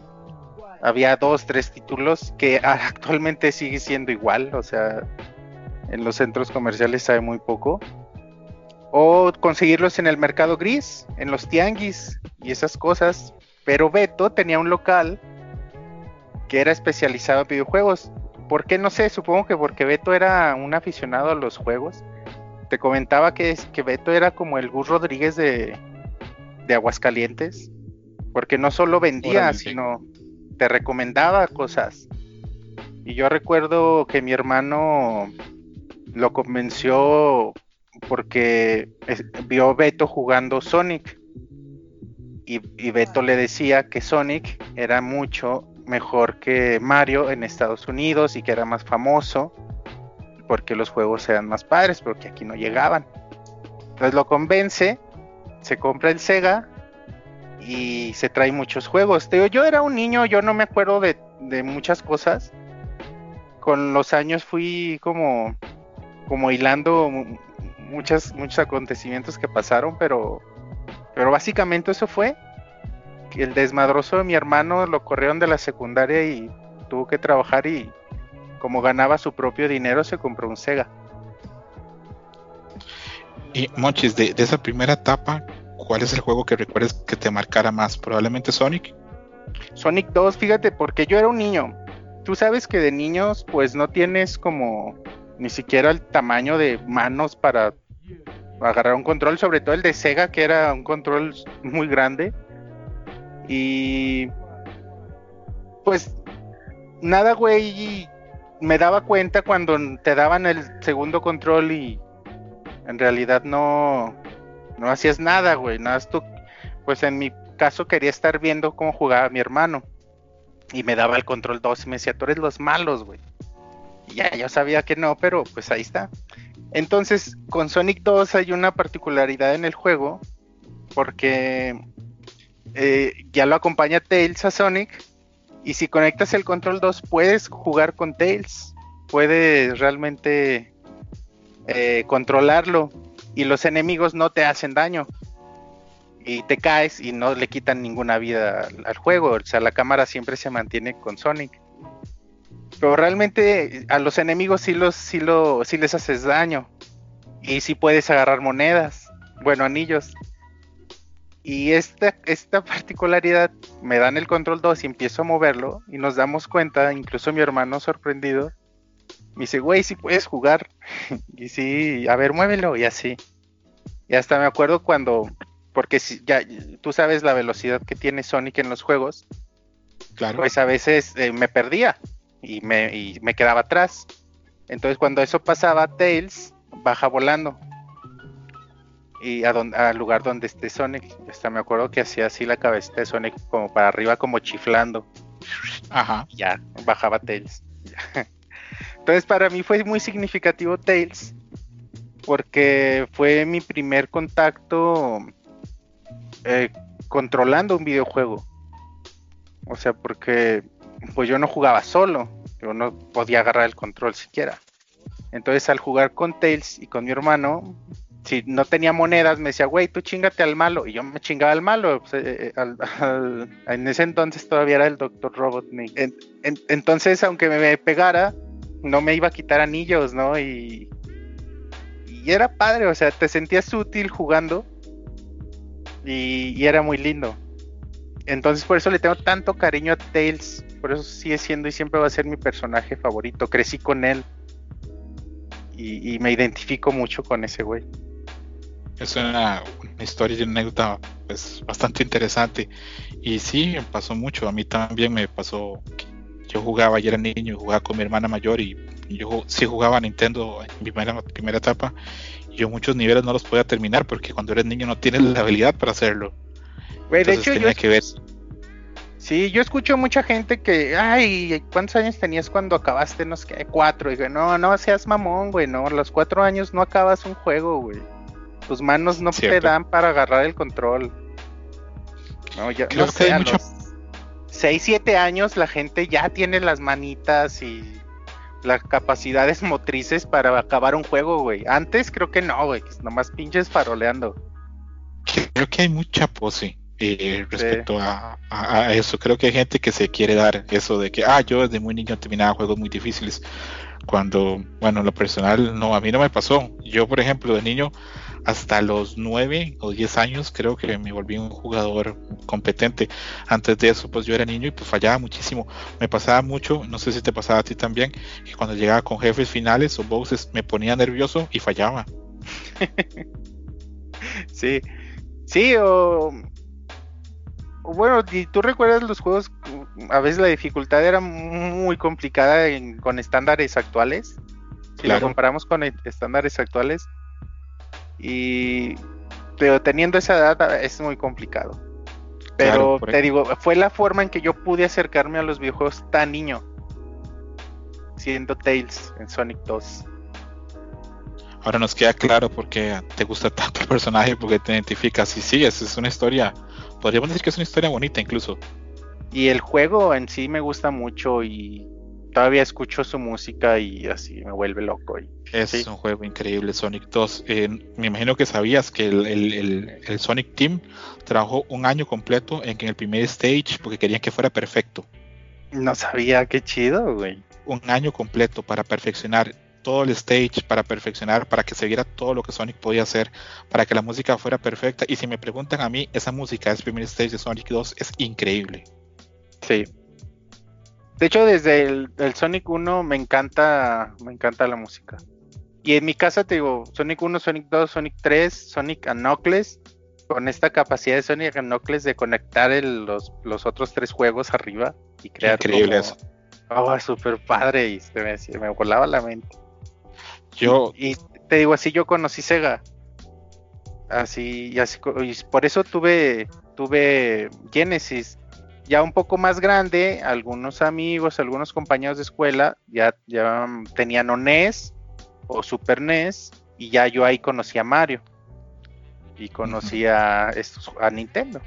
había dos, tres títulos que [laughs] actualmente sigue siendo igual. O sea, en los centros comerciales sabe muy poco o conseguirlos en el mercado gris, en los tianguis y esas cosas. Pero Beto tenía un local que era especializado en videojuegos. ¿Por qué? No sé, supongo que porque Beto era un aficionado a los juegos. Te comentaba que, es- que Beto era como el Gus Rodríguez de, de Aguascalientes. Porque no solo vendía, Órale. sino te recomendaba cosas. Y yo recuerdo que mi hermano lo convenció porque es- vio Beto jugando Sonic y, y Beto le decía que Sonic era mucho mejor que Mario en Estados Unidos y que era más famoso porque los juegos eran más padres, pero que aquí no llegaban. Entonces lo convence, se compra el Sega y se trae muchos juegos. Yo era un niño, yo no me acuerdo de, muchas cosas. Con los años fui como, como hilando mu- muchas, muchos acontecimientos que pasaron, pero, pero básicamente eso fue. El desmadroso de mi hermano lo corrieron de la secundaria y tuvo que trabajar y como ganaba su propio dinero se compró un Sega. Y Monchis, de, de esa primera etapa, ¿cuál es el juego que recuerdes que te marcara más? Probablemente Sonic. Sonic 2, fíjate, porque yo era un niño. Tú sabes que de niños pues no tienes como ni siquiera el tamaño de manos para agarrar un control, sobre todo el de Sega que era un control muy grande. Y pues nada, güey, me daba cuenta cuando te daban el segundo control y en realidad no no hacías nada, güey, nada pues en mi caso quería estar viendo cómo jugaba mi hermano. Y me daba el control 2 y me decía, tú eres los malos, güey. Y ya yo sabía que no, pero pues ahí está. Entonces, con Sonic 2 hay una particularidad en el juego, porque eh, ya lo acompaña Tails a Sonic. Y si conectas el control 2, puedes jugar con Tails. Puedes realmente eh, controlarlo. Y los enemigos no te hacen daño. Y te caes y no le quitan ninguna vida al, al juego. O sea, la cámara siempre se mantiene con Sonic. Pero realmente a los enemigos sí, los, sí, lo, sí les haces daño. Y sí puedes agarrar monedas. Bueno, anillos. Y esta, esta particularidad me dan el control 2 y empiezo a moverlo y nos damos cuenta, incluso mi hermano sorprendido, me dice, güey, si puedes jugar. [laughs] y sí, a ver, muévelo y así. Y hasta me acuerdo cuando, porque si, ya tú sabes la velocidad que tiene Sonic en los juegos, Claro. pues a veces eh, me perdía y me, y me quedaba atrás. Entonces cuando eso pasaba, Tails baja volando. Y a don- al lugar donde esté Sonic, hasta me acuerdo que hacía así la cabecita de Sonic como para arriba, como chiflando. Ajá. Ya, bajaba Tails. Entonces para mí fue muy significativo Tails, porque fue mi primer contacto eh, controlando un videojuego. O sea, porque pues yo no jugaba solo, yo no podía agarrar el control siquiera. Entonces al jugar con Tails y con mi hermano, si no tenía monedas, me decía, güey, tú chingate al malo. Y yo me chingaba al malo. pues, eh, eh, en ese entonces todavía era el Dr. Robotnik. En- en- entonces, aunque me pegara, no me iba a quitar anillos, ¿no? Y, era padre, o sea, te sentías útil jugando. Y, y era muy lindo. Entonces por eso le tengo tanto cariño a Tails. Por eso sigue siendo y siempre va a ser mi personaje favorito. Crecí con él. Y, y me identifico mucho con ese güey. Es una, una historia y una anécdota pues bastante interesante. Y sí, me pasó mucho. A mí también me pasó yo jugaba, y era niño, jugaba con mi hermana mayor y yo sí jugaba a Nintendo en mi primera, primera etapa. Y yo muchos niveles no los podía terminar porque cuando eres niño no tienes la habilidad para hacerlo. Güey, de Entonces hecho, yo, tenía que ver. sí, yo escucho mucha gente que, ay, ¿cuántos años tenías cuando acabaste? No sé cuatro. Y digo, no, no seas mamón, güey, no, a los cuatro años no acabas un juego, güey. Tus manos no te Cierto. dan para agarrar el control. No, ya, Creo no que sé, hay a mucha- los 6, 7 años la gente ya tiene las manitas y las capacidades [laughs] motrices para acabar un juego, güey. Antes creo que no, güey, nomás pinches faroleando. Creo que hay mucha pose eh, respecto a, a- a eso. Creo que hay gente que se quiere dar eso de que, ah, yo desde muy niño terminaba juegos muy difíciles. Cuando, bueno, en lo personal, no, a mí no me pasó. Yo, por ejemplo, de niño, hasta los 9 o 10 años, creo que me volví un jugador competente. Antes de eso, pues yo era niño y pues fallaba muchísimo. Me pasaba mucho, no sé si te pasaba a ti también, que cuando llegaba con jefes finales o bosses me ponía nervioso y fallaba. [laughs] Sí. Sí, o. o bueno, y tú recuerdas los juegos, a veces la dificultad era muy complicada en- con estándares actuales. Si Claro. lo comparamos con e- estándares actuales. Y. Pero teniendo esa edad es muy complicado. Pero Claro, te digo, fue la forma en que yo pude acercarme a los videojuegos tan niño. Siendo Tails en Sonic 2. Ahora nos queda claro por qué te gusta tanto el personaje, porque te identificas. Y sí, es, es una historia, podríamos decir que es una historia bonita incluso. Y el juego en sí me gusta mucho y todavía escucho su música y así me vuelve loco. Y, Es Sí. un juego increíble, Sonic 2. Eh, me imagino que sabías que el, el- el- el Sonic Team trabajó un año completo en en el primer stage, porque querían que fuera perfecto. no sabía qué chido, güey. Un año completo para perfeccionar todo el stage, para perfeccionar, para que se viera todo lo que Sonic podía hacer, para que la música fuera perfecta. Y si me preguntan a mí, esa música del primer stage de Sonic 2 es increíble. Sí. De hecho, desde el, el Sonic 1 me encanta, me encanta la música. Y en mi casa te digo, Sonic 1, Sonic 2, Sonic 3, Sonic and Knuckles, con esta capacidad de Sonic and Knuckles de conectar el- los, los otros tres juegos arriba y crear Increíble como- eso. Oh, súper padre y se me, se me volaba la mente. Yo, y, y te digo, así yo conocí Sega. Así, y así, y por eso tuve, tuve Genesis. Ya un poco más grande, algunos amigos, algunos compañeros de escuela ya, ya tenían o NES o Super NES y ya yo ahí conocí a Mario y conocí a, estos, a Nintendo.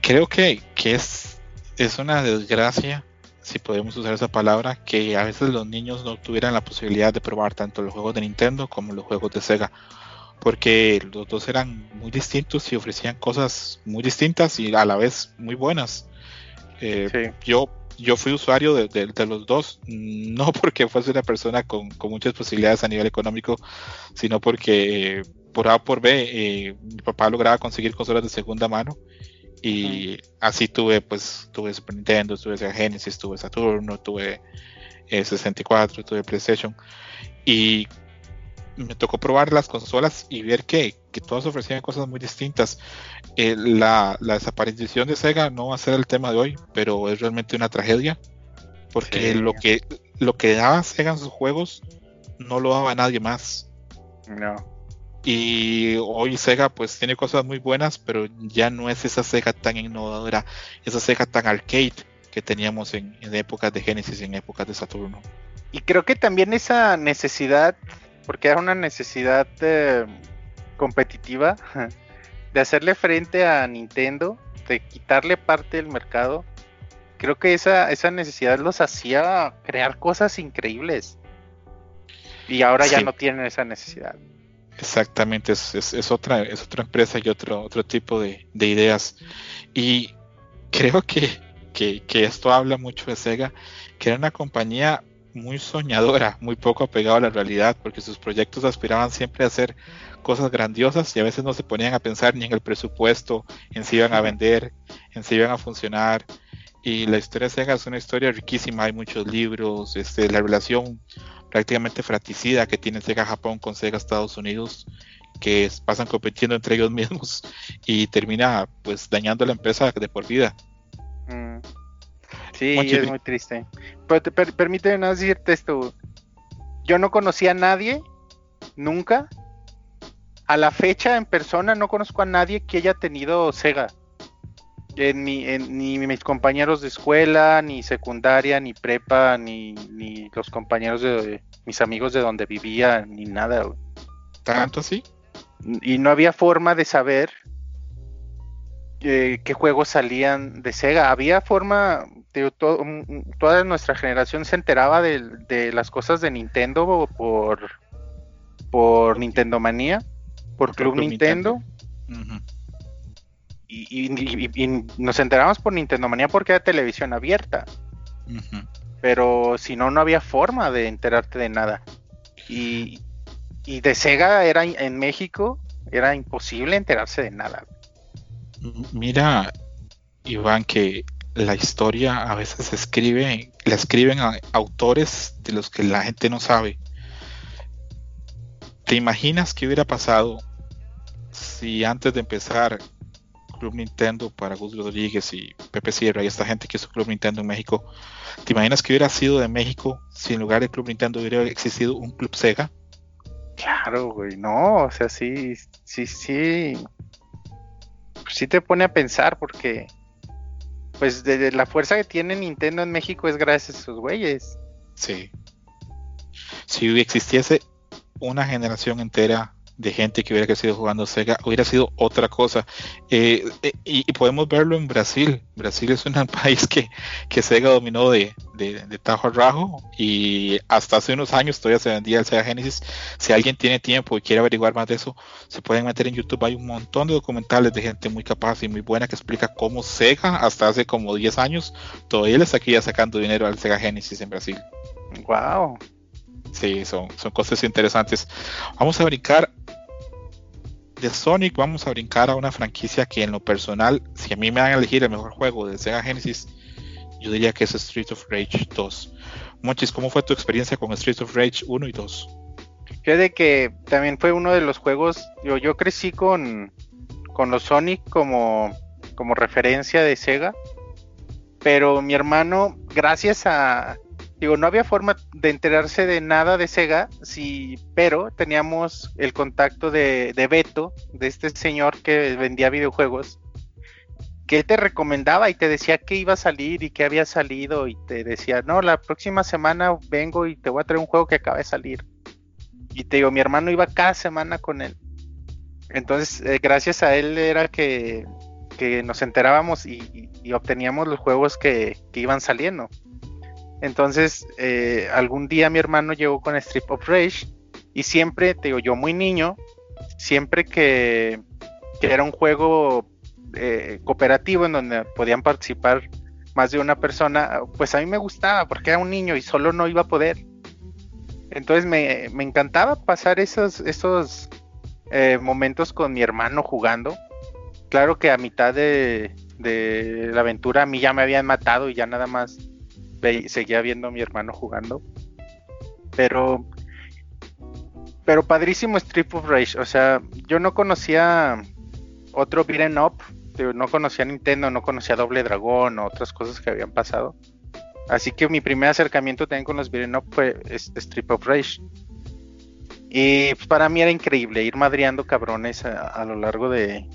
creo que, que es, es una desgracia, si podemos usar esa palabra, que a veces los niños no tuvieran la posibilidad de probar tanto los juegos de Nintendo como los juegos de Sega. Porque los dos eran muy distintos y ofrecían cosas muy distintas y a la vez muy buenas. Eh, Sí. Yo yo fui usuario de, de- de los dos, no [laughs] porque fuese una persona con, con muchas posibilidades a nivel económico, sino porque eh, por A por B eh, mi papá lograba conseguir consolas de segunda mano y así tuve pues tuve Super Nintendo, tuve Sega Genesis, tuve Saturno, tuve eh, 64, tuve PlayStation y me tocó probar las consolas y ver que, que todas ofrecían cosas muy distintas. Eh, la, la desaparición de Sega no va a ser el tema de hoy, pero es realmente una tragedia. Porque Sí. lo que lo que daba Sega en sus juegos no lo daba nadie más. No. Y hoy Sega pues tiene cosas muy buenas, pero ya no es esa Sega tan innovadora, esa Sega tan arcade que teníamos en, en épocas de Genesis y en épocas de Saturno. Y creo que también esa necesidad, porque era una necesidad eh, competitiva, [laughs] de hacerle frente a Nintendo, de quitarle parte del mercado, creo que esa, esa necesidad los hacía crear cosas increíbles. Y ahora ya no tienen esa necesidad. Exactamente, es, es- es otra, es otra empresa y otro, otro tipo de, de ideas. Y creo que, que, que esto habla mucho de Sega, que era una compañía muy soñadora, muy poco apegada a la realidad, porque sus proyectos aspiraban siempre a hacer cosas grandiosas y a veces no se ponían a pensar ni en el presupuesto, en si iban a vender, en si iban a funcionar. Y la historia de Sega es una historia riquísima, hay muchos libros, este, la relación prácticamente fratricida que tiene Sega Japón con Sega Estados Unidos, que pasan compitiendo entre ellos mismos [laughs] y termina pues dañando la empresa de por vida. Mm. Sí, es muy triste. Pero te per- permíteme nada decirte esto. Yo no conocía a nadie, nunca. A la fecha, en persona, no conozco a nadie que haya tenido Sega. En mi- en- ni mis compañeros de escuela, ni secundaria, ni prepa, ni, ni los compañeros de mis amigos de donde vivía, ni nada. güey. Tanto así. Y no había forma de saber eh, qué juegos salían de Sega. Había forma, to- toda nuestra generación se enteraba de, de las cosas de Nintendo por, por Nintendo Manía, por Club Club Nintendo. Y, y- y- y nos enteramos por Nintendo Manía porque era televisión abierta. Pero si no, no había forma de enterarte de nada. Y, y de Sega era en México, era imposible enterarse de nada. Mira, Iván, que la historia a veces se escribe, la escriben a autores de los que la gente no sabe. ¿Te imaginas qué hubiera pasado si antes de empezar Club Nintendo para Gus Rodríguez y Pepe Sierra y esta gente que hizo Club Nintendo en México, ¿te imaginas que hubiera sido de México si en lugar de Club Nintendo hubiera existido un Club Sega? Claro, güey, no, o sea, sí, sí, sí. Sí te pone a pensar porque, pues, de, de la fuerza que tiene Nintendo en México es gracias a esos güeyes. Sí. Si existiese una generación entera de gente que hubiera crecido jugando Sega, hubiera sido otra cosa. Eh, eh, y, podemos verlo en Brasil. Brasil es un [laughs] país que, que Sega dominó de, de, de tajo a rajo y hasta hace unos años todavía se vendía el Sega Genesis. Si alguien tiene tiempo y quiere averiguar más de eso, se pueden meter en YouTube. Hay un montón de documentales de gente muy capaz y muy buena que explica cómo Sega, hasta hace como 10 años, todavía le seguía sacando dinero al Sega Genesis en Brasil. Wow. Sí, son, son cosas interesantes. Vamos a brincar de Sonic, vamos a brincar a una franquicia que en lo personal, si a mí me dan a elegir el mejor juego de Sega Genesis, yo diría que es Street of Rage 2. Monchis, ¿cómo fue tu experiencia con Street of Rage 1 y 2? Fíjate que también fue uno de los juegos, yo, yo crecí con, con los Sonic como, como referencia de Sega, pero mi hermano, gracias a, digo, no había forma de enterarse de nada de Sega, sí, pero teníamos el contacto de, de Beto, de este señor que vendía videojuegos, que él te recomendaba y te decía que iba a salir y que había salido y te decía, no, la próxima semana vengo y te voy a traer un juego que acaba de salir. Y te digo, mi hermano iba cada semana con él. Entonces, eh, gracias a él era que, que nos enterábamos y, y obteníamos los juegos que, que iban saliendo. Entonces, eh, algún día mi hermano llegó con Strip of Rage y siempre, te digo, yo muy niño, siempre que, que era un juego eh, cooperativo en donde podían participar más de una persona, pues a mí me gustaba porque era un niño y solo no iba a poder. Entonces me, me encantaba pasar esos, esos eh, momentos con mi hermano jugando. Claro que a mitad de, de la aventura a mí ya me habían matado y ya nada más seguía viendo a mi hermano jugando. Pero, pero padrísimo Strip of Rage. O sea, yo no conocía otro beat'em up. No conocía Nintendo, no conocía Doble Dragón o otras cosas que habían pasado. Así que mi primer acercamiento también con los beat'em up fue Strip of Rage. Y pues, para mí era increíble ir madreando cabrones a, a lo largo de,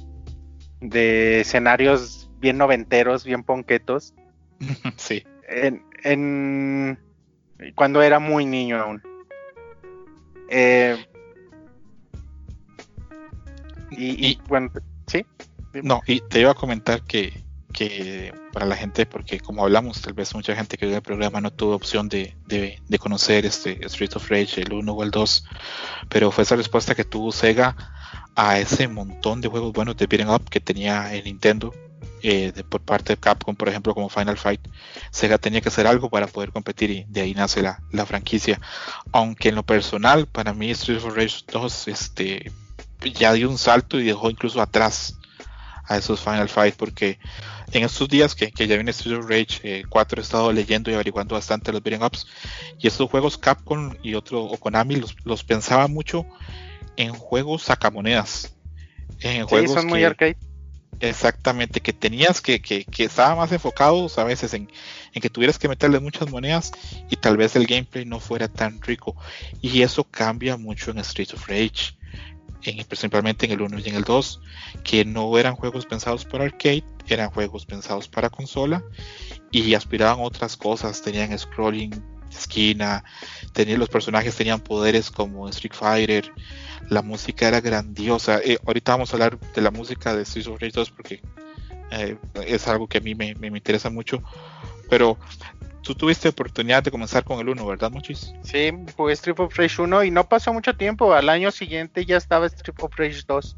de escenarios bien noventeros, bien ponquetos [laughs] sí. en, en- cuando era muy niño aún. Eh, y, y, Y- bueno, sí, No, y te iba a comentar que, que para la gente, porque como hablamos, tal vez mucha gente que ve el programa no tuvo opción de, de, de conocer este Street of Rage, el 1 o el 2, pero fue esa respuesta que tuvo Sega a ese montón de juegos buenos de beat'em up que tenía en Nintendo. Eh, de- por parte de Capcom, por ejemplo, como Final Fight, Sega tenía que hacer algo para poder competir y de ahí nace la, la franquicia. Aunque en lo personal, para mí Street of Rage 2 este, ya dio un salto y dejó incluso atrás a esos Final Fight porque en estos días que, que ya viene Street of Rage eh, 4 he estado leyendo y averiguando bastante los beat'em ups y estos juegos Capcom y otro o Konami los, los pensaba mucho en juegos sacamonedas en sí, juegos son muy que- arcade. Exactamente que tenías que, que, que estaban más enfocados a veces en, en que tuvieras que meterle muchas monedas y tal vez el gameplay no fuera tan rico. Y eso cambia mucho en Street of Rage en, principalmente en el 1 y en el 2 que no eran juegos pensados para arcade eran juegos pensados para consola y aspiraban a otras cosas. Tenían scrolling esquina tenían, los personajes tenían poderes como Street Fighter la música era grandiosa Eh, ahorita vamos a hablar de la música de Street of Rage 2 porque eh, es algo que a mí me, me- me interesa mucho pero tú tuviste oportunidad de comenzar con el 1 ¿verdad Mochis? Sí, jugué Strip of Rage 1 y no pasó mucho tiempo. Al año siguiente ya estaba Strip of Rage 2.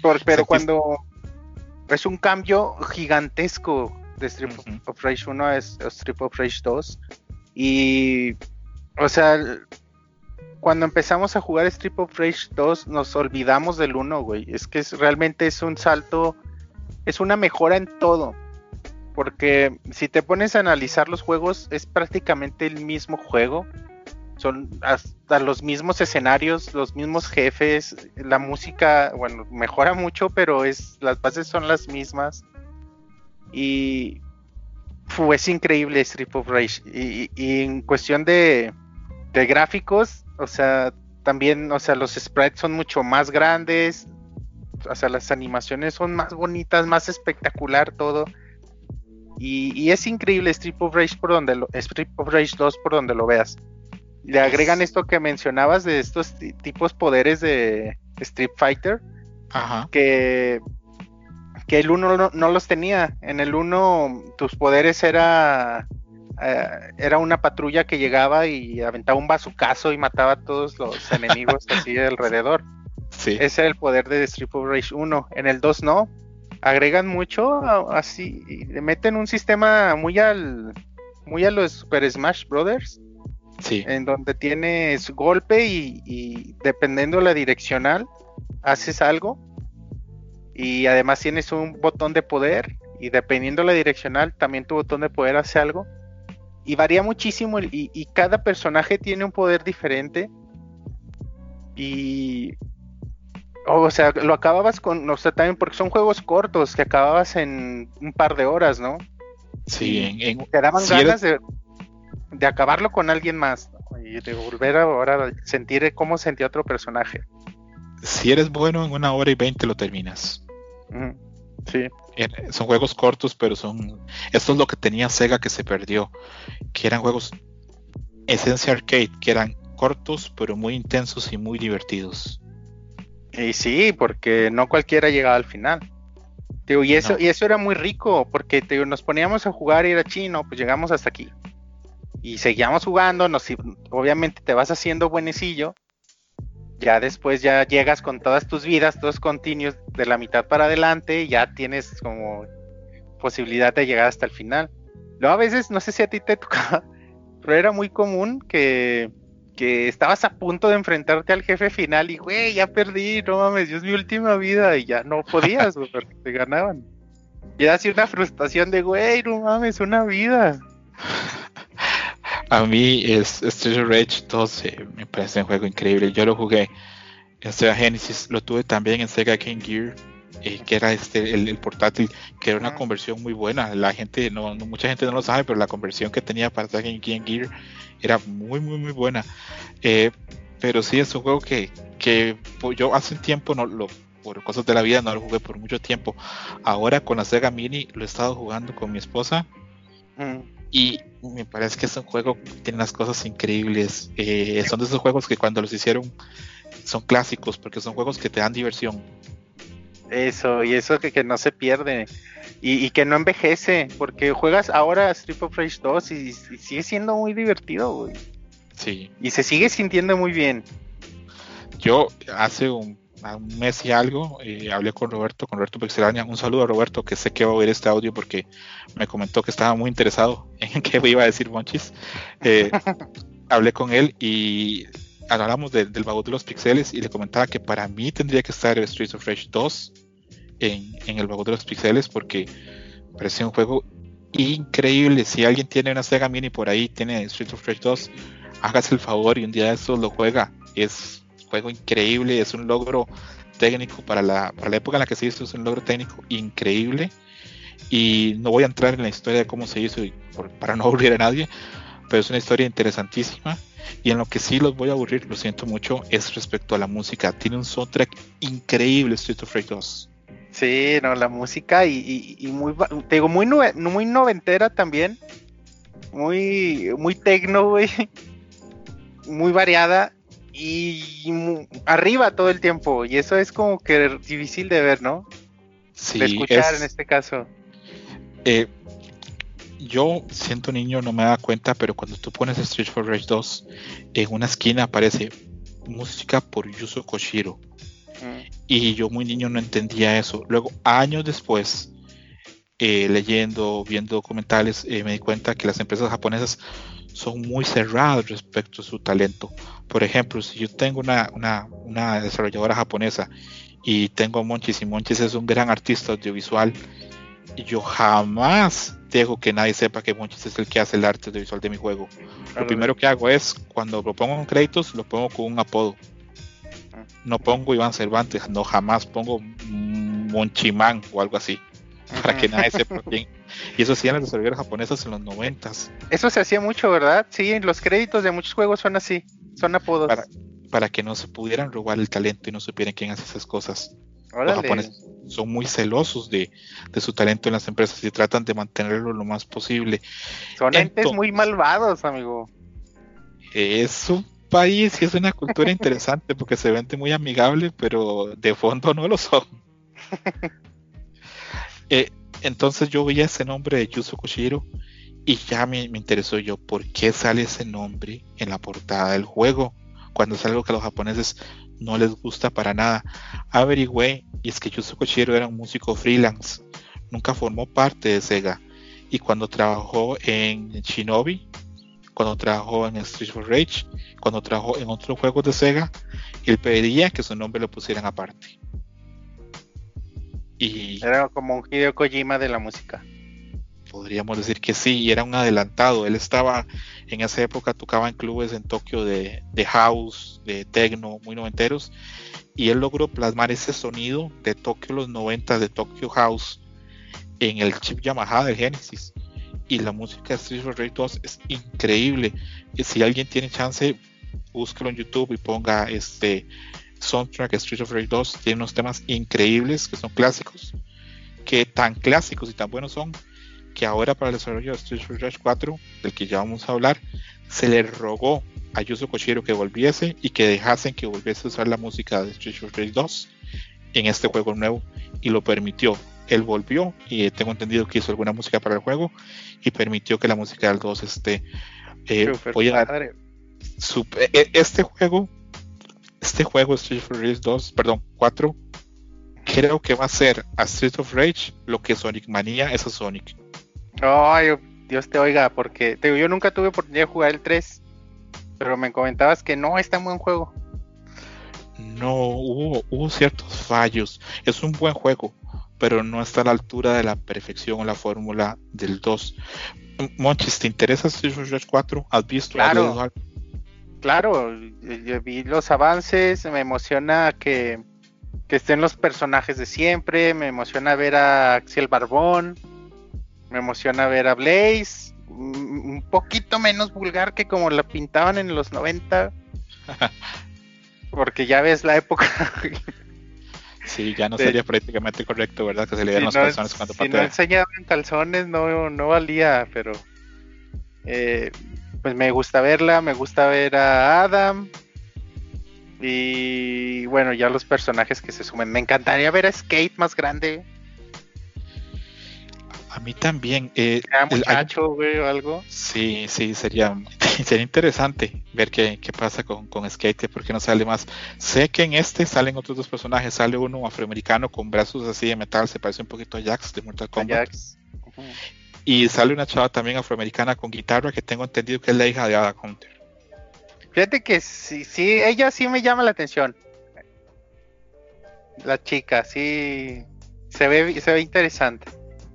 Por- pero cuando es un cambio gigantesco de Strip of- Ujú. of Rage 1 a es- a Strip of Rage 2. Y, o sea, cuando empezamos a jugar Strip of Rage 2 nos olvidamos del 1, güey. Es que es, realmente es un salto, es una mejora en todo. Porque si te pones a analizar los juegos, es prácticamente el mismo juego. Son hasta los mismos escenarios, los mismos jefes. La música, bueno, mejora mucho, pero es las bases son las mismas. Y fu, es increíble Strip of Rage. Y, y en cuestión de, de gráficos, o sea, también, o sea, los sprites son mucho más grandes. O sea, las animaciones son más bonitas, más espectacular todo. Y, y es increíble Strip of Rage por donde lo, Strip of Rage 2 por donde lo veas. Le agregan esto que mencionabas de estos ti- tipos poderes de Street Fighter Ajá. que, que el 1 no, no los tenía. En el 1 tus poderes era eh, era una patrulla que llegaba y aventaba un bazucazo y mataba a todos los enemigos así [laughs] alrededor. Sí. Ese era el poder de Street of Rage 1. En el 2 no. Agregan mucho a- así. y le meten un sistema muy al. Muy a los Super Smash Brothers. Sí. En donde tienes golpe y, y dependiendo la direccional, haces algo. Y además tienes un botón de poder. Y dependiendo la direccional, también tu botón de poder hace algo. Y varía muchísimo. Y, y cada personaje tiene un poder diferente. Y o sea, lo acababas con, o sea, también porque son juegos cortos que acababas en un par de horas, ¿no? Sí, en, en- Te daban si ganas eres- de, de acabarlo con alguien más ¿no? y de volver a ahora a sentir cómo sentía otro personaje. si eres bueno en una hora y veinte lo terminas. Sí, Eh, Son juegos cortos, pero son. Esto es lo que tenía Sega que se perdió. Que eran juegos esencia arcade, que eran cortos, pero muy intensos y muy divertidos. y sí, porque no cualquiera llegaba al final. Digo, y eso, No. y eso era muy rico, porque digo, nos poníamos a jugar y era chino, pues llegamos hasta aquí. Y seguíamos jugando, nos, obviamente te vas haciendo buenecillo. Ya después ya llegas con todas tus vidas, todos continuos de la mitad para adelante, y ya tienes como posibilidad de llegar hasta el final. Luego a veces, no sé si a ti te [laughs] tocaba, pero era muy común que, que estabas a punto de enfrentarte al jefe final y, güey, ya perdí, no mames, yo es mi última vida y ya no podías, [laughs] porque te ganaban. Y era así una frustración de, güey, no mames, una vida. A mí es Street Rage 2 eh, me parece un juego increíble. Yo lo jugué en Sega Genesis, lo tuve también en Sega Game Gear, eh, que era este el, el portátil, que era una conversión muy buena. La gente, no, no- mucha gente no lo sabe, pero la conversión que tenía para Sega Game Gear era muy, muy, muy buena. Eh, pero sí es un juego que, que yo hace un tiempo no lo por cosas de la vida no lo jugué por mucho tiempo. Ahora con la Sega Mini lo he estado jugando con mi esposa Mm. Y me parece que es un juego que tiene unas cosas increíbles. Eh, son de esos juegos que cuando los hicieron son clásicos porque son juegos que te dan diversión. Eso, y eso que, que no se pierde. Y, y que no envejece, porque juegas ahora Street of Rage 2 y, y sigue siendo muy divertido, güey. Sí. Y se sigue sintiendo muy bien. Yo hace un, a un mes y algo eh, hablé con Roberto, con Roberto Pixelania. Un saludo a Roberto que sé que va a oír este audio porque me comentó que estaba muy interesado [laughs] en qué iba a decir Monchis. Eh, [laughs] hablé con él y hablamos de- del baúl de los pixeles y le comentaba que para mí tendría que estar el Streets of Rage 2 en, en el baúl de los pixeles porque parece un juego increíble. Si alguien tiene una Sega Mini por ahí, tiene Streets of Rage 2, hágase el favor y un día de estos lo juega. Es juego increíble, es un logro técnico para la, para la época en la que se hizo, es un logro técnico increíble. Y no voy a entrar en la historia de cómo se hizo y por- para no [laughs] aburrir a nadie, pero es una historia interesantísima. Y en lo que sí los voy a aburrir, lo siento mucho, es respecto a la música. Tiene un soundtrack increíble Street of Rage 2. Sí, no, la música y, y- y muy, te digo, muy, nove- muy noventera también. Muy, muy tecno, güey. [laughs] Muy variada y arriba todo el tiempo. Y eso es como que difícil de ver, ¿no? Sí, de escuchar es- en este caso. Eh, yo siento niño no me da cuenta, pero cuando tú pones Street for Rage 2, en una esquina aparece música por Yuzo Koshiro. Mm. Y yo muy niño no entendía eso. Luego, años después, eh, leyendo, viendo documentales, eh, me di cuenta que las empresas japonesas son muy cerradas respecto a su talento. Por ejemplo, si yo tengo una, una, una desarrolladora japonesa y tengo a Monchis y Monchis es un gran artista audiovisual, yo jamás dejo que nadie sepa que Monchis es el que hace el arte audiovisual de mi juego. Lo primero que hago es, cuando lo pongo en créditos, lo pongo con un apodo. No pongo Iván Cervantes, no jamás pongo Monchimán o algo así, para que nadie sepa quién. Y eso hacían las desarrolladoras japonesas en los noventas, Eso se hacía mucho, ¿verdad? Sí, los créditos de muchos juegos son así, son apodos. Para- para que no se pudieran robar el talento y no supieran quién hace esas cosas. Los japoneses son muy celosos de, de su talento en las empresas y tratan de mantenerlo lo más posible. Son entes Entonces- muy malvados, amigo. Es un país y es una cultura [laughs] interesante porque se vende muy amigable, pero de fondo no lo son. [laughs] Eh, entonces yo veía ese nombre de Yuzo Koshiro y ya me, me interesó yo por qué sale ese nombre en la portada del juego cuando es algo que a los japoneses no les gusta para nada. Averigüé y es que Yuzo Koshiro era un músico freelance, nunca formó parte de Sega y cuando trabajó en Shinobi, cuando trabajó en Street for Rage, cuando trabajó en otros juegos de Sega, él pedía que su nombre lo pusieran aparte. Y Era como un Hideo Kojima de la música. podríamos decir que sí, y era un adelantado. Él estaba en esa época, tocaba en clubes en Tokio de, de house, de techno, muy noventeros, y él logró plasmar ese sonido de Tokio los 90 de Tokyo House en el chip Yamaha del Genesis. Y la música de Street Rage 2 es increíble. Y si alguien tiene chance, búsquelo en YouTube y ponga este soundtrack Street of Rage 2. Tiene unos temas increíbles que son clásicos, que tan clásicos y tan buenos son que ahora para el desarrollo de Street of Rage 4, del que ya vamos a hablar, se le rogó a Yuzo Koshiro que volviese y que dejasen que volviese a usar la música de Street of Rage 2 en este juego nuevo y lo permitió. él volvió y tengo entendido que hizo alguna música para el juego y permitió que la música del 2 esté. Eh, voy a- su- eh, este juego, este juego Street of Rage 2, perdón, 4, creo que va a ser a Street of Rage lo que Sonic Manía es a Sonic. Ay, Dios te oiga, porque te digo, yo nunca tuve oportunidad de jugar el 3, pero me comentabas que no, está en buen juego. No, hubo, hubo ciertos fallos. Es un buen juego, pero no está a la altura de la perfección o la fórmula del 2. M- Monchis, ¿te interesa Street of Rage 4? ¿Has visto? ¿Has Claro. algo? Claro, yo, yo vi los avances, me emociona que, que estén los personajes de siempre, me emociona ver a Axel Barbón, me emociona ver a Blaze, un poquito menos vulgar que como la pintaban en los 90. [laughs] Porque ya ves la época. Sí, ya no De- sería prácticamente correcto, ¿verdad? Que se le si dieran los no, calzones cuando si no patea. enseñaban calzones no, no valía, pero eh, pues me gusta verla, me gusta ver a Adam y bueno, ya los personajes que se sumen. Me encantaría ver a Skate más grande, A mí también. eh, muchacho, güey, o algo. Sí, sí, sería, [laughs] sería interesante ver qué, qué pasa con, con Skate, porque no sale más. Sé que en este salen otros dos personajes, sale uno afroamericano con brazos así de metal, se parece un poquito a Jax de Mortal Kombat. Ujú. Y sale una chava también afroamericana con guitarra que tengo entendido que es la hija de Ada Hunter. Fíjate que sí, sí, ella sí me llama la atención. La chica, sí, se ve, se ve interesante.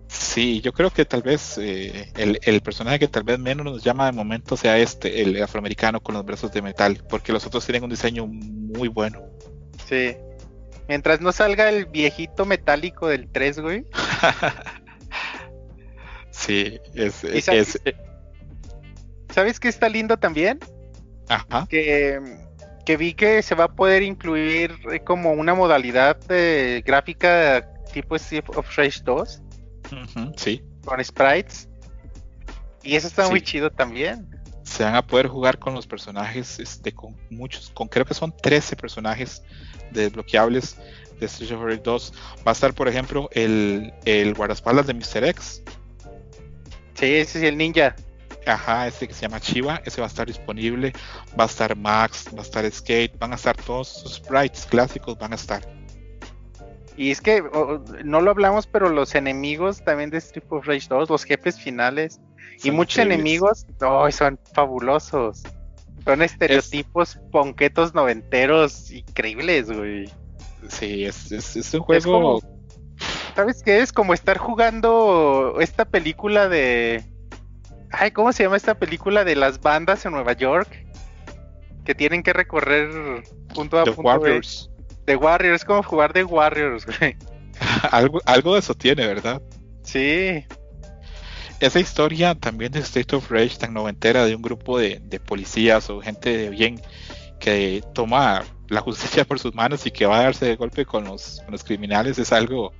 Sí, yo creo que tal vez eh, el, el personaje que tal vez menos nos llama de momento sea este, el afroamericano con los brazos de metal, porque los otros tienen un diseño muy bueno. Sí. Mientras no salga el viejito metálico del 3, güey. [laughs] sí, es, ¿Y sabes- es- eh, ¿Sabes qué está lindo también? ajá. Que, que vi que se va a poder incluir eh, como una modalidad de gráfica tipo Street of Rage 2 ujú, sí. con sprites. Y eso está Sí. muy chido también. se van a poder jugar con los personajes, este, con muchos, con creo que son 13 personajes desbloqueables de Street of Rage 2. Va a estar, por ejemplo, el, el guardaespaldas de Mr. X, Sí, ese es el ninja. ajá, este que se llama Chiva, ese va a estar disponible. Va a estar Max, va a estar Skate, van a estar todos sus sprites clásicos, van a estar. Y es que no lo hablamos, pero los enemigos también de Street of Rage 2, los jefes finales y muchos increíbles. enemigos, ¡ay! son fabulosos. Son estereotipos ponquetos noventeros increíbles, güey. Sí, es, es, es un Es juego. como- ¿Sabes qué? Es como estar jugando esta película de. Ay, ¿cómo se llama esta película de las bandas en Nueva York? Que tienen que recorrer punto A The punto. Warriors. The Warriors, es como jugar The Warriors, güey. [laughs] algo, algo de eso tiene, ¿verdad? Sí, esa historia también de State of Rage tan noventera de un grupo de, de policías o gente de bien que toma la justicia por sus manos y que va a darse de golpe con los, con los criminales es algo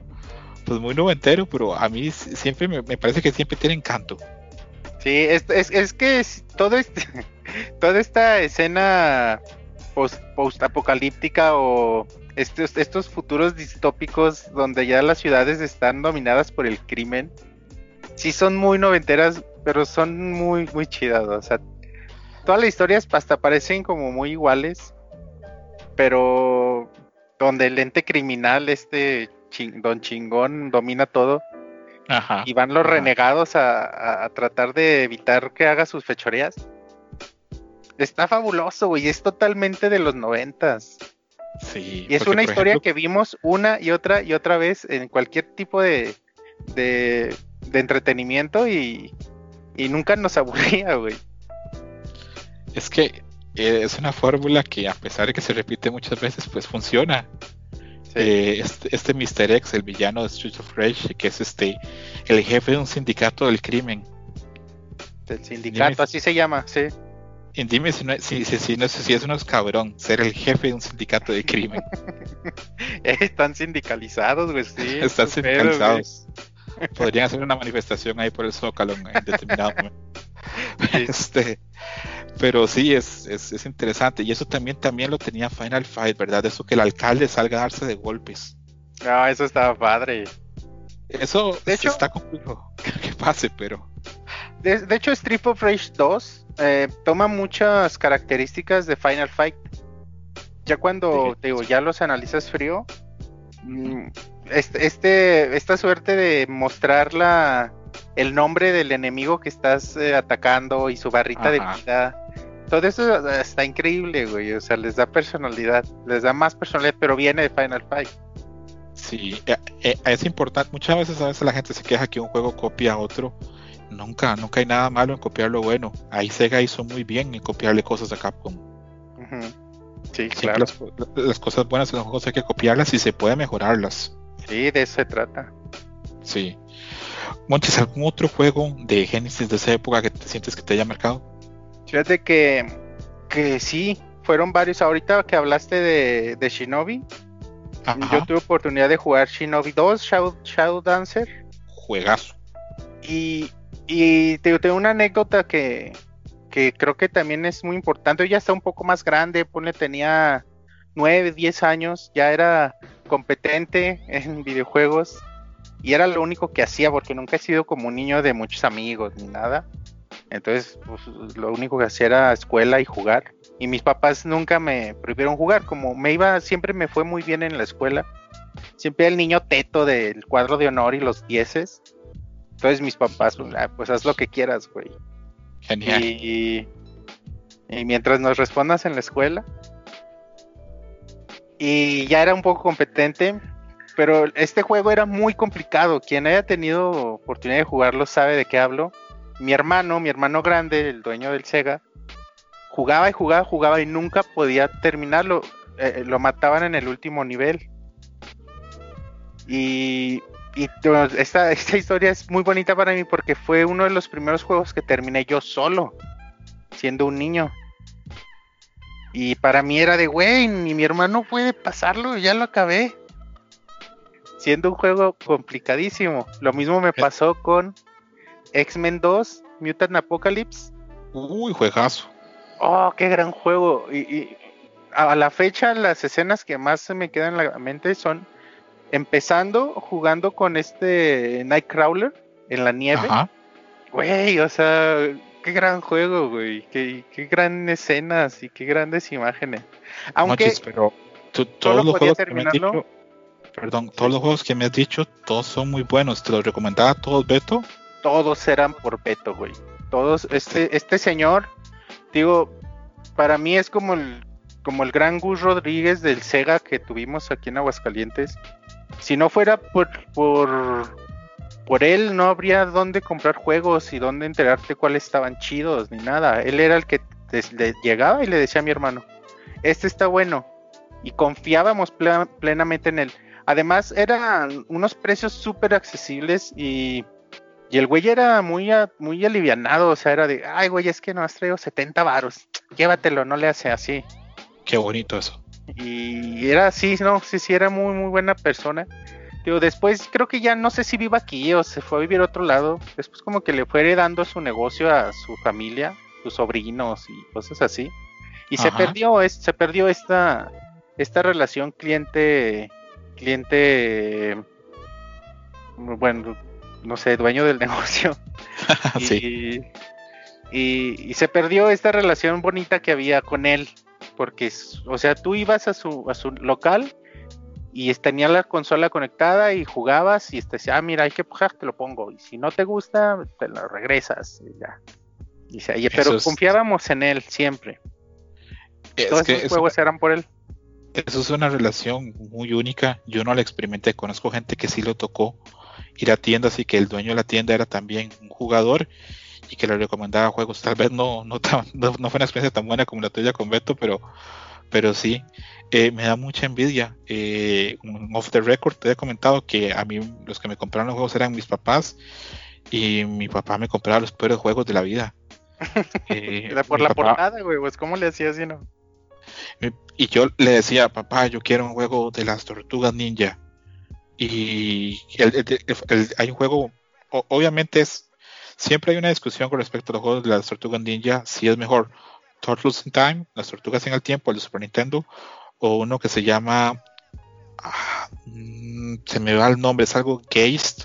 pues muy noventero, pero a mí siempre me, parece que siempre tiene encanto. sí, es, es, es que todo este, [laughs] toda esta escena post, apocalíptica o estos, estos futuros distópicos donde ya las ciudades están dominadas por el crimen, sí son muy noventeras, pero son muy, muy chidas. O sea, todas las historias hasta parecen como muy iguales, pero donde el ente criminal, este chin- don chingón, domina todo. Ajá. Y van los Ajá. renegados a, a- a tratar de evitar que haga sus fechorías. Está fabuloso, güey. Es totalmente de los noventas. Sí, Y es porque, una historia ejemplo, que vimos una y otra y otra vez en cualquier tipo de, de, de entretenimiento y, y nunca nos aburría, güey. es que eh, es una fórmula que a pesar de que se repite muchas veces, pues funciona. Eh, este, este Mr. X, el villano de Street of Rage, que es este el jefe de un sindicato del crimen. Del sindicato, dime- así se llama, sí. Y dime si no, si, si, si no, si es unos cabrón ser el jefe de un sindicato de crimen. [laughs] Están sindicalizados, güey, sí. [laughs] Están sindicalizados. Podrían hacer una manifestación ahí por el Zócalo en determinado momento. [laughs] Este, pero sí, es, es, es interesante. Y eso también, también lo tenía Final Fight, ¿verdad? Eso que el alcalde salga a darse de golpes. No, eso estaba padre. Eso De hecho- está complejo [laughs] que pase, pero De, de hecho, Street of Rage 2 eh, toma muchas características de Final Fight. Ya cuando Sí. te digo, ya los analizas frío, mm, este, este- esta suerte de mostrar la, el nombre del enemigo que estás eh, atacando y su barrita de vida, todo eso eh, está increíble, güey. O sea, les da personalidad, les da más personalidad, pero viene de Final Fight. sí, eh, es importante. Muchas veces, a veces la gente se queja que un juego copia a otro. Nunca, nunca hay nada malo en copiar lo bueno. Ahí Sega hizo muy bien en copiarle cosas a Capcom. Sí, claro. las, las cosas buenas en los juegos hay que copiarlas y se puede mejorarlas. Sí, de eso se trata. Sí. Monchis, ¿algún otro juego de Genesis de esa época que te sientes que te haya marcado? Fíjate que, que sí, fueron varios. Ahorita que hablaste de, de Shinobi, Ajá, yo tuve oportunidad de jugar Shinobi 2, Shadow, Shadow Dancer, juegazo. y, y te tengo una anécdota que, que creo que también es muy importante. Yo ya está un poco más grande, ponle, tenía 9, 10 años, ya era competente en videojuegos y era lo único que hacía porque nunca he sido como un niño de muchos amigos ni nada. Entonces, pues, lo único que hacía era escuela y jugar. Y mis papás nunca me prohibieron jugar, como me iba, siempre me fue muy bien en la escuela. Siempre era el niño teto del cuadro de honor y los dieces. Entonces mis papás, pues, ah, pues haz lo que quieras, güey. Genial. Y, y mientras nos respondas en la escuela. Y ya era un poco competente, pero este juego era muy complicado. Quien haya tenido oportunidad de jugarlo sabe de qué hablo. Mi hermano, mi hermano grande, el dueño del Sega, jugaba y jugaba, jugaba y nunca podía terminarlo. Eh, lo mataban en el último nivel. Y, y esta, [laughs] esta historia es muy bonita para mí porque fue uno de los primeros juegos que terminé yo solo, siendo un niño. Y para mí era de, güey, ni mi hermano puede pasarlo, ya lo acabé. Siendo un juego complicadísimo. Lo mismo me pasó con X-Men 2, Mutant Apocalypse. Uy, juegazo. Oh, qué gran juego. Y, y a la fecha las escenas que más se me quedan en la mente son empezando jugando con este Nightcrawler en la nieve. Ajá. Güey, o sea, qué gran juego, güey. Qué, qué gran escenas y qué grandes imágenes. Aunque pero tú- solo todos los podía juegos que me has terminarlo. Perdón, todos los juegos que me has dicho, todos son muy buenos. Te los recomendaba todos, Beto. todos eran por Beto, güey. Todos, este, este señor, digo, para mí es como el, como el gran Gus Rodríguez del Sega que tuvimos aquí en Aguascalientes. Si no fuera por, por, por él, no habría dónde comprar juegos y dónde enterarte cuáles estaban chidos ni nada. Él era el que le llegaba y le decía a mi hermano, este está bueno. Y confiábamos plena- plenamente en él. Además, eran unos precios súper accesibles y y el güey era muy, a- muy alivianado, o sea, era de, ay, güey, es que no has traído 70 varos, llévatelo, no le hace así. Qué bonito eso. Y era así, no, sí, sí, era muy, muy buena persona. Digo, después creo que ya no sé si vive aquí o se fue a vivir a otro lado. Después como que le fue heredando su negocio a su familia, sus sobrinos y cosas así. Y se perdió, es, se perdió esta, esta relación cliente, cliente, bueno, no sé, dueño del [laughs] negocio. [laughs] sí. Y, y- y se perdió esta relación bonita que había con él. Porque, o sea, tú ibas a su, a su local y tenía la consola conectada y jugabas y te decía, ah, mira, hay que jugar, te lo pongo. Y si no te gusta, te lo regresas. Y ya. Y se- y- pero es- confiábamos en él siempre. Es Todos esos eso, juegos eran por él. Eso es una relación muy única. Yo no la experimenté. Conozco gente que sí lo tocó ir a tiendas y que el dueño de la tienda era también un jugador y que le recomendaba juegos. Tal vez no, no, tan- [laughs] no, no fue una experiencia tan buena como la tuya con Beto, pero, pero sí. Eh, me da mucha envidia. Eh, off the record te he comentado que a mí los que me compraron los juegos eran mis papás y mi papá me compraba los peores juegos de la vida. [laughs] Eh, Era por la papá- portada, güey, pues ¿cómo le hacías si no? Mi- Y yo le decía, papá, yo quiero un juego de las tortugas ninja. Y el- hay un juego, obviamente es, siempre hay una discusión con respecto a los juegos de las tortugas ninja, si es mejor Turtles in Time, las tortugas en el tiempo, el de Super Nintendo, o uno que se llama, ah, mm, se me va el nombre, es algo Geist,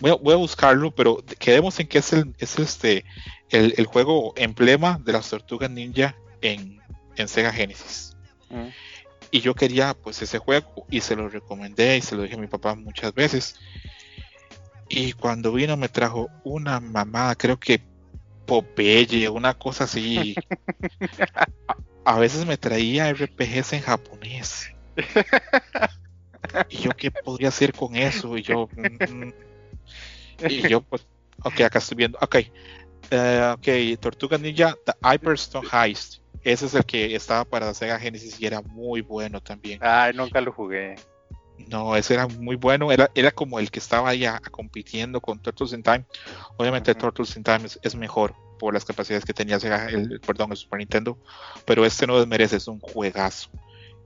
Voy a, a buscarlo, pero quedemos en que es el, es este el, el juego emblema de las tortugas ninja en, en Sega Genesis. Mm. Y yo quería pues ese juego y se lo recomendé y se lo dije a mi papá muchas veces. Y cuando vino me trajo una mamada, creo que Popeye, una cosa así. [laughs] a, veces me traía RPGs en japonés. Y yo, ¿qué podría hacer con eso? Y yo, mm, y yo, pues, ok, acá estoy viendo, ok, eh, ok, Tortuga Ninja, The Hyperstone Heist. Ese es el que estaba para Sega Genesis y era muy bueno también. Ay, nunca lo jugué. No, ese era muy bueno. Era, era como el que estaba ahí a- a compitiendo con Turtles in Time. Obviamente, Ujú. Turtles in Time es, es mejor por las capacidades que tenía Sega, el, perdón, el Super Nintendo. Pero este no desmerece, es un juegazo.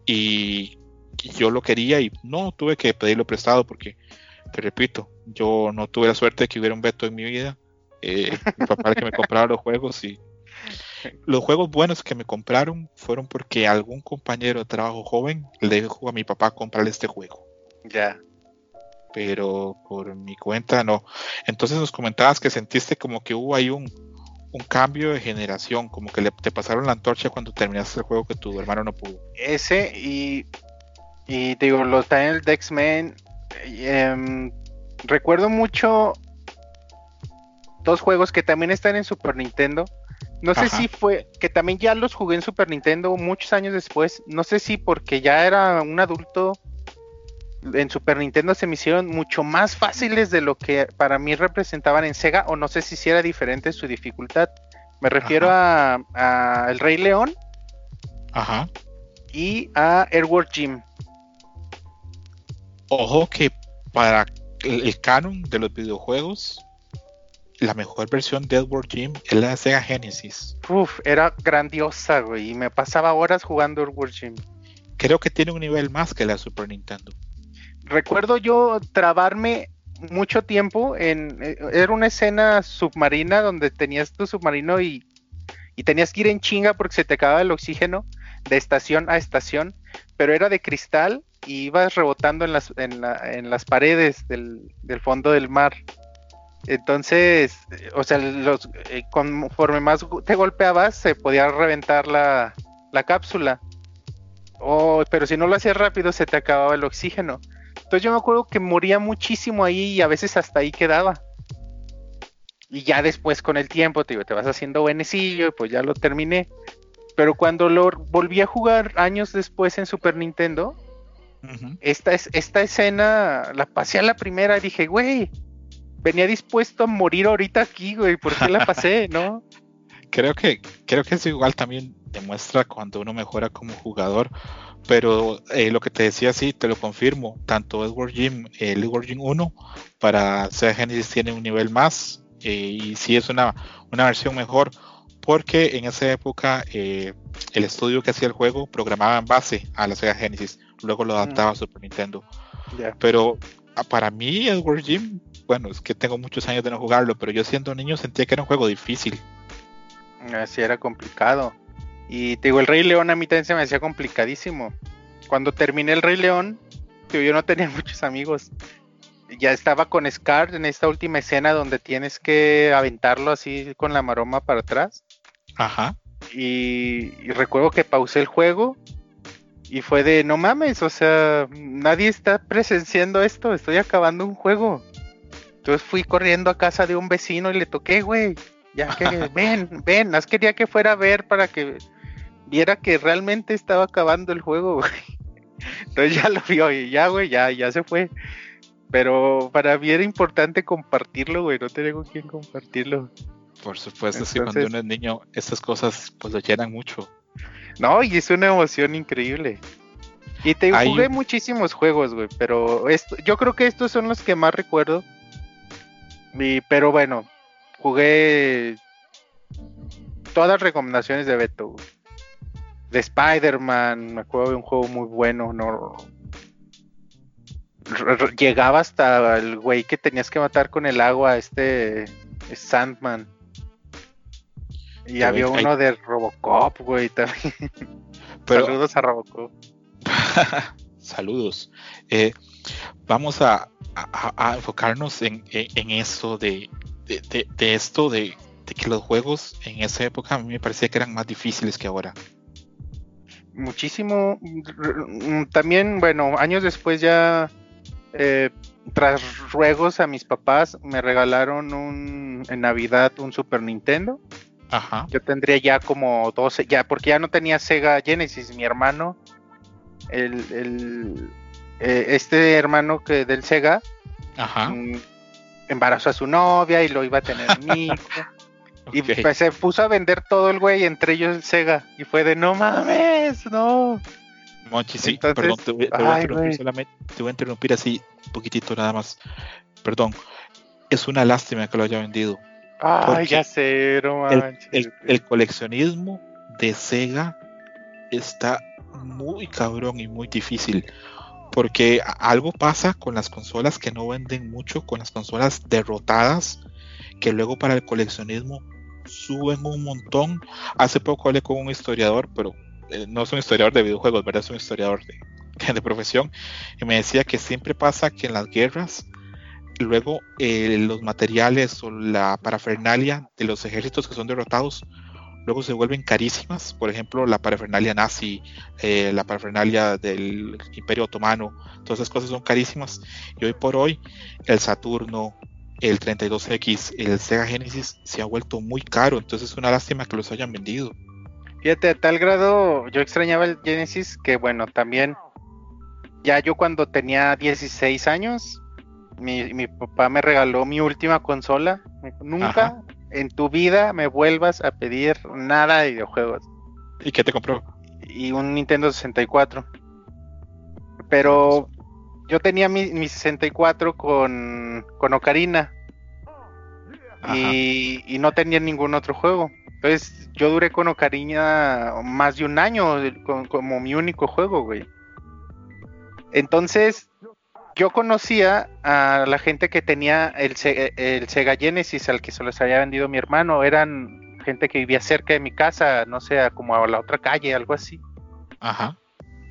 Y, y yo lo quería y no tuve que pedirlo prestado porque, te repito, yo no tuve la suerte de que hubiera un veto en mi vida. Eh, mi papá era que me [laughs] compraba los juegos y los juegos buenos que me compraron fueron porque algún compañero de trabajo joven le dijo a mi papá comprarle este juego Ya. pero por mi cuenta no. Entonces nos comentabas que sentiste como que hubo ahí un, un cambio de generación, como que le, te pasaron la antorcha cuando terminaste el juego que tu hermano no pudo. Ese y. Y te digo, los también el de X-Men. em, recuerdo mucho. Dos juegos que también están en Super Nintendo. No sé si fue. Que también ya los jugué en Super Nintendo muchos años después. No sé si porque ya era un adulto. En Super Nintendo se me hicieron mucho más fáciles de lo que para mí representaban en Sega. O no sé si era diferente su dificultad. Me refiero a, a El Rey León Ajá. y a Airworld Gym. Ojo que para el, el canon de los videojuegos, la mejor versión de Edward Jim es la de Sega Genesis. Uf, era grandiosa, güey. Y me pasaba horas jugando Airworld Gym. Creo que tiene un nivel más que la Super Nintendo. Recuerdo yo trabarme mucho tiempo en. eh, Era una escena submarina donde tenías tu submarino y, y tenías que ir en chinga porque se te acababa el oxígeno de estación a estación. Pero era de cristal y ibas rebotando en las, en la- en las paredes del, del fondo del mar. Entonces, o sea, los, eh, conforme más te golpeabas, se podía reventar la, la cápsula. Oh, pero si no lo hacías rápido, se te acababa el oxígeno. Entonces yo me acuerdo que moría muchísimo ahí y a veces hasta ahí quedaba. Y ya después con el tiempo te, digo, te vas haciendo buenecillo y pues ya lo terminé. Pero cuando lo volví a jugar años después en Super Nintendo, esta, es, esta escena la pasé a la primera y dije, güey, venía dispuesto a morir ahorita aquí, güey, ¿por qué la pasé, [laughs] no? Creo que, creo que eso igual también demuestra cuando uno mejora como jugador. Pero eh, lo que te decía, sí, te lo confirmo. Tanto Edward Jim, el Edward Jim 1 para Sega Genesis tiene un nivel más. eh, y sí es una, una versión mejor. Porque en esa época eh, el estudio que hacía el juego programaba en base a la Sega Genesis. Luego lo adaptaba a Super Nintendo. Pero ah, para mí, Edward Jim, bueno, es que tengo muchos años de no jugarlo. Pero yo siendo niño sentía que era un juego difícil. Así era complicado. Y te digo, el Rey León a mí también se me hacía complicadísimo. Cuando terminé el Rey León, digo, yo no tenía [laughs] muchos amigos. Ya estaba con Scar en esta última escena donde tienes que aventarlo así con la maroma para atrás. Ajá. Y, y recuerdo que pausé el juego y fue de no mames, o sea, nadie está presenciando esto, estoy acabando un juego. Entonces fui corriendo a casa de un vecino y le toqué, güey. Ya que [laughs] ven, ven, más quería que fuera a ver para que viera que realmente estaba acabando el juego, [laughs] güey. Entonces ya lo vio y ya, güey, ya, ya se fue. Pero para mí era importante compartirlo, güey, no tengo con quién compartirlo. Por supuesto, sí, cuando Entonces- uno es niño, estas cosas pues lo llenan mucho. No, y es una emoción increíble. Y te Hay jugué muchísimos juegos, güey, pero esto, yo creo que estos son los que más recuerdo. Y, pero bueno, jugué todas las recomendaciones de Beto. De Spider-Man, me acuerdo de un juego muy bueno, no llegaba hasta el güey que tenías que matar con el agua, este Sandman. Y había hay- uno de Robocop, güey, también. Pero Saludos a Robocop. [laughs] saludos. Eh, vamos a a, a enfocarnos en, en, en esto de, de, de, de esto de, que los juegos en esa época a mí me parecía que eran más difíciles que ahora. Muchísimo. También, bueno, años después ya, eh, tras ruegos a mis papás, me regalaron un, en Navidad un Super Nintendo. Ajá, Yo tendría ya como 12, ya, porque ya no tenía Sega Genesis, mi hermano, el, el, eh, este hermano que del Sega, ajá. mm, embarazó a su novia y lo iba a tener [laughs] hijo. Y pues se puso a vender todo el güey, entre ellos el Sega. Y fue de no mames, no. Monchi, sí, Entonces, perdón, te voy, te voy a ay, interrumpir solamente, te voy a interrumpir así un poquitito nada más. Perdón, es una lástima que lo haya vendido. Ay, ya sé, no el- el coleccionismo de Sega está muy cabrón y muy difícil. Porque algo pasa con las consolas que no venden mucho, con las consolas derrotadas, que luego para el coleccionismo suben un montón. Hace poco hablé con un historiador, pero eh, no es un historiador de videojuegos, ¿verdad? Es un historiador de, [laughs] de profesión. Y me decía que siempre pasa que en las guerras, luego eh, los materiales o la parafernalia de los ejércitos que son derrotados, luego se vuelven carísimas. Por ejemplo, la parafernalia nazi, eh, la parafernalia del Imperio Otomano, todas esas cosas son carísimas. Y hoy por hoy, el Saturno, el 32X, el Sega Genesis se ha vuelto muy caro. Entonces es una lástima que los hayan vendido. Fíjate, a tal grado yo extrañaba el Genesis que, bueno, también ya yo cuando tenía 16 años, mi, mi papá me regaló mi última consola. Nunca Ajá. En tu vida me vuelvas a pedir nada de videojuegos. ¿Y qué te compró? Y un Nintendo 64. Pero yo tenía mi, mi 64 con, con Ocarina. Y, y no tenía ningún otro juego. Entonces yo duré con Ocarina más de un año con- como mi único juego, güey. Entonces yo conocía a la gente que tenía el, Se- el Sega Genesis al que se los había vendido mi hermano. Eran gente que vivía cerca de mi casa, no sé, como a la otra calle, algo así. Ajá.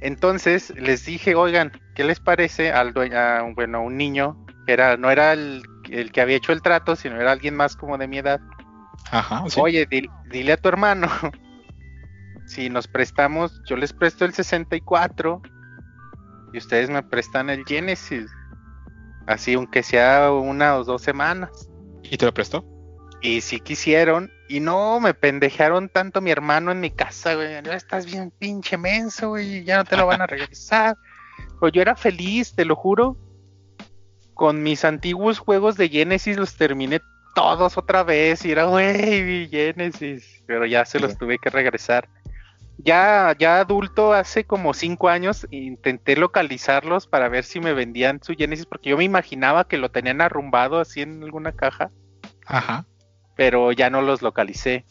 Entonces les dije, oigan, ¿qué les parece al dueño, a un- bueno, un niño que era, no era el, el que había hecho el trato, sino era alguien más como de mi edad? Ajá. sí. Oye, dil- dile a tu hermano, [laughs] si nos prestamos, yo les presto el 64 y ustedes me prestan el Genesis. Así, aunque sea una o dos semanas. ¿Y te lo prestó? Y sí quisieron, y no, me pendejearon tanto mi hermano en mi casa, güey. Ya estás bien pinche menso, güey, ya no te lo van a [laughs] regresar. Pues yo era feliz, te lo juro. Con mis antiguos juegos de Genesis los terminé todos otra vez y era, güey, Genesis. Pero ya se los tuve que regresar. Ya, ya adulto, hace como cinco años, intenté localizarlos para ver si me vendían su Genesis, porque yo me imaginaba que lo tenían arrumbado así en alguna caja Ajá. pero ya no los localicé.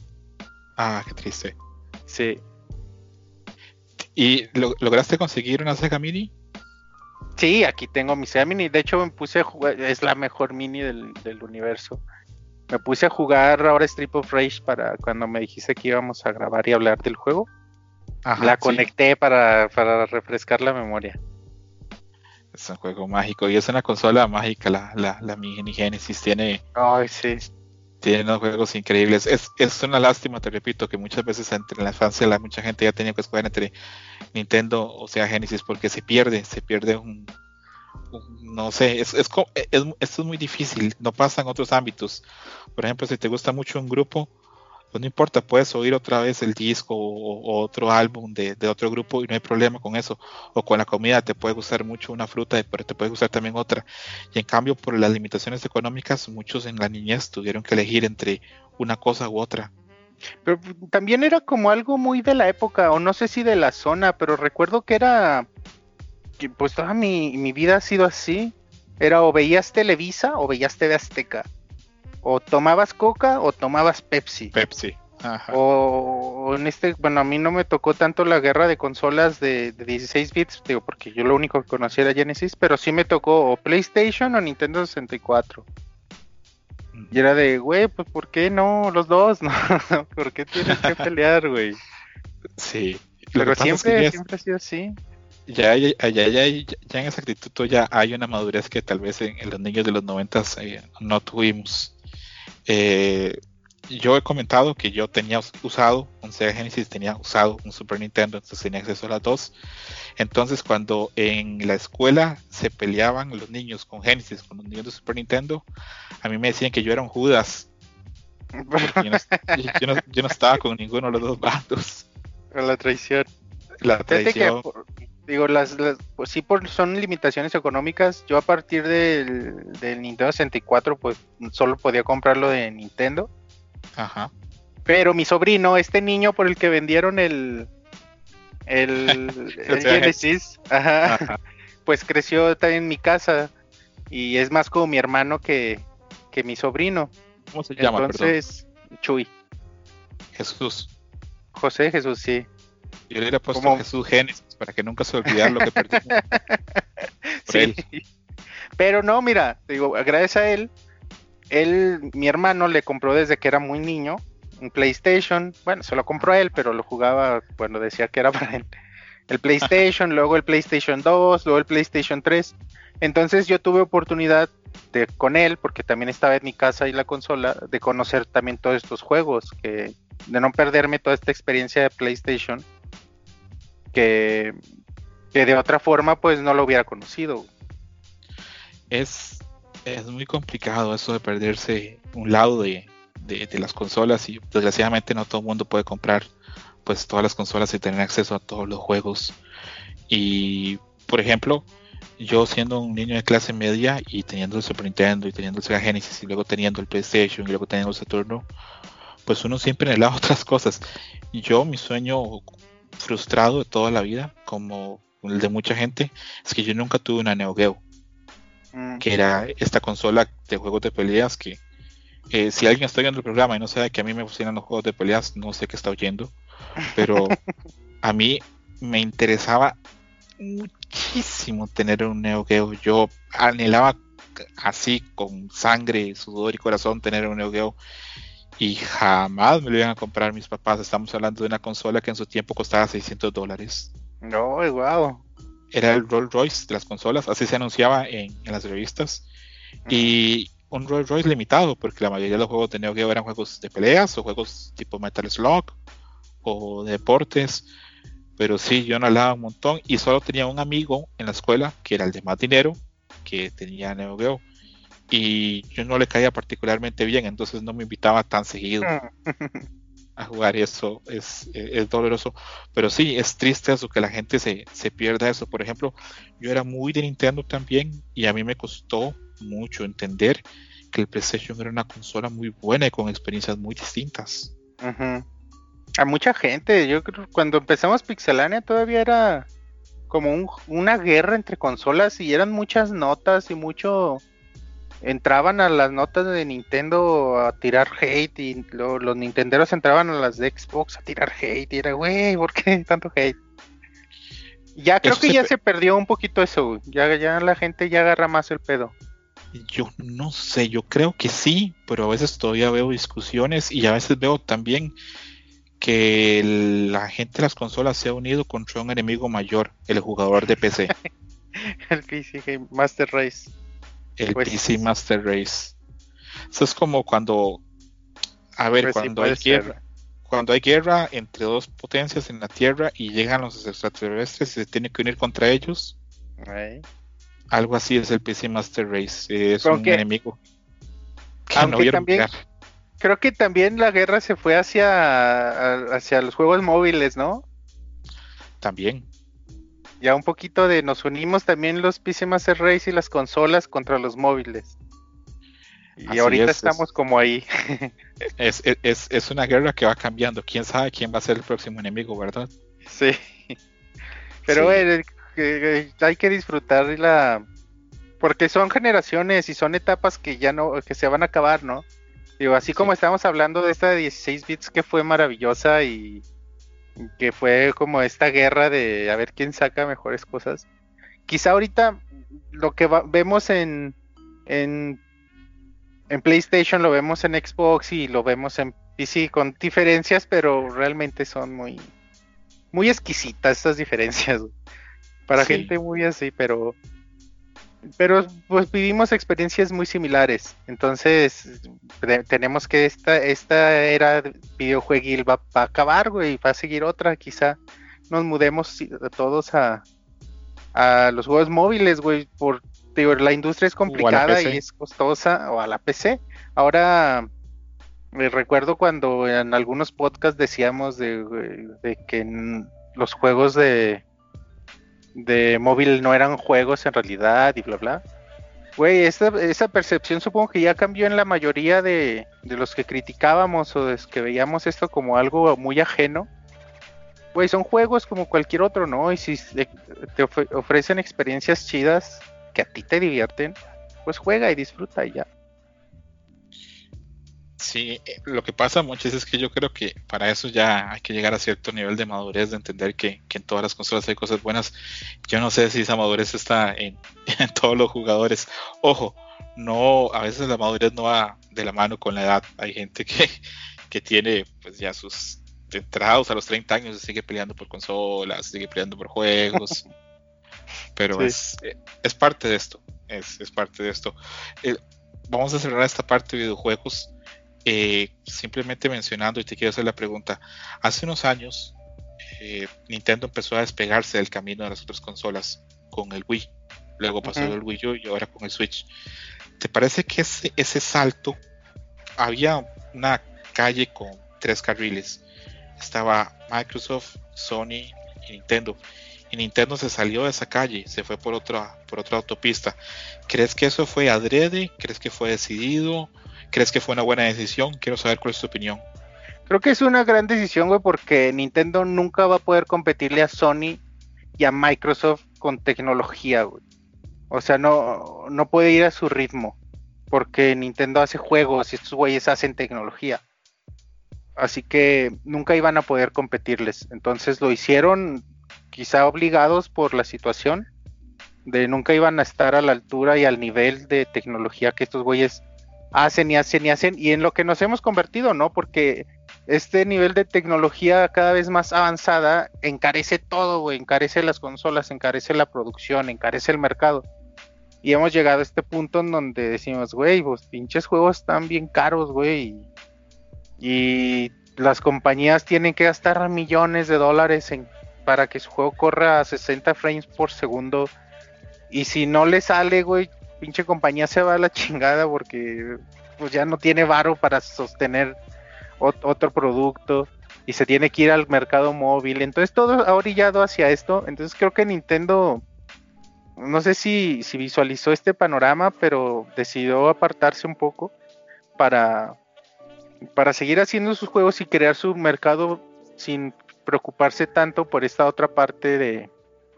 Ah, qué triste. Sí. ¿Y lo- lograste conseguir una Sega Mini? Sí, aquí tengo mi Sega Mini. De hecho, me puse a jugar, es la mejor mini del, del universo. Me puse a jugar ahora Strip of Rage para cuando me dijiste que íbamos a grabar y hablar del juego. Ajá, la sí. conecté para, para refrescar la memoria. Es un juego mágico y es una consola mágica. La, la, la Mini Genesis tiene, Ay, sí. tiene unos juegos increíbles. Es, es una lástima, te repito, que muchas veces entre en la infancia la, mucha gente ya tenía que escoger entre Nintendo o sea Genesis porque se pierde, se pierde un, un- no sé, es, es, es- esto es muy difícil, no pasa en otros ámbitos. Por ejemplo, si te gusta mucho un grupo, pues no importa, puedes oír otra vez el disco o, otro álbum de, otro grupo y no hay problema con eso. O con la comida, te puede gustar mucho una fruta, pero te puede gustar también otra. Y en cambio, por las limitaciones económicas, muchos en la niñez tuvieron que elegir entre una cosa u otra. Pero también era como algo muy de la época, o no sé si de la zona, pero recuerdo que era. Pues toda mi, mi vida ha sido así. Era o veías Televisa o veías TV Azteca. O tomabas Coca o tomabas Pepsi. Pepsi. Ajá. O, o en este, bueno, a mí no me tocó tanto la guerra de consolas de, de 16 bits, digo, porque yo lo único que conocía era Genesis, pero sí me tocó o PlayStation o Nintendo 64. Y era de, güey, pues ¿por qué no los dos? [laughs] No, ¿por qué tienes que pelear, güey? Sí. Lo Pero es que siempre, siempre ha sido así. ya, ya, ya, ya, ya en esa actitud ya hay una madurez que tal vez en, en los niños de los noventas eh, no tuvimos. Eh, yo he comentado que yo tenía us- usado un Sega Genesis, tenía usado un Super Nintendo, entonces tenía acceso a las dos. Entonces, cuando en la escuela se peleaban los niños con Genesis, con los niños de Super Nintendo, a mí me decían que yo era un Judas. Yo no, yo no- yo no estaba con ninguno de los dos bandos. [laughs] La traición. La que, traición. por- digo, las, las- pues sí, por, son limitaciones económicas. Yo a partir del, del Nintendo 64, pues solo podía comprarlo de Nintendo. Ajá. Pero mi sobrino, este niño por el que vendieron el, el, [laughs] Genesis, ajá, Ajá. pues creció también en mi casa. Y es más como mi hermano que, que mi sobrino. ¿Cómo se llama? Perdón. Entonces, Chuy, Jesús. José Jesús, sí. Yo le hubiera puesto. Jesús Génesis para que nunca se olvidara lo que perdimos. [laughs] Por Sí. él. Pero no, mira, te digo, gracias a él, él, mi hermano le compró desde que era muy niño un PlayStation. Bueno, se lo compró a él, pero lo jugaba cuando decía que era [laughs] para él. El PlayStation, luego el PlayStation 2, luego el PlayStation 3. Entonces yo tuve oportunidad de con él, porque también estaba en mi casa y la consola, de conocer también todos estos juegos, que de no perderme toda esta experiencia de PlayStation, que, de otra forma pues no lo hubiera conocido. es, es muy complicado eso de perderse un lado de, de- las consolas y desgraciadamente no todo el mundo puede comprar pues todas las consolas y tener acceso a todos los juegos. Y por ejemplo, yo siendo un niño de clase media y teniendo el Super Nintendo y teniendo el Sega Genesis y luego teniendo el PlayStation y luego teniendo el Saturno, pues uno siempre anhelaba [laughs] otras cosas. Yo, mi sueño frustrado de toda la vida, como el de mucha gente, es que yo nunca tuve una Neo Geo Mm. que era esta consola de juegos de peleas que eh, si alguien está viendo el programa y no sabe que a mí me funcionan los juegos de peleas, no sé qué está oyendo, pero [laughs] a mí me interesaba muchísimo tener un Neo Geo. Yo anhelaba así con sangre, sudor y corazón tener un Neo Geo y jamás me lo iban a comprar mis papás. Estamos hablando de una consola que en su tiempo costaba 600 dólares No, wow. era el Rolls Royce de las consolas, así se anunciaba en, en las revistas. Y un Rolls Royce limitado, porque la mayoría de los juegos de Neo Geo eran juegos de peleas o juegos tipo Metal Slug o de deportes. Pero sí, yo no hablaba un montón y solo tenía un amigo en la escuela que era el de más dinero, que tenía Neo Geo. Y yo no le caía particularmente bien, entonces no me invitaba tan seguido a jugar y eso es, es, es doloroso. Pero sí, es triste eso que la gente se, se pierda eso. Por ejemplo, yo era muy de Nintendo también y a mí me costó mucho entender que el PlayStation era una consola muy buena y con experiencias muy distintas. A mucha gente, yo creo que cuando empezamos Pixelania todavía era como un- una guerra entre consolas y eran muchas notas y mucho entraban a las notas de Nintendo a tirar hate y lo- los nintenderos entraban a las de Xbox a tirar hate y era, güey, ¿por qué tanto hate? Ya creo Eso que se ya se perdió un poquito eso, ya, ya la gente ya agarra más el pedo. Yo no sé, yo creo que sí, pero a veces todavía veo discusiones y a veces veo también que la gente de las consolas se ha unido contra un enemigo mayor, el jugador de PC, [laughs] El PC Game Master Race. El Pues- PC Master Race. Eso es como cuando, a ver, Pues cuando hay ser. guerra, cuando hay guerra entre dos potencias en la Tierra y llegan los extraterrestres y se tienen que unir contra ellos, algo así es el PC Master Race, es Aunque- un enemigo que aunque no vieron también-. Creo que también la guerra se fue hacia, hacia los juegos móviles, ¿no? También. Ya un poquito de nos unimos también los PC Master Race y las consolas contra los móviles. Y Así ahorita es, es- estamos como ahí. [laughs] Es, es- es, una guerra que va cambiando. Quién sabe quién va a ser el próximo enemigo, ¿verdad? sí. [laughs] Pero Sí. bueno, hay que disfrutar la porque son generaciones y son etapas que ya no que se van a acabar, ¿no? Digo, así como estamos hablando de esta de 16 bits que fue maravillosa y que fue como esta guerra de a ver quién saca mejores cosas. Quizá ahorita lo que va- vemos en, en en PlayStation lo vemos en Xbox y lo vemos en PC con diferencias, pero realmente son muy muy exquisitas estas [laughs] diferencias. para Sí. gente muy así, pero pero pues vivimos experiencias muy similares. Entonces, te- tenemos que esta esta era videojueguil va, va a acabar, güey, va a seguir otra, quizá nos mudemos sí, todos a a los juegos móviles, güey, por digo, la industria es complicada y es costosa o a la PC. Ahora me recuerdo cuando en algunos podcasts decíamos de, de que los juegos de, de móvil no eran juegos en realidad y bla bla. Güey, esa, esa percepción supongo que ya cambió en la mayoría de, de los que criticábamos o de que veíamos esto como algo muy ajeno. Güey, son juegos como cualquier otro, ¿no? Y si te, te ofre- ofrecen experiencias chidas que a ti te divierten, pues juega y disfruta y ya. Sí, eh, lo que pasa muchas es que yo creo que para eso ya hay que llegar a cierto nivel de madurez, de entender que, que en todas las consolas hay cosas buenas. Yo no sé si esa madurez está en, [laughs] en todos los jugadores. Ojo, no, a veces la madurez no va de la mano con la edad. Hay gente que, [laughs] que tiene pues ya sus entrados a los 30 años y sigue peleando por consolas, sigue peleando por juegos. [laughs] Pero Sí. es, eh, es parte de esto. Es, es parte de esto. Eh, vamos a cerrar esta parte de videojuegos eh, simplemente mencionando y te quiero hacer la pregunta. Hace unos años eh, Nintendo empezó a despegarse del camino de las otras consolas con el Wii. Luego pasó el Wii U y ahora con el Switch. ¿Te parece que ese, ese salto había una calle con tres carriles? Estaba Microsoft, Sony y Nintendo. Y Nintendo se salió de esa calle, se fue por otra, por otra autopista. ¿Crees que eso fue adrede? ¿Crees que fue decidido? ¿Crees que fue una buena decisión? Quiero saber cuál es tu opinión. Creo que es una gran decisión, güey, porque Nintendo nunca va a poder competirle a Sony y a Microsoft con tecnología, güey. O sea, no, no puede ir a su ritmo, porque Nintendo hace juegos y estos güeyes hacen tecnología. Así que nunca iban a poder competirles. Entonces lo hicieron quizá obligados por la situación, de nunca iban a estar a la altura y al nivel de tecnología que estos güeyes hacen y hacen y hacen, y en lo que nos hemos convertido, ¿no? Porque este nivel de tecnología cada vez más avanzada encarece todo, güey, encarece las consolas, encarece la producción, encarece el mercado. Y hemos llegado a este punto en donde decimos, güey, pues pinches juegos están bien caros, güey. Y, las compañías tienen que gastar millones de dólares para que su juego corra a 60 frames por segundo. Y si no le sale, güey, pinche compañía se va a la chingada porque pues ya no tiene varo para sostener ot- otro producto y se tiene que ir al mercado móvil. Entonces todo ha orillado hacia esto. Entonces creo que Nintendo, no sé si, si visualizó este panorama, pero decidió apartarse un poco para, para seguir haciendo sus juegos y crear su mercado sin preocuparse tanto por esta otra parte de,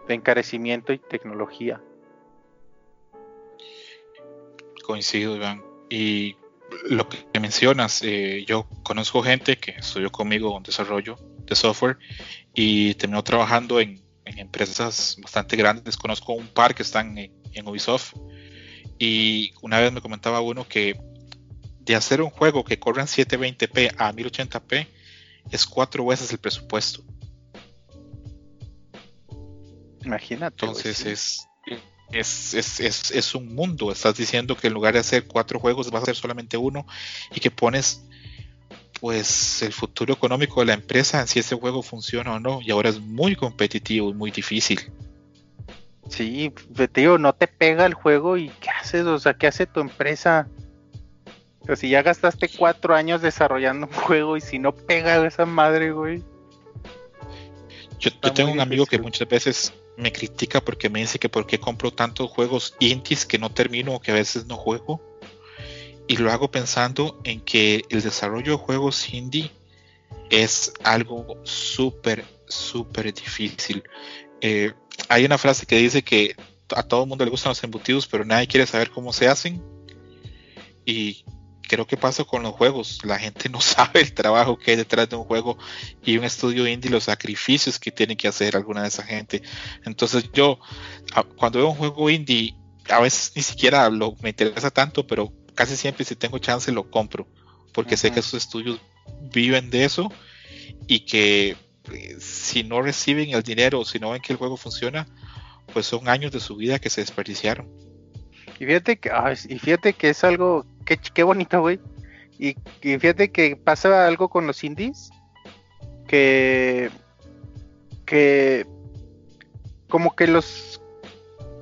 de encarecimiento y tecnología. Coincido, Iván. Y lo que mencionas, eh, yo conozco gente que estudió conmigo en desarrollo de software y terminó trabajando en, en empresas bastante grandes. Conozco un par que están en, en Ubisoft y una vez me comentaba uno que de hacer un juego que corre en 720p a 1080p es cuatro veces el presupuesto. Imagínate. Entonces sí. es, es, es, es, es un mundo. Estás diciendo que en lugar de hacer cuatro juegos vas a hacer solamente uno y que pones pues el futuro económico de la empresa en si ese juego funciona o no. Y ahora es muy competitivo y muy difícil. Sí, pues, te digo, no te pega el juego y ¿qué haces? O sea, ¿qué hace tu empresa? O sea, si ya gastaste cuatro años desarrollando un juego y si no pega esa madre, güey. Yo, yo tengo un amigo que muchas veces me critica porque me dice que por qué compro tantos juegos indies que no termino o que a veces no juego. Y lo hago pensando en que el desarrollo de juegos indie es algo súper, súper difícil. Eh, hay una frase que dice que a todo el mundo le gustan los embutidos, pero nadie quiere saber cómo se hacen. Y creo que pasa con los juegos. La gente no [laughs] sabe el trabajo que hay detrás de un juego y un estudio indie, los sacrificios que tiene que hacer alguna de esa gente. Entonces yo, cuando veo un juego indie, a veces ni siquiera lo, me interesa tanto, pero casi siempre si tengo chance lo compro, porque sé Ujú. que esos estudios viven de eso y que eh, si no reciben el dinero, si no ven que el juego funciona, pues son años de su vida que se desperdiciaron. Y fíjate que, y fíjate que es algo, qué, qué bonito, güey. Y, fíjate que pasa algo con los indies, que, que, como que los,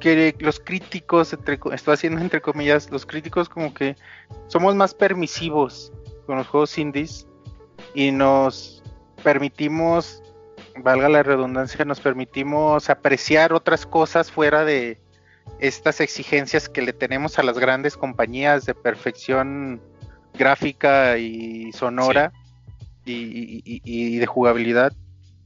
que los críticos, estoy haciendo entre comillas, los críticos como que somos más permisivos con los juegos indies y nos permitimos, valga la redundancia, nos permitimos apreciar otras cosas fuera de estas exigencias que le tenemos a las grandes compañías de perfección gráfica y sonora y, y- y- y de jugabilidad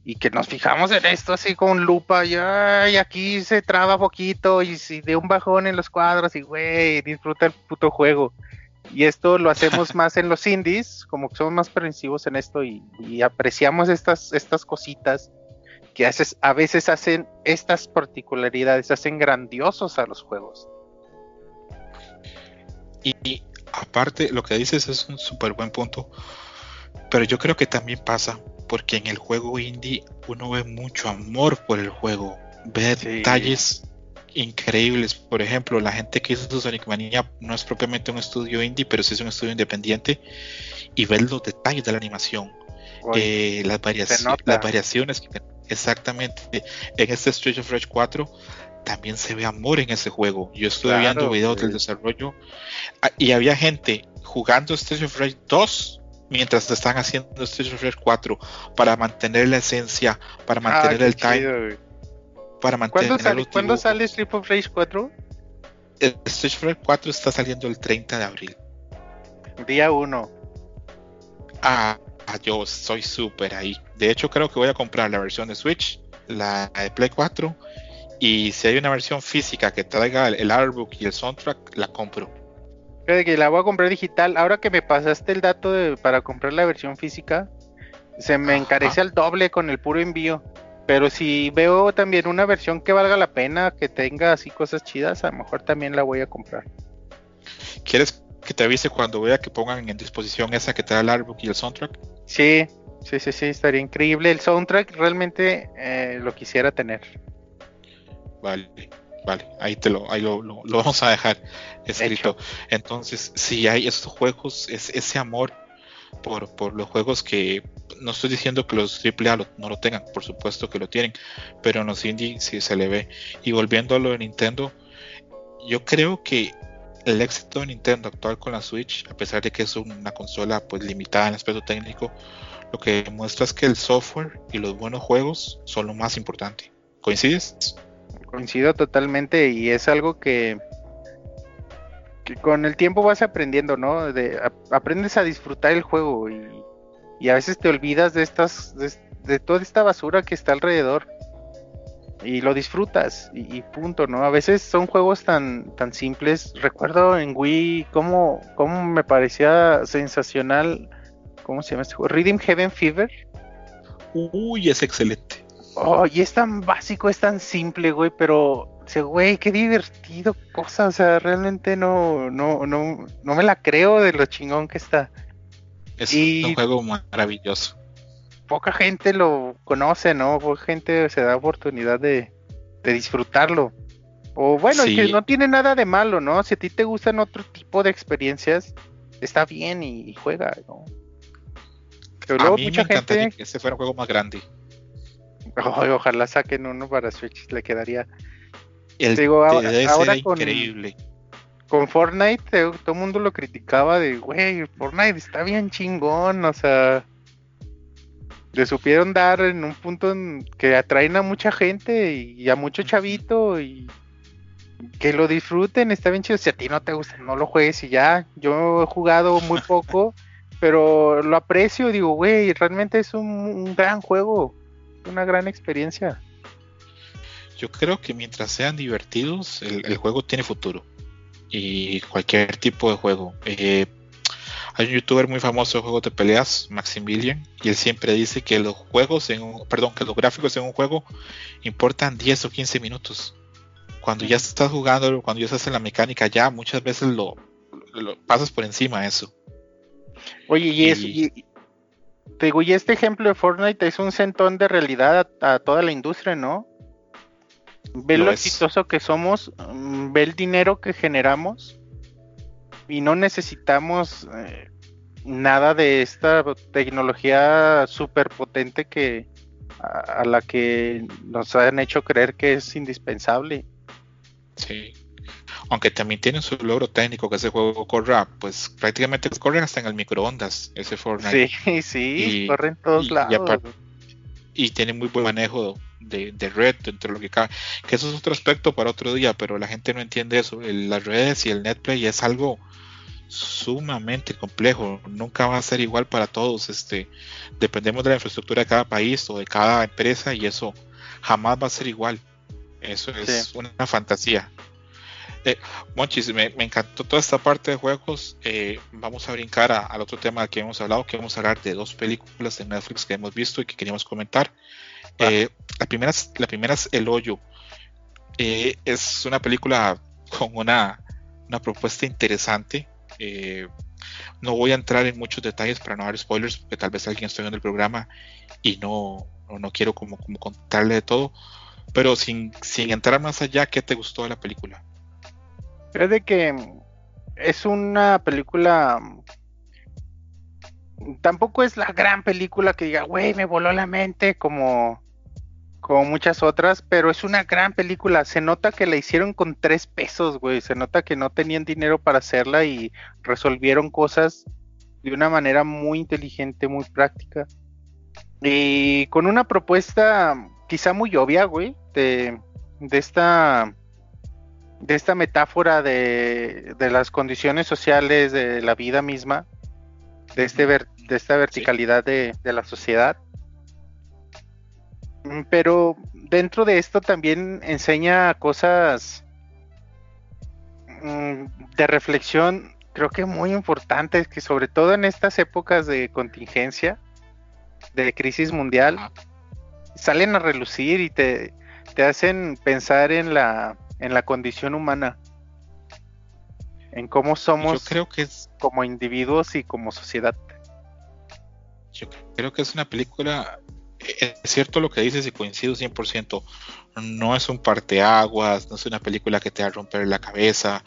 y que nos fijamos en esto así con lupa y ay, aquí se traba poquito y si de un bajón en los cuadros y güey, disfruta el puto juego. Y esto lo hacemos [laughs] más en los indies, como que somos más permisivos en esto y, y apreciamos estas, estas cositas que haces, a veces hacen estas particularidades, hacen grandiosos a los juegos. Y, y aparte, lo que dices es un súper buen punto. Pero yo creo que también pasa porque en el juego indie uno ve mucho amor por el juego. Ve Sí. detalles increíbles. Por ejemplo, la gente que hizo Sonic Mania no es propiamente un estudio indie, pero sí es un estudio independiente. Y ver los detalles de la animación. Eh, las, variaci- las variaciones que exactamente. En este Street of Rage 4 también se ve amor en ese juego. Yo estuve Claro, viendo videos del desarrollo ah, y había gente jugando Street of Rage 2 mientras están haciendo Street of Rage 4 para mantener la esencia para mantener ah, qué el time chido, para mantener ¿Cuándo, sale, ¿cuándo sale Street of Rage 4? el Street of Rage 4 está saliendo el 30 de abril. Día 1. Ah, ah, yo soy súper ahí. De hecho, creo que voy a comprar la versión de Switch, la de Play 4, y si hay una versión física que traiga el, el artbook y el soundtrack, la compro. Fíjate que la voy a comprar digital. Ahora que me pasaste el dato de- para comprar la versión física, se me Ajá. encarece al doble con el puro envío. Pero si veo también una versión que valga la pena, que tenga así cosas chidas, a lo mejor también la voy a comprar. ¿Quieres que te avise cuando vea que pongan en disposición esa que trae el artbook y el soundtrack? Sí, sí, sí, sí, estaría increíble. El soundtrack realmente eh, lo quisiera tener. Vale, vale, ahí te lo, ahí lo, lo- lo vamos a dejar escrito. Entonces, si hay estos juegos, es, ese amor por, por los juegos que no estoy diciendo que los AAA lo- no lo tengan, por supuesto que lo tienen, pero en los indie sí se le ve. Y volviendo a lo de Nintendo, yo creo que el éxito de Nintendo actual con la Switch, a pesar de que es una consola pues limitada en aspecto técnico, lo que demuestra es que el software y los buenos juegos son lo más importante. ¿Coincides? Coincido totalmente y es algo que, con el tiempo vas aprendiendo, ¿no? De, aprendes a disfrutar el juego y, a veces te olvidas de estas, de toda esta basura que está alrededor y lo disfrutas y, y punto, ¿no? A veces son juegos tan, tan simples. Recuerdo en Wii cómo, cómo me parecía sensacional, ¿cómo se llama este juego? Rhythm Heaven Fever. Uy, es excelente. Oh, y es tan básico, es tan simple, güey, pero, o sea, güey, qué divertido cosa, o sea, realmente no, no, no, no me la creo de lo chingón que está. Es Y- un juego maravilloso. Poca gente lo conoce, ¿no? Poca gente se da oportunidad de, de disfrutarlo. O bueno, Sí. que no tiene nada de malo, ¿no? Si a ti te gustan otro tipo de experiencias, está bien y, y juega, ¿no? Pero A luego mí mucha me encantaría gente, que este fuera un juego más grande. Ojalá saquen uno para Switch, le quedaría El Digo, ahora- ahora con- increíble. con Fortnite todo el mundo lo criticaba de, güey, Fortnite está bien chingón, o sea, le supieron dar en un punto en que atraen a mucha gente y a mucho chavito y que lo disfruten, está bien chido. Si a ti no te gusta, no lo juegues y ya. Yo he jugado muy [laughs] poco, pero lo aprecio, digo, güey, realmente es un, un gran juego, una gran experiencia. Yo creo que mientras sean divertidos, el, el juego tiene futuro. Y cualquier tipo de juego. Eh, hay un youtuber muy famoso de juegos de peleas, Maximilian, y él siempre dice que los juegos en un, perdón, que los gráficos en un juego importan 10 o 15 minutos. Cuando ya estás jugando, cuando ya estás en la mecánica, ya muchas veces lo, lo pasas por encima de eso. Oye, y, es, Y- y- te digo, y este ejemplo de Fortnite es un centón de realidad a, a toda la industria, ¿no? Ve lo, exitoso que somos, mm, ve el dinero que generamos y no necesitamos eh, nada de esta tecnología súper potente que a, la que nos han hecho creer que es indispensable. Sí. Aunque también tiene su logro técnico que ese juego corra, pues prácticamente corren hasta en el microondas, ese Fortnite. Sí, [laughs] sí, corre en todos lados. Y, tiene muy buen manejo de, de, red entre lo que cabe. Que eso es otro aspecto para otro día, pero la gente no entiende eso. las redes y el netplay es algo sumamente complejo, nunca va a ser igual para todos, este, dependemos de la infraestructura de cada país o de cada empresa y eso jamás va a ser igual, eso es una fantasía. Eh, Monchis, me, encantó toda esta parte de juegos. Eh, vamos a brincar al otro tema que hemos hablado, que vamos a hablar de dos películas de Netflix que hemos visto y que queríamos comentar. Eh, la, primera, la primera es El Hoyo. es una película con una, una propuesta interesante. Eh, no voy a entrar en muchos detalles para no dar spoilers, porque tal vez alguien esté en el programa y no, no, quiero como, como, contarle de todo. Pero sin, sin entrar más allá, ¿qué te gustó de la película? Creo de que es una película. Tampoco es la gran película que diga, güey, me voló la mente, como como muchas otras, pero es una gran película. Se nota que la hicieron con tres pesos, güey. Se nota que no tenían dinero para hacerla y resolvieron cosas de una manera muy inteligente, muy práctica. Y con una propuesta quizá muy obvia, güey, de, de esta de esta metáfora de, de, las condiciones sociales de la vida misma, de, este de esta verticalidad de, de la sociedad pero dentro de esto también enseña cosas mm, de reflexión, creo que muy importantes, que sobre todo en estas épocas de contingencia, de crisis mundial, salen a relucir y te, te hacen pensar en la, en la condición humana, en cómo somos creo que es... como individuos y como sociedad. Yo creo que es una película es cierto lo que dices y coincido 100%. No es un parteaguas, no es una película que te va a romper la cabeza,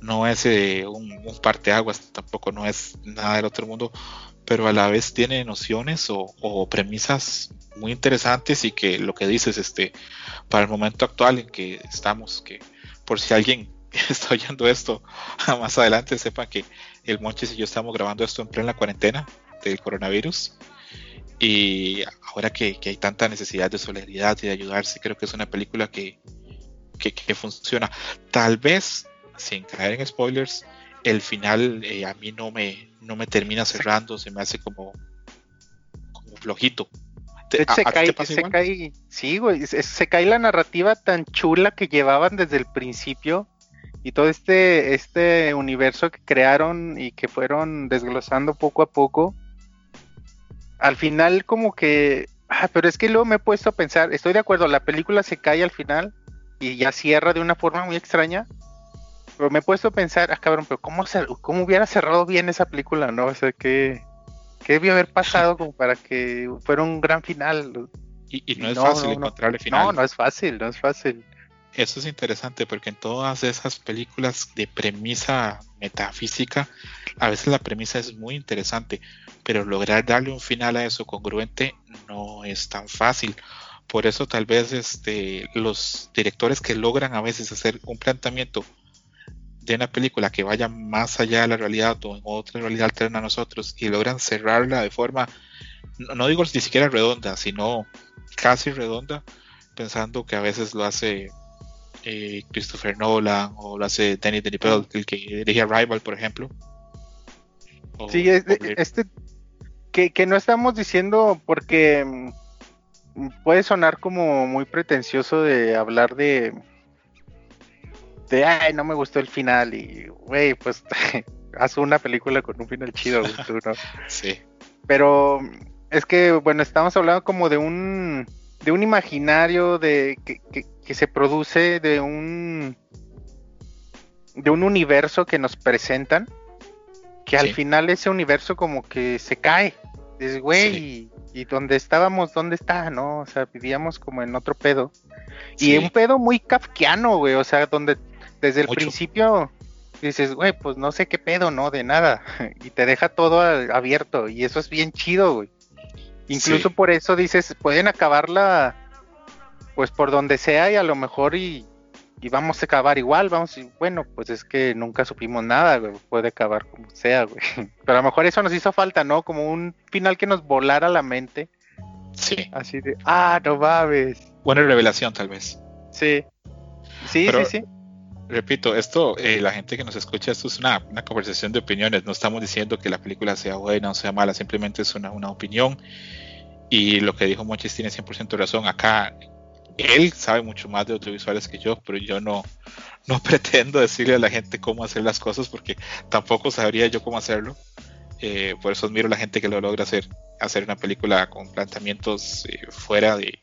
no es eh, un, parteaguas, tampoco no es nada del otro mundo, pero a la vez tiene nociones o, premisas muy interesantes y que lo que dices, este, para el momento actual en que estamos, que por si alguien [laughs] está oyendo esto [laughs] más adelante, sepa que el Monches y yo estamos grabando esto en plena cuarentena del coronavirus y ahora que, hay tanta necesidad de solidaridad y de ayudarse, creo que es una película que, funciona. Tal vez, sin caer en spoilers, el final eh, a mí no me, no me termina cerrando, se me hace como, como flojito. se, cae, se cae, sí, güey, se, cae la narrativa tan chula que llevaban desde el principio y todo este, este universo que crearon y que fueron desglosando poco a poco al final como que, ah, pero es que luego me he puesto a pensar, estoy de acuerdo, la película se cae al final y ya cierra de una forma muy extraña, pero me he puesto a pensar, ah, cabrón, pero ¿cómo, cómo hubiera cerrado bien esa película, no? O sea, ¿qué, qué debió haber pasado como para que fuera un gran final? Y, no es fácil encontrar el final. No, no es fácil, no es fácil. Eso es interesante porque en todas esas películas de premisa metafísica, a veces la premisa es muy interesante, pero lograr darle un final a eso congruente no es tan fácil. Por eso tal vez este, los directores que logran a veces hacer un planteamiento de una película que vaya más allá de la realidad o en otra realidad alterna a nosotros y logran cerrarla de forma, no, no digo ni siquiera redonda, sino casi redonda, pensando que a veces lo hace eh, Christopher Nolan o lo hace Danny Villeneuve, el que dirige Rival, por ejemplo. sí, este, que, no estamos diciendo porque mm, puede sonar como muy pretencioso de hablar de de ay no me gustó el final y güey pues [laughs] haz una película con un final chido [laughs] sí. Pero es que bueno estamos hablando como de un de un imaginario de que, que se produce de un de un universo que nos presentan que al final ese universo como que se cae Dices, güey, y, donde estábamos, ¿dónde está? ¿No? O sea, vivíamos como en otro pedo. Y Sí. un pedo muy kafkiano, güey, o sea, donde desde el Mucho. principio dices, güey, pues no sé qué pedo, ¿no? De nada. [laughs] Y te deja todo abierto. Y eso es bien chido, güey. Incluso Sí. por eso dices, pueden acabarla, pues por donde sea y a lo mejor y, y vamos a acabar igual, vamos, y bueno, pues es que nunca supimos nada, güey, puede acabar como sea, güey. [laughs] Pero a lo mejor eso nos hizo falta, ¿no? Como un final que nos volara la mente, Sí. así de, ah, no mames. Buena revelación, tal vez. Sí. Sí, Pero- sí, sí. Repito, esto, eh, la gente que nos escucha, esto es una, una conversación de opiniones. No estamos diciendo que la película sea buena o sea mala, simplemente es una, una opinión. Y lo que dijo Monchis tiene 100% razón. Acá él sabe mucho más de audiovisuales que yo, pero yo no, no [laughs] pretendo decirle a la gente cómo hacer las cosas porque tampoco sabría yo cómo hacerlo. Eh, por eso admiro a la gente que lo logra hacer, hacer una película con planteamientos eh, fuera de,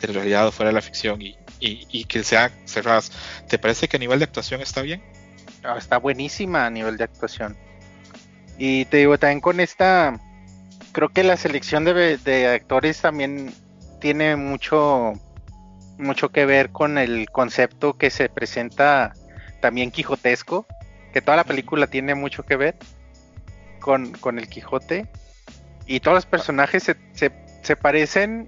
de la realidad fuera de la ficción y, y, y que sea cerradas. ¿Te parece que a nivel de actuación está bien? Ah, está buenísima a nivel de actuación. Y te digo, también con esta, creo que la selección de, de actores también tiene mucho, mucho que ver con el concepto que se presenta también quijotesco, que toda la película tiene mucho que ver con, con el Quijote. Y todos los personajes se, se, parecen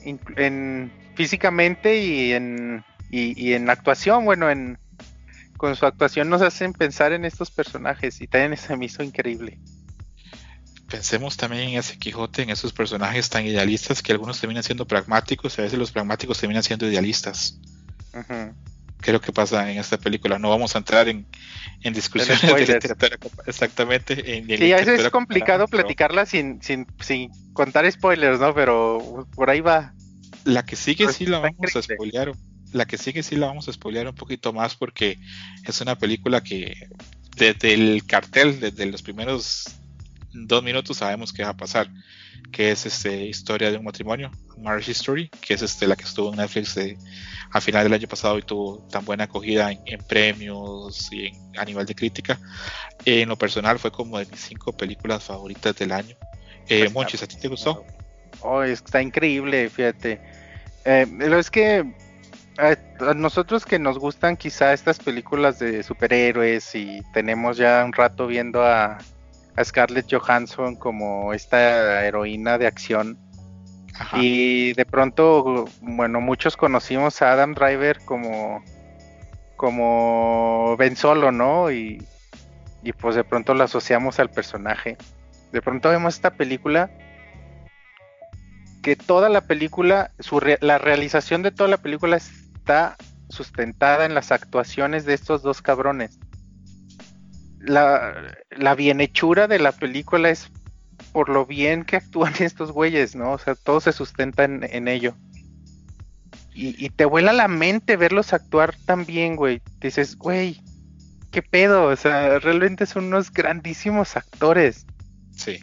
físicamente y en, y, y en actuación, bueno, en, con su actuación nos hacen pensar en estos personajes y también se me increíble. Pensemos también en ese Quijote, en esos personajes tan idealistas que algunos terminan siendo pragmáticos y a veces los pragmáticos terminan siendo idealistas. Ujú. ¿Qué es lo que pasa en esta película? No vamos a entrar en, en discusiones de literatura, exactamente. En, en Sí, a veces es complicado pero platicarla sin, sin, sin contar spoilers, ¿no? Pero por ahí va. La que sigue sí la vamos a spoilear. La que sigue sí la vamos a spoilear un poquito más porque es una película que desde el cartel, desde los primeros dos minutos sabemos qué va a pasar. Que es este historia de un matrimonio, Marriage History, que es este la que estuvo en Netflix de- a final del año pasado y tuvo tan buena acogida en, en premios y en- a nivel de crítica. en lo personal fue como de mis cinco películas favoritas del año. Eh, Pues, Monchis, ¿a ti te gustó? Oh, está increíble, fíjate. Eh, lo es que eh, a nosotros que nos gustan quizá estas películas de superhéroes y tenemos ya un rato viendo a, a Scarlett Johansson como esta heroína de acción Ajá. y de pronto, bueno, muchos conocimos a Adam Driver como como Ben Solo, ¿no? Y, y pues de pronto lo asociamos al personaje. De pronto vemos esta película que toda la película, su re- la realización de toda la película está sustentada en las actuaciones de estos dos cabrones. La, la bienhechura de la película es por lo bien que actúan [laughs] estos güeyes, ¿no? O sea, todo se sustenta en, en ello. Y, y te vuela la mente verlos actuar tan bien, güey. Dices, güey, qué pedo. O sea, realmente son unos grandísimos actores. Sí.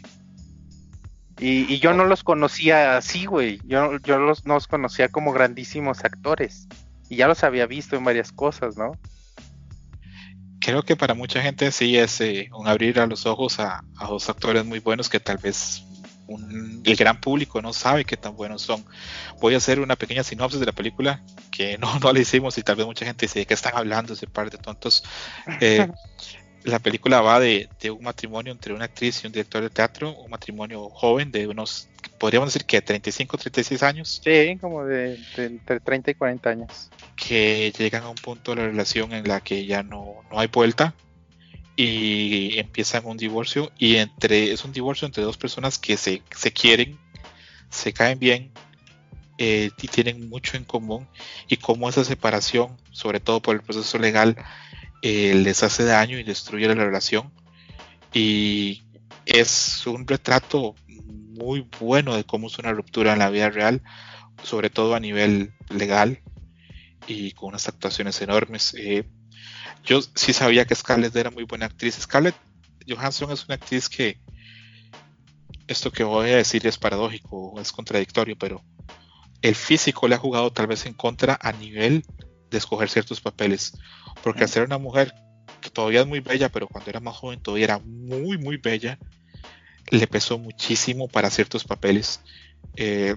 Y, y yo no los conocía así, güey. Yo, yo los, no los conocía como grandísimos actores. Y ya los había visto en varias cosas, ¿no? Creo que para mucha gente sí es eh, un abrir a los ojos a, dos actores muy buenos que tal vez un- el gran público no sabe qué tan buenos son. Voy a hacer una pequeña sinopsis de la película que [laughs] no, no la hicimos y tal vez mucha gente dice qué están hablando ese par de tontos. Eh, [laughs] la película va de, de un matrimonio entre una actriz y un director de teatro, un matrimonio joven de unos, podríamos decir que 35, 36 años, Sí, como de, de entre 30 y 40 años. que llegan a un punto de la relación en la que ya no, no hay vuelta y empiezan un divorcio y entre es un divorcio entre dos personas que se, se quieren, se caen bien eh, y tienen mucho en común y cómo esa separación, sobre todo por el proceso legal, eh, les hace daño y destruye la relación y es un retrato muy bueno de cómo es una ruptura en la vida real, sobre todo a nivel legal y con unas actuaciones enormes. Eh, yo sí sabía que Scarlett era muy buena actriz. Scarlett Johansson es una actriz que esto que voy a decir es paradójico, es contradictorio, pero el físico le ha jugado tal vez en contra a nivel de escoger ciertos papeles, porque al ser una mujer que todavía es muy bella, pero cuando era más joven todavía era muy, muy bella, le pesó muchísimo para ciertos papeles. Eh,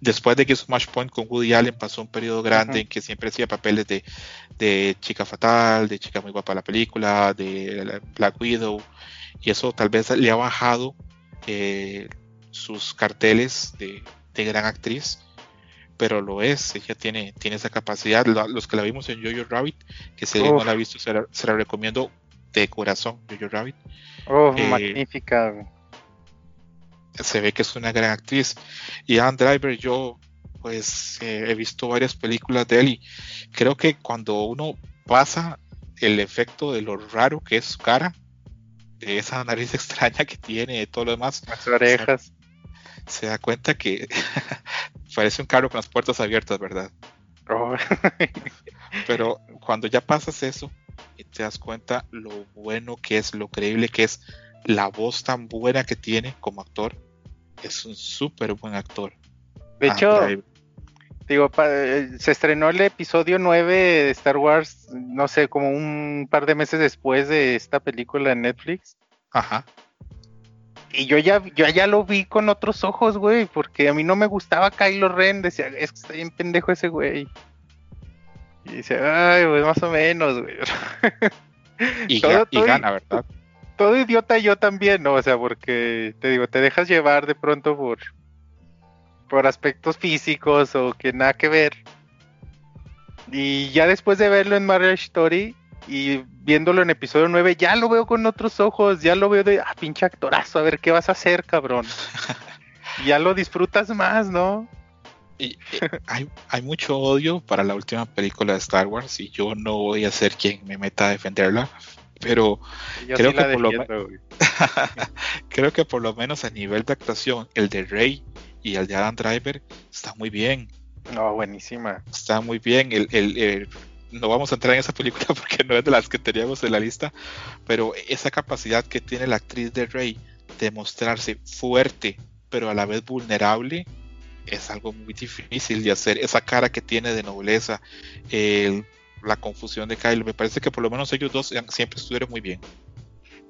después de que hizo Point con Woody Allen pasó un periodo grande en que siempre hacía papeles de, de, chica fatal, de chica muy guapa la película, de Black Widow, y eso tal vez le ha bajado eh, sus carteles de, de, gran actriz, pero lo es, ella tiene, tiene esa capacidad. Los que la vimos en Jojo Rabbit, que si alguien no la ha visto, se la, se la, recomiendo de corazón, Jojo Rabbit. Oh, eh, magnífica se ve que es una gran actriz. Y Anne Driver, yo pues eh, he visto varias películas de él y creo que cuando uno pasa el efecto de lo raro que es su cara, de esa nariz [laughs] extraña que tiene, de todo lo demás, las orejas, se, da cuenta que [laughs] parece un carro con las puertas abiertas, ¿verdad? Oh. [laughs] Pero cuando ya pasas eso y te das cuenta lo bueno que es, lo creíble que es, la voz tan buena que tiene como actor, es un súper buen actor. De ah, hecho, digo, eh, se estrenó el episodio 9 de Star Wars, no sé, como un par de meses después de esta película en Netflix. Ajá. Y yo ya, yo ya lo vi con otros ojos, güey, porque a mí no me gustaba Kylo Ren, decía, es que está bien pendejo ese güey. Y dice, ay, pues más o menos, güey. y, y gana, ¿verdad? todo idiota yo también, ¿no? O sea, porque te digo, te dejas llevar de pronto por, por aspectos físicos o que nada que ver. Y ya después de verlo en Marriage Story y viéndolo en episodio 9, ya lo veo con otros ojos, ya lo veo de, ah, pinche actorazo, a ver qué vas a hacer, cabrón. [laughs] ya lo disfrutas más, ¿no? Y, hay, hay, mucho odio para la última película de Star Wars y yo no voy a ser quien me meta a defenderla pero creo, que por lo [laughs] creo que por lo menos a nivel de actuación, el de Rey y el de Adam Driver está muy bien. No, buenísima. Está muy bien. El, no vamos a entrar en esa película [laughs] porque no es de las que teníamos en la lista, pero esa capacidad que tiene la actriz de Rey de mostrarse fuerte, pero a la vez vulnerable, es algo muy difícil de hacer. Esa cara que tiene de nobleza, la confusión de Kyle. Me parece que por lo menos ellos dos siempre estuvieron muy bien.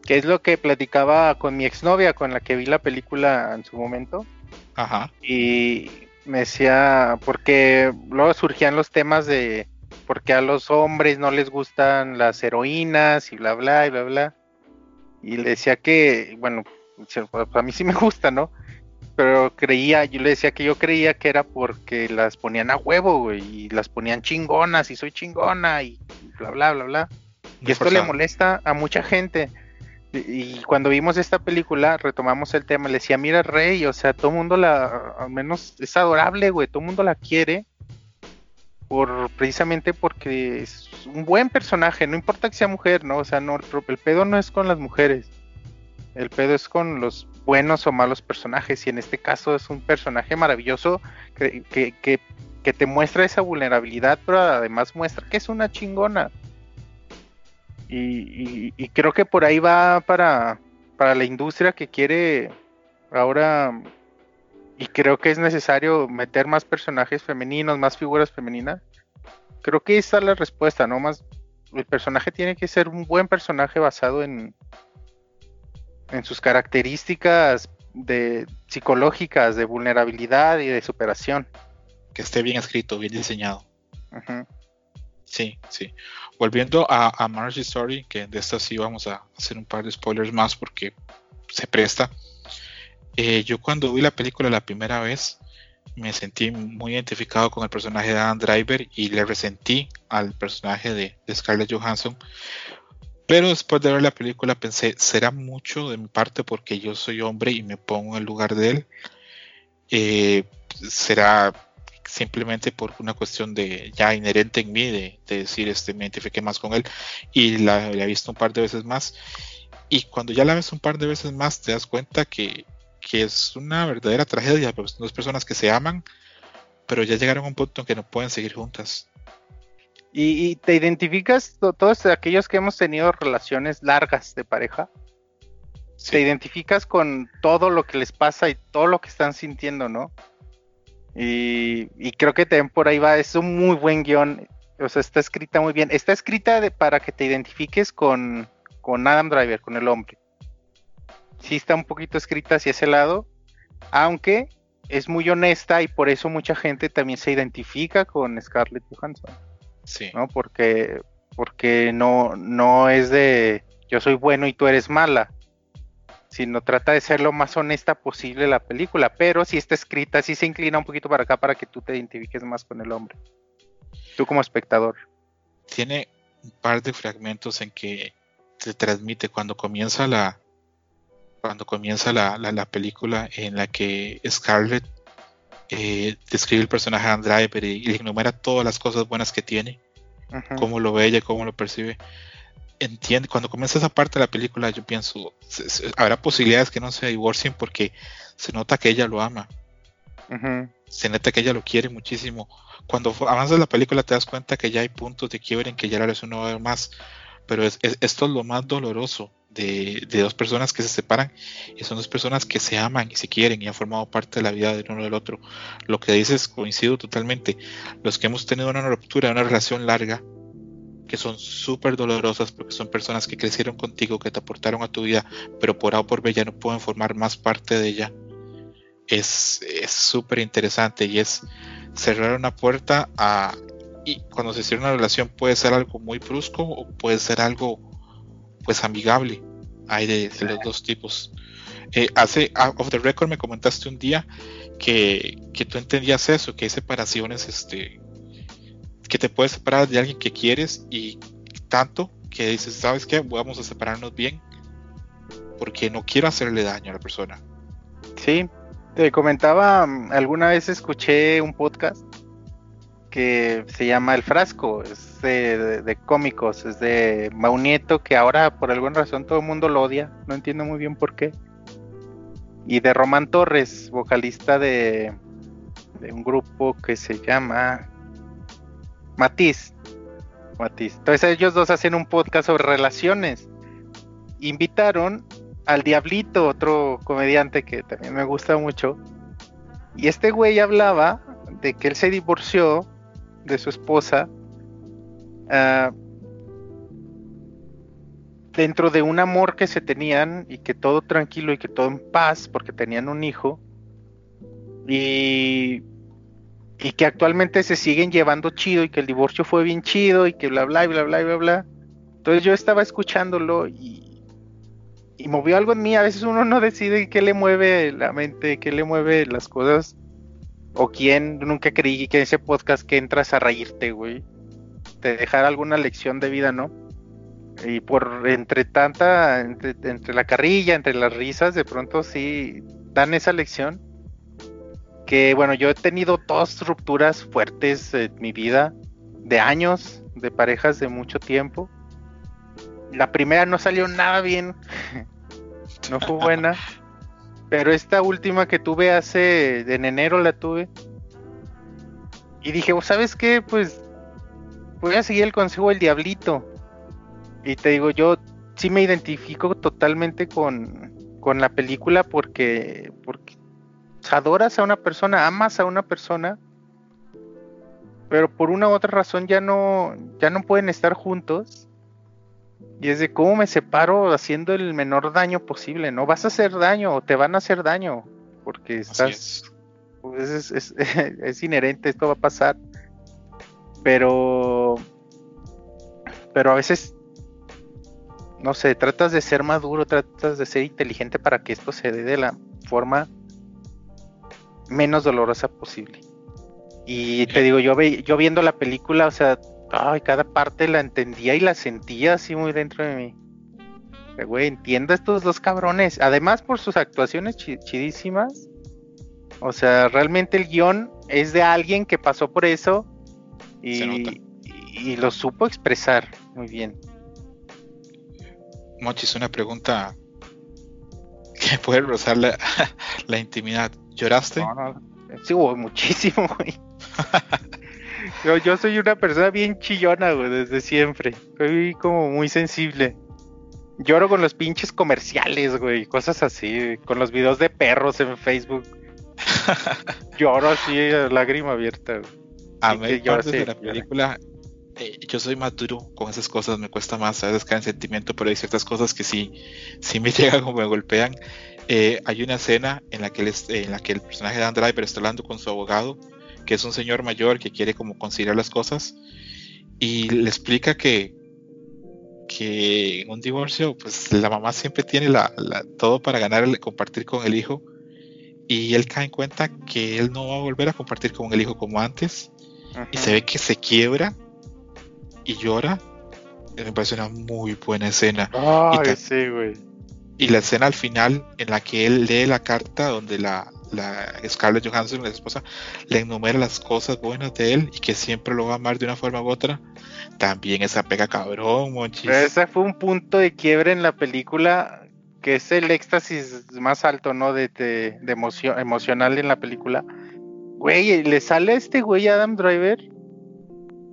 Que es lo que platicaba con mi exnovia, con la que vi la película en su momento. Ajá. Y me decía, porque luego surgían los temas de por qué a los hombres no les gustan las heroínas y bla, bla, y bla, bla. Y le decía que, bueno, a mí sí me gusta, ¿no? pero creía, yo le decía que yo creía que era porque las ponían a huevo, güey, y las ponían chingonas, y soy chingona, y bla, bla, bla, bla. y esto le molesta a mucha gente. Y, cuando vimos esta película, retomamos el tema, le decía, mira, Rey, o sea, todo el mundo la, al menos es adorable, güey, todo el mundo la quiere, por precisamente porque es un buen personaje, no importa que sea mujer, ¿no? O sea, no, el pedo no es con las mujeres, el pedo es con los buenos o malos personajes y en este caso es un personaje maravilloso que, que, te muestra esa vulnerabilidad pero además muestra que es una chingona y, creo que por ahí va para, para la industria que quiere ahora y creo que es necesario meter más personajes femeninos, más figuras femeninas. Creo que esa es la respuesta, ¿no? Más el personaje tiene que ser un buen personaje basado en, en sus características de psicológicas de vulnerabilidad y de superación. Que esté bien escrito, bien diseñado. Sí, sí. Volviendo a, a Marge Story, que de esta sí vamos a hacer un par de spoilers más porque se presta. Eh, yo cuando vi la película la primera vez me sentí muy identificado con el personaje de Adam Driver y le resentí al personaje de, Scarlett Johansson pero después de ver la película pensé, será mucho de mi parte porque yo soy hombre y me pongo en el lugar de él. Eh, será simplemente por una cuestión de ya inherente en mí de, decir este me identifique más con él y la, he visto un par de veces más y cuando ya la ves un par de veces más te das cuenta que, que es una verdadera tragedia pues, dos personas que se aman pero ya llegaron a un punto en que no pueden seguir juntas ¿Y, te identificas, todos aquellos que hemos tenido relaciones largas de pareja? Te identificas con todo lo que les pasa y todo lo que están sintiendo, ¿no? Y, creo que también por ahí va, es un muy buen guion, o sea, está escrita muy bien. Está escrita de, para que te identifiques con, con Adam Driver, con el hombre. Sí está un poquito escrita hacia ese lado, aunque es muy honesta y por eso mucha gente también se identifica con Scarlett Johansson, Sí. ¿no? Porque, porque no, no es de yo soy bueno y tú eres mala, sino trata de ser lo más honesta posible la película, pero si está escrita, sí se inclina un poquito para acá para que tú te identifiques más con el hombre. Tú como espectador. Tiene un par de fragmentos en que se transmite cuando comienza la cuando comienza la, la- la película en la que Scarlett eh, describe el personaje de Andriver y, y enumera todas las cosas buenas que tiene, cómo lo ve ella, cómo lo percibe. Entiende, cuando comienza esa parte de la película, yo pienso, se- se- habrá posibilidades que no se divorcien porque se nota que ella lo ama, se nota que ella lo quiere muchísimo. Cuando avanzas la película te das cuenta que ya hay puntos de quiebre en que ya la relación no va a haber más, pero es- es- esto es lo más doloroso de, dos personas que se separan y son dos personas que se aman y se quieren y han formado parte de la vida del uno del otro. Lo que dices coincido totalmente. Los que hemos tenido una ruptura, una relación larga, que son súper dolorosas porque son personas que crecieron contigo, que te aportaron a tu vida, pero por A o por B ya no pueden formar más parte de ella. Es es súper interesante y es cerrar una puerta a... Y cuando se cierra una relación puede ser algo muy brusco o puede ser algo pues amigable. Hay de, de los dos tipos. Eh, hace out of the record me comentaste un día que, que tú entendías eso, que hay separaciones, este, que te puedes separar de alguien que quieres y tanto que dices, ¿sabes qué? Vamos a separarnos bien porque no quiero hacerle daño a la persona. Sí, te comentaba, mm, alguna vez escuché un podcast que se llama El Frasco, es de, cómicos, es de Maunieto, que ahora por alguna razón todo el mundo lo odia, no entiendo muy bien por qué. Y de Román Torres, vocalista de, de un grupo que se llama Matiz. Matiz. Entonces ellos dos hacen un podcast sobre relaciones. Invitaron al Diablito, otro comediante que también me gusta mucho. Y este güey hablaba de que él se divorció de su esposa ah, dentro de un amor que se tenían y que todo tranquilo y que todo en paz porque tenían un hijo. Y, y que actualmente se siguen llevando chido y que el divorcio fue bien chido y que bla bla bla bla bla bla. Entonces yo estaba escuchándolo y, y movió algo en mí. A veces uno no decide qué le mueve la mente, qué le mueve las cosas. O quién, nunca creí que ese podcast que entras a reírte, güey. Te dejar alguna lección de vida, ¿no? Y por entre tanta, entre, entre la carrilla, entre las risas, de pronto sí dan esa lección. Que bueno, yo he tenido dos rupturas fuertes en mi vida, de años, de parejas de mucho tiempo. La primera no salió nada bien, [laughs] no fue buena. Pero esta última que tuve hace, en enero la tuve. Y dije, "Oh, ¿sabes qué? Pues voy a seguir el consejo del diablito. Y te digo, yo sí me identifico totalmente con, con la película porque, porque adoras a una persona, amas a una persona, pero por una u otra razón ya no, ya no pueden estar juntos. Y es de cómo me separo haciendo el menor daño posible. No vas a hacer daño o te van a hacer daño. Porque estás. es. pues, es, es- [laughs] es inherente, esto va a pasar. Pero. Pero a veces. No sé, tratas de ser maduro, tratas de ser inteligente para que esto se dé de la forma menos dolorosa posible. Y te Eh. digo, yo, ve, yo viendo la película, o sea, ay, cada parte la entendía y la sentía así muy dentro de mí. Güey, entiendo a estos dos cabrones. Además, por sus actuaciones chi- chidísimas. O sea, realmente el guion es de alguien que pasó por eso y, y lo supo expresar muy bien. Mochis, una pregunta que puede rozar la, [laughs] la intimidad. ¿Lloraste? No, no, sí, güey, muchísimo, güey. [laughs] yo, yo soy una persona bien chillona, güey, desde siempre. Soy como muy sensible. Lloro con los pinches comerciales, güey, cosas así, güey, con los videos de perros en Facebook. [laughs] Lloro así, a lágrima abierta, güey. A Sí, ver, yo sí, de la película eh, yo soy más duro con esas cosas, me cuesta más, a veces caer en sentimiento, pero hay ciertas cosas que sí, sí me [laughs] llegan o me golpean. Eh, hay una escena en la, que él es- en la que el personaje de Dan Driver está hablando con su abogado, que es un señor mayor que quiere como conciliar las cosas, y le explica que, que en un divorcio, pues la mamá siempre tiene la, la- todo para ganar, el compartir con el hijo, y él cae en cuenta que él no va a volver a compartir con el hijo como antes, y se ve que se quiebra y llora. Me parece una muy buena escena. Ay, y sí. Y la escena al final en la que él lee la carta donde la, la Scarlett Johansson, la esposa, le enumera las cosas buenas de él y que siempre lo va a amar de una forma u otra. También esa pega cabrón, monchis. Ese fue un punto de quiebre en la película que es el éxtasis más alto, ¿no? De, de, de emoción, emocional en la película. Güey, le sale a este güey Adam Driver.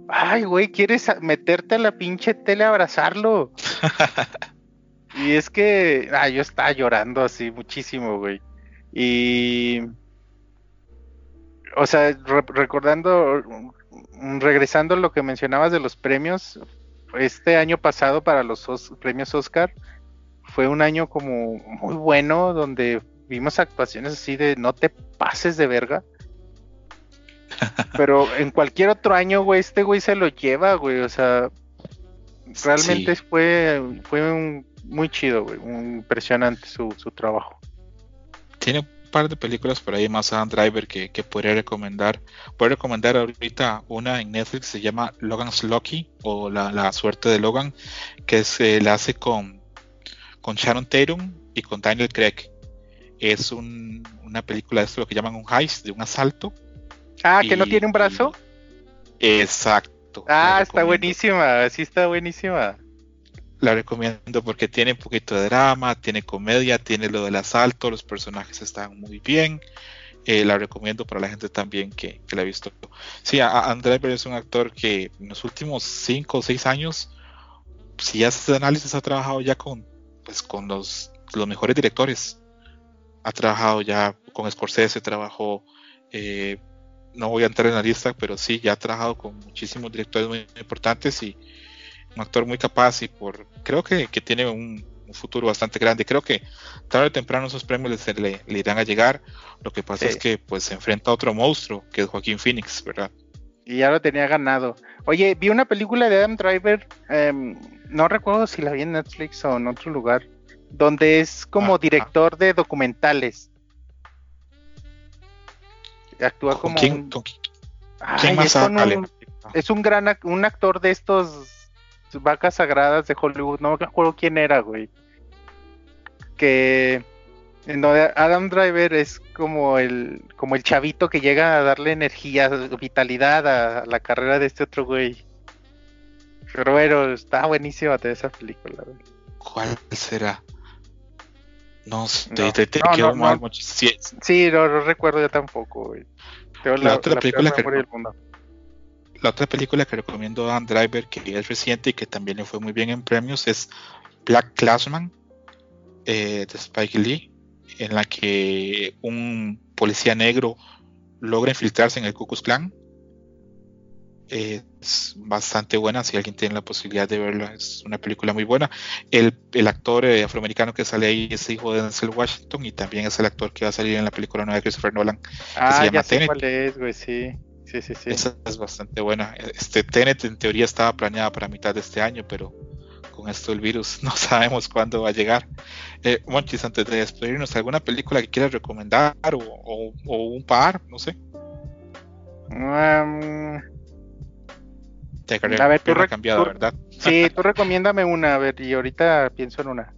Ay, güey, quieres meterte a la pinche tele a abrazarlo. [laughs] y es que, ah, yo estaba llorando así muchísimo, güey. Y, o sea, re- recordando, mm, regresando a lo que mencionabas de los premios, este año pasado para los Os- premios Oscar fue un año como muy bueno donde vimos actuaciones así de no te pases de verga. Pero en cualquier otro año, güey, este güey se lo lleva, güey. O sea, realmente Sí. fue, fue un- muy chido, güey. impresionante su, su trabajo. Tiene un par de películas por ahí más Adam Driver que, que podría recomendar. Puedo recomendar ahorita una en Netflix, se llama Logan's Lucky o La, la suerte de Logan, que se la hace con, con Sharon Tatum y con Daniel Craig. Es un- una película de esto lo que llaman un heist, de un asalto. Ah, que no tiene un brazo. Exacto. Ah, está buenísima, sí está buenísima. La recomiendo porque tiene un poquito de drama, tiene comedia, tiene lo del asalto, los personajes están muy bien. Eh, la recomiendo para la gente también que, que la ha visto. Sí, a- a- André Driver es un actor que en los últimos 5 o 6 años, si haces análisis, ha trabajado ya con, pues, con los, los mejores directores. Ha trabajado ya con Scorsese, trabajó, eh, no voy a entrar en la lista, pero sí, ya ha trabajado con muchísimos directores muy importantes y un actor muy capaz y por creo que, que tiene un, un futuro bastante grande. Creo que tarde o temprano esos premios le, le- le irán a llegar. Lo que pasa Sí. es que pues se enfrenta a otro monstruo, que es Joaquín Phoenix, ¿verdad? Y ya lo tenía ganado. Oye, vi una película de Adam Driver, em, no recuerdo si la vi en Netflix o en otro lugar, donde es como Ah, director de documentales. Actúa ¿Con como quién, un, con qui- Ay, quién es más con sale? un- es un gran un actor de estos vacas sagradas de Hollywood, no me acuerdo quién era, güey. Que en donde Adam Driver es como el como el chavito que llega a darle energía, vitalidad a la carrera de este otro güey. Pero bueno, está buenísima esa película. güey. ¿Cuál será? No te, te no, quedó no, mal, no. Sí, Sí, no, no recuerdo yo tampoco, güey. Tengo La otra película que- del mundo. La otra película que recomiendo a Dan Driver, que es reciente y que también le fue muy bien en premios, es Black Classman eh, de Spike Lee, en la que un policía negro logra infiltrarse en el Ku Klux Klan. Es bastante buena, si alguien tiene la posibilidad de verla, es una película muy buena. El, el actor eh, afroamericano que sale ahí es hijo de Denzel Washington y también es el actor que va a salir en la película nueva de Christopher Nolan. Ah, llama ya sé cuál es, güey, sí. Sí, sí, sí. Esa es bastante buena. Este Tenet en teoría estaba planeada para mitad de este año, pero con esto del virus [laughs] no sabemos cuándo va a llegar. Eh, Monchis, antes de despedirnos, ¿alguna película que quieras recomendar o, o- o un par? No sé. Um, Te A ver, tú cambiado, tú- ¿verdad? [laughs] sí, tú recomiéndame una, a ver, y ahorita pienso en una.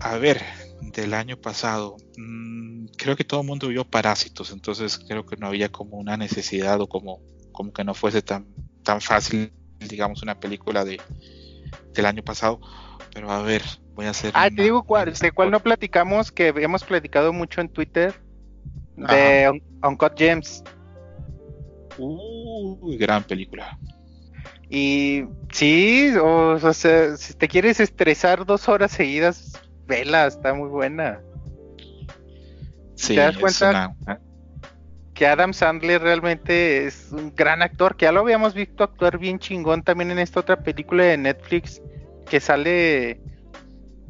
A ver, del año pasado, mm, creo que todo el mundo vio Parásitos, entonces creo que no había como una necesidad o como, como que no fuese tan, tan fácil, digamos, una película de, del año pasado. Pero a ver, voy a hacer. Ah, una- te digo cuál, de cuál no platicamos, que hemos platicado mucho en Twitter, de Un- Uncut Gems. Uy, gran película. Y sí, o, o sea, si te quieres estresar dos horas seguidas, vela, está muy buena. Sí, ¿Te das cuenta? una- que Adam Sandler realmente es un gran actor, que ya lo habíamos visto actuar bien chingón también en esta otra película de Netflix que sale,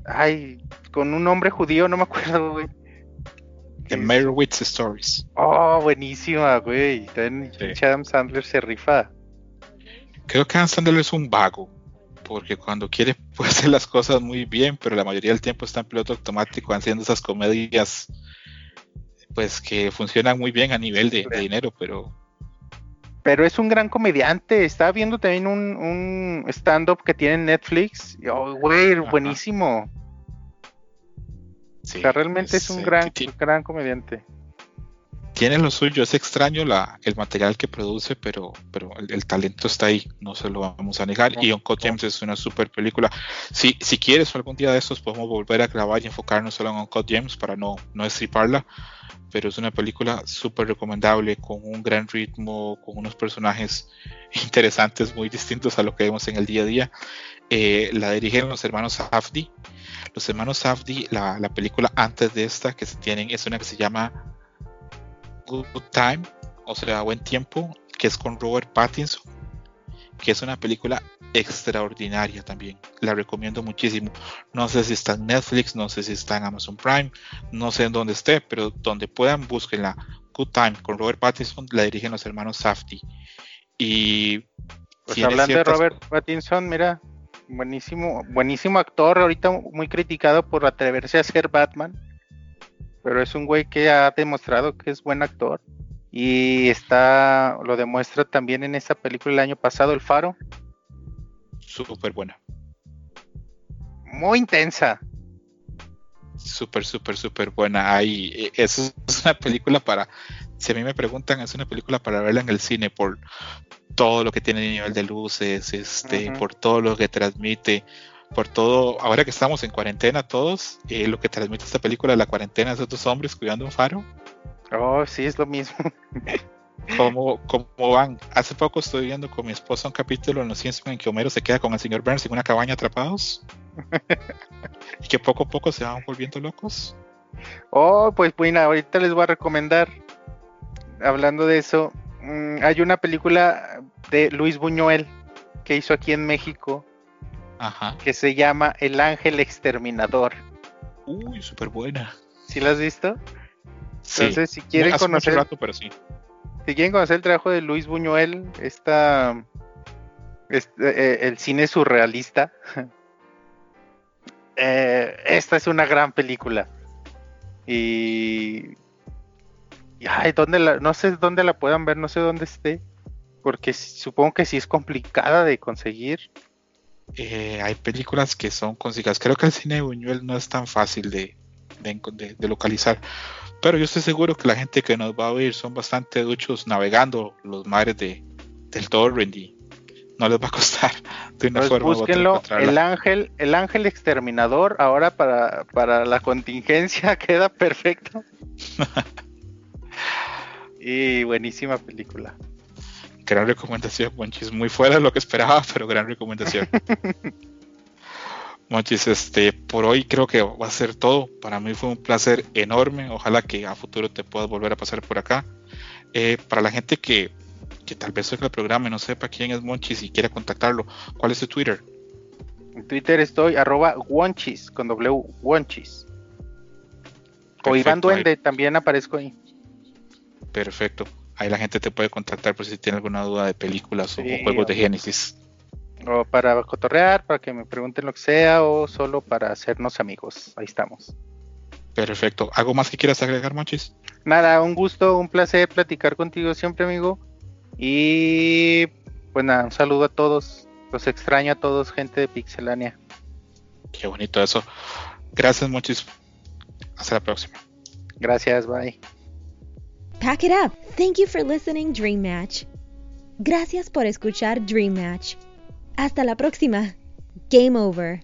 ay, con un hombre judío, no me acuerdo, güey. The Meyerowitz Stories. Oh, buenísima, güey. Sí. Adam Sandler se rifa. Creo que Adam Sandler es un vago, porque cuando quiere [laughs] puede hacer las cosas muy bien, pero la mayoría del tiempo está en piloto automático haciendo esas comedias, pues que funcionan muy bien a nivel de, de dinero, pero Pero es un gran comediante. Estaba viendo también un, un stand-up que tiene en Netflix. Oh, güey, buenísimo. sí, o sea, realmente es, un eh, gran, gran comediante. Tiene lo suyo, es extraño la, el material que produce, pero, pero el, el talento está ahí, no se lo vamos a negar. Y Uncut Gems es una super película. Si, si quieres, algún día de estos podemos volver a grabar y enfocarnos solo en Uncut Gems para no, no estriparla. Pero es una película súper recomendable, con un gran ritmo, con unos personajes [laughs] interesantes, muy distintos a lo que vemos en el día a día. Eh, la dirigen los hermanos Safdie. Los hermanos Safdie, la, la película antes de esta que se tienen, es una que se llama Good Time, o sea, Buen Tiempo, que es con Robert Pattinson, que es una película extraordinaria también. La recomiendo muchísimo. No sé si está en Netflix, no sé si está en Amazon Prime, no sé en dónde esté, pero donde puedan, búsquenla. Good Time con Robert Pattinson, la dirigen los hermanos Safdie. Y Pues hablando de Robert Pattinson, mira, buenísimo, buenísimo actor, ahorita muy criticado por atreverse a ser Batman, pero es un güey que ha demostrado que es buen actor y está, lo demuestra también en esta película el año pasado, El Faro, súper buena. muy intensa. Súper, súper, súper buena. Ahí, eh, es, una película para, si a mí me preguntan, es una película para verla en el cine por todo lo que tiene a nivel de luces, este, por todo lo que transmite, por todo, ahora que estamos en cuarentena todos, eh, lo que transmite esta película, la cuarentena, esos dos hombres cuidando un faro, Oh, sí, es lo mismo. [laughs] ¿cómo, cómo van? Hace poco estoy viendo con mi esposa un capítulo en Los Simpsons en que Homero se queda con el señor Burns en una cabaña atrapados. [laughs] y que poco a poco se van volviendo locos. Oh, pues bueno, ahorita les voy a recomendar, hablando de eso, mm, hay una película de Luis Buñuel que hizo aquí en México Ajá. que se llama El Ángel Exterminador. Uy, súper buena. ¿Sí la has visto? Sí. Entonces, si quieren Hace mucho conocer, rato, pero sí. si quieren conocer el trabajo de Luis Buñuel, esta, este, eh, el cine surrealista, [laughs] eh, esta es una gran película. Y, y, ay, ¿dónde la, no sé dónde la puedan ver, no sé dónde esté, porque supongo que sí es complicada de conseguir. Eh, hay películas que son consigas. Creo que el cine de Buñuel no es tan fácil de, de, de- de localizar. Pero yo estoy seguro que la gente que nos va a oír son bastante duchos navegando los mares de, del torrent y no les va a costar [laughs] de una Pues forma u otra búsquenlo, el ángel, el ángel exterminador, ahora para, para la contingencia [laughs] queda perfecto. [laughs] y buenísima película. Gran recomendación, Monchis. Muy fuera de lo que esperaba, [laughs] pero gran recomendación. Monchis, este, por hoy creo que va a ser todo. Para mí fue un placer enorme. Ojalá que a futuro te puedas volver a pasar por acá. Eh, para la gente que, que tal vez oiga el programa y no sepa quién es Monchis y quiera contactarlo, ¿cuál es su Twitter? En Twitter estoy arroba wonchis con W wonchis. O Iván ahí- Duende, también aparezco ahí. Perfecto. Ahí la gente te puede contactar por si tiene alguna duda de películas o juegos de Génesis. O para cotorrear, para que me pregunten lo que sea, o solo para hacernos amigos. Ahí estamos. Perfecto. ¿Algo más que quieras agregar, Monchis? Nada, un gusto, un placer platicar contigo siempre, amigo. Y pues nada, un saludo a todos. Los extraño a todos, gente de Pixelania. Qué bonito eso. Gracias, Monchis. Hasta la próxima. Gracias, bye. Pack it up. Thank you for listening, Dream Match. Gracias por escuchar Dream Match. Hasta la próxima. Game over.